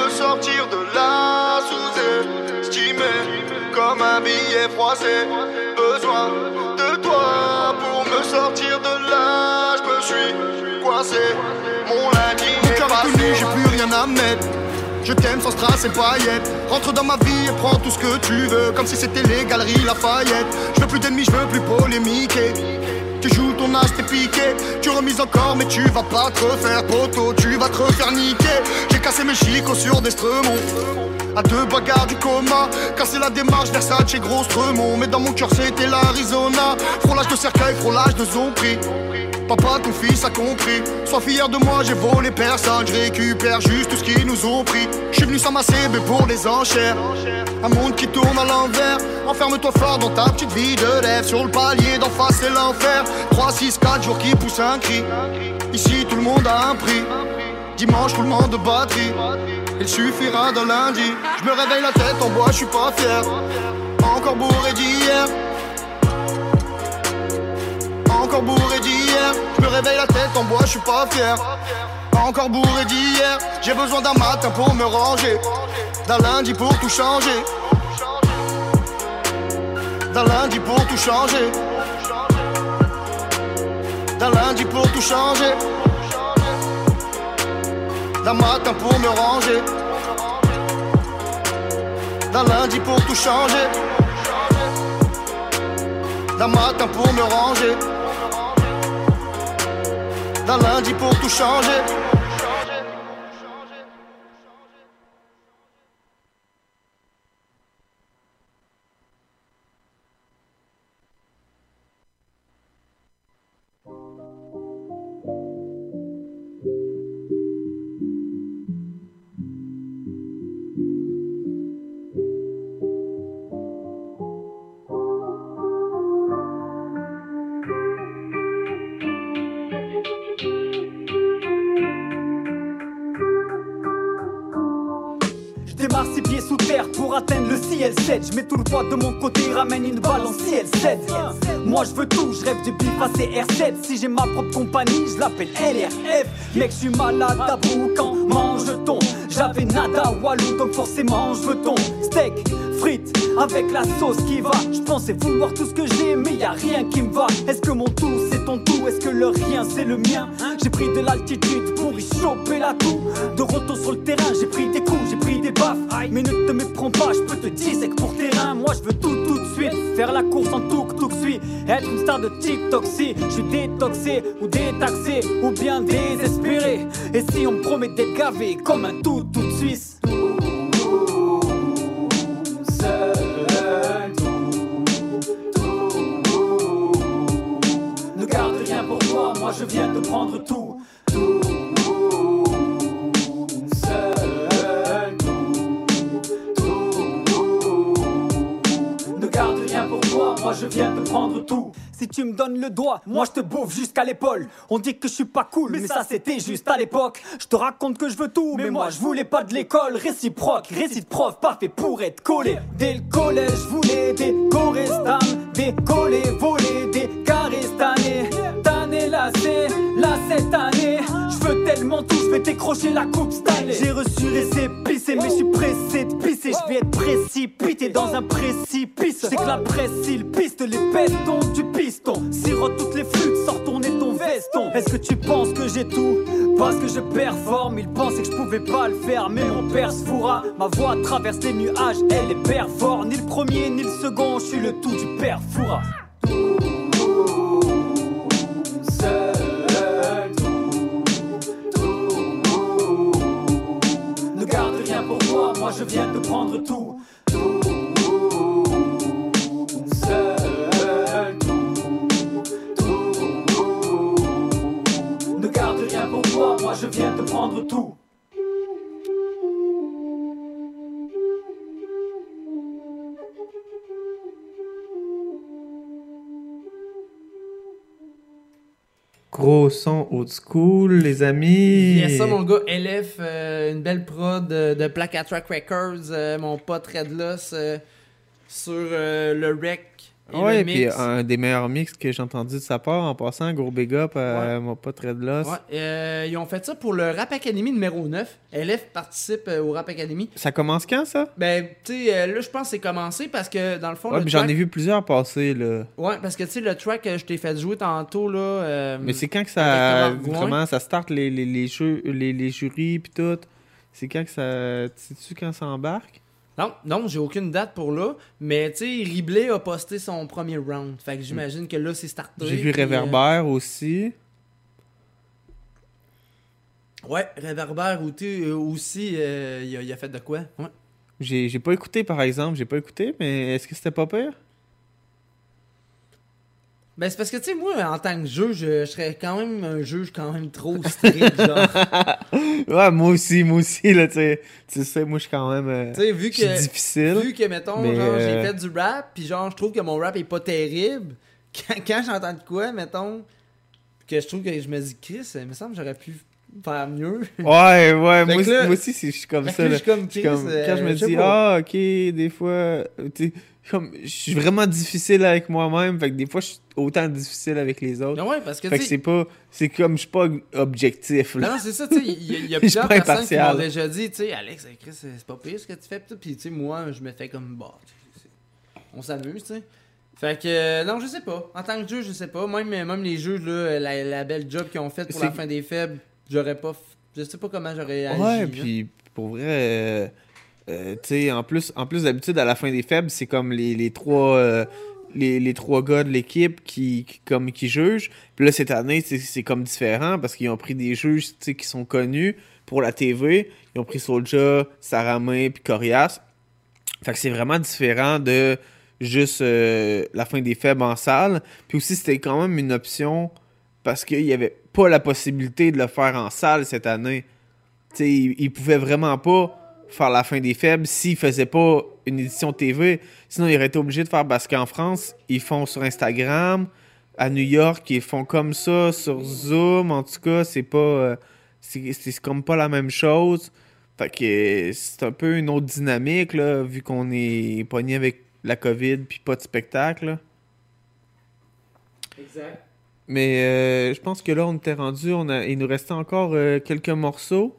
Speaker 34: sortir de là sous-estimé comme un billet froissé. Besoin de toi pour me sortir de là. Je me suis coincé. Mon lundi est passé. J'ai plus rien à mettre. Je t'aime sans strass et paillettes. Rentre dans ma vie et prends tout ce que tu veux. Comme si c'était les galeries Lafayette. Je veux plus d'ennemis, je veux plus polémiquer. Tu joues ton âge, t'es piqué. Tu remises encore, mais tu vas pas te refaire poteau. Tu vas te refaire niquer. J'ai cassé mes chicots sur des stremons. À deux bagarres du coma, casser la démarche Versace et gros stremont. Mais dans mon cœur, c'était l'Arizona. Frôlage de cercueil, frôlage de zombie. Papa, ton fils a compris. Sois fier de moi, j'ai volé personne. Je récupère juste tout ce qu'ils nous ont pris. Je suis venu s'amasser, mais pour les enchères. Un monde qui tourne à l'envers. Enferme-toi fort dans ta petite vie de rêve. Sur le palier d'en face, c'est l'enfer. 3, 6, 4 jours qui poussent un cri. Ici, tout le monde a un prix. Dimanche, tout le monde de batterie. Il suffira d'un lundi. Je me réveille la tête en bois, je suis pas fier. Encore bourré d'hier. Encore bourré d'hier. Je me réveille la tête en bois, je suis pas fier. Encore bourré d'hier. J'ai besoin d'un matin pour me ranger. D'un lundi pour tout changer. D'un lundi pour tout changer. D'un lundi pour tout changer. D'un matin pour me ranger. D'un lundi pour tout changer. D'un matin pour me ranger. D'un lundi pour tout changer.
Speaker 35: De mon côté, ramène une balle en ciel 7 Moi je veux tout, je rêve de bifasser R7 Si j'ai ma propre compagnie, je l'appelle LRF Mec je suis malade à boucan, mange ton J'avais nada Walou donc forcément je veux ton Steak, frites, avec la sauce qui va. Je pensais vouloir tout ce que j'ai mais y a rien qui me va. Est-ce que mon tout ton tout, est-ce que le rien c'est le mien? J'ai pris de l'altitude pour y choper la toux. De retour sur le terrain, j'ai pris des coups, j'ai pris des baffes. Mais ne te méprends pas, je peux te dire c'est que pour terrain Moi je veux tout tout de suite, faire la course en tuk tuk suis Être une star de TikTok si je suis détoxé ou détaxé ou bien désespéré. Et si on me promet d'être gavé comme un tout tout suisse? Prendre tout. Tout. Seul. Tout. Ne garde rien pour toi, moi je viens de prendre tout. Si tu me donnes le doigt, moi je te bouffe jusqu'à l'épaule. On dit que je suis pas cool, mais, ça c'était juste à l'époque. Je te raconte que je veux tout, mais, moi je voulais pas de l'école. Réciproque, réciproque, pas fait pour être collé. Dès le collège, je voulais des chorestam, des collés, voler, Je vais décrocher la coupe Stanley. J'ai reçu les épicés, mais je suis pressé de pisser. Je vais être précipité dans un précipice. C'est que la presse, il piste les pétons du piston. Sirote toutes les flûtes, sors ton nez ton veste. Gaston. Est-ce que tu penses que j'ai tout? Parce que je performe, ils pensaient que je pouvais pas le faire, mais mon père se fourra. Ma voix traverse les nuages, elle est père fort. Ni le premier, ni le second, je suis le tout du père fourra. Moi je viens de prendre tout. Tout, tout. Ne garde rien pour toi, moi je viens de prendre tout.
Speaker 3: Gros son old school, les amis.
Speaker 2: Yes, ça, mon gars, LF, euh, une belle prod de, de Black Hat Track Records, euh, mon pote Redloss euh, sur euh, le rec. Et
Speaker 3: Ouais, puis un des meilleurs mix que j'ai entendu de sa part. En passant, gros big up pote Red Loss.
Speaker 2: Ouais, euh, ils ont fait ça pour le Rap Academy numéro 9. LF participe euh, au Rap Academy.
Speaker 3: Ça commence quand, ça?
Speaker 2: Ben, tu sais, euh, là, je pense que c'est commencé parce que, dans le fond,
Speaker 3: Ouais, j'en ai vu plusieurs passer, là.
Speaker 2: Ouais, parce que, tu sais, le track que je t'ai fait jouer tantôt, là... euh,
Speaker 3: Mais c'est quand que ça. Vraiment, ça start les, les, les, jeux, les, les jurys, puis tout? C'est quand que ça. Sais-tu quand ça embarque?
Speaker 2: Non, non, j'ai aucune date pour là. Mais tu sais, Ribley a posté son premier round. Fait que j'imagine que là, c'est starté.
Speaker 3: J'ai vu
Speaker 2: euh,
Speaker 3: Réverbère aussi.
Speaker 2: Ouais, Réverbère tu- euh, aussi, euh, il, a, a fait de quoi? Ouais.
Speaker 3: J'ai j'ai pas écouté, par exemple. J'ai pas écouté, mais est-ce que c'était pas pire?
Speaker 2: Ben, c'est parce que, tu sais, moi, en tant que juge, je, je serais quand même un juge quand même trop strict, genre.
Speaker 3: ouais, moi aussi, moi aussi, là, tu sais. Tu sais, moi, je suis quand même. euh,
Speaker 2: Tu sais, vu que.
Speaker 3: difficile.
Speaker 2: Vu que, mettons,
Speaker 3: mais,
Speaker 2: genre, j'ai
Speaker 3: euh,
Speaker 2: fait du rap, puis genre, je trouve que mon rap est pas terrible. Quand, quand j'entends de quoi, mettons, que je trouve que je me dis, Chris, il me semble que j'aurais pu faire mieux.
Speaker 3: Ouais, ouais, moi,
Speaker 2: là-
Speaker 3: moi aussi, je suis comme ça.
Speaker 2: là,
Speaker 3: là.
Speaker 2: je suis comme euh,
Speaker 3: quand je me
Speaker 2: je sais
Speaker 3: dis, ah, ok, des fois, euh, tu comme, je suis vraiment difficile avec moi-même, fait que des fois, je suis autant difficile avec les autres.
Speaker 2: Ah ouais, parce que,
Speaker 3: Fait que c'est pas, c'est comme, je suis pas objectif, là.
Speaker 2: Non, non, c'est ça, tu sais, il y, a- y plusieurs personnes qui m'ont
Speaker 3: impartial.
Speaker 2: déjà dit, tu sais, Alex, hey, Chris, c'est pas pire ce que tu fais, puis tu sais, moi, je me fais comme, bah, on s'amuse, tu sais. Fait que, euh, non, je sais pas. En tant que juge, je sais pas. Même, même les juges, là, la, la belle job qu'ils ont faite pour la fin des faibles, j'aurais pas. Je sais pas comment j'aurais agi.
Speaker 3: Ouais, puis pour vrai, euh, euh, tu sais, en plus, en plus d'habitude, à la fin des faibles, c'est comme les, les trois. euh, les, les trois gars de l'équipe qui, qui- comme, qui jugent. Puis là, cette année, c'est c'est comme différent parce qu'ils ont pris des juges qui sont connus pour la TV. Ils ont pris Soulja, Sarah May, puis Corias. Fait que c'est vraiment différent de juste euh, la fin des faibles en salle. Puis aussi, c'était quand même une option parce qu'il n'y avait pas la possibilité de le faire en salle cette année. Tu sais, il, il pouvait vraiment pas faire la fin des faibles s'il faisait pas une édition TV. Sinon, il aurait été obligé de faire parce qu'en France, ils font sur Instagram. À New York, ils font comme ça sur Zoom. En tout cas, c'est pas. euh, c'est comme pas la même chose. Fait que c'est un peu une autre dynamique, là, vu qu'on est pogné avec la COVID puis pas de spectacle.
Speaker 2: Exact.
Speaker 3: Mais euh, je pense que là, on était rendu. On a, il nous restait encore euh, quelques morceaux.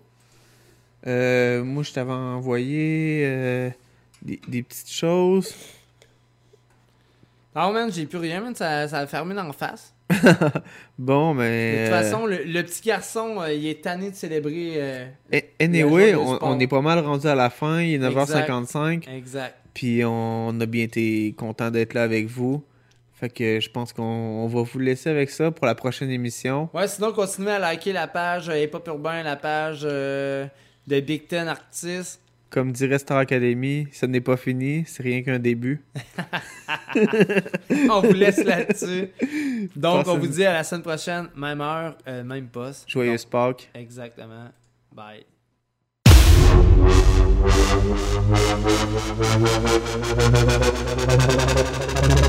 Speaker 3: Euh, moi, je t'avais envoyé des, des petites choses.
Speaker 2: Non, man, j'ai plus rien, man. Ça, ça a fermé dans la face.
Speaker 3: bon,
Speaker 2: De
Speaker 3: mais.
Speaker 2: toute
Speaker 3: euh,
Speaker 2: façon, le, le petit garçon, il est tanné de célébrer.
Speaker 3: Anyway,
Speaker 2: de
Speaker 3: on, on est pas mal rendu à la fin. Il est
Speaker 2: Exact.
Speaker 3: 9h55.
Speaker 2: Exact.
Speaker 3: Puis on a bien été content d'être là avec vous. Fait que je pense qu'on on va vous laisser avec ça pour la prochaine émission.
Speaker 2: Ouais, sinon, continuez à liker la page euh, Hip Hop Urbain, la page euh, de Big Ten Artistes.
Speaker 3: Comme dirait Star Academy, ce n'est pas fini, c'est rien qu'un début.
Speaker 2: on vous laisse là-dessus. Donc, on vous dit à la semaine prochaine, même heure, euh, même poste.
Speaker 3: Joyeuse Pâques.
Speaker 2: Exactement. Bye.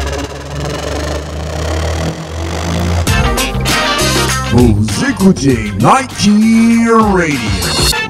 Speaker 36: Good Night Gear Radio.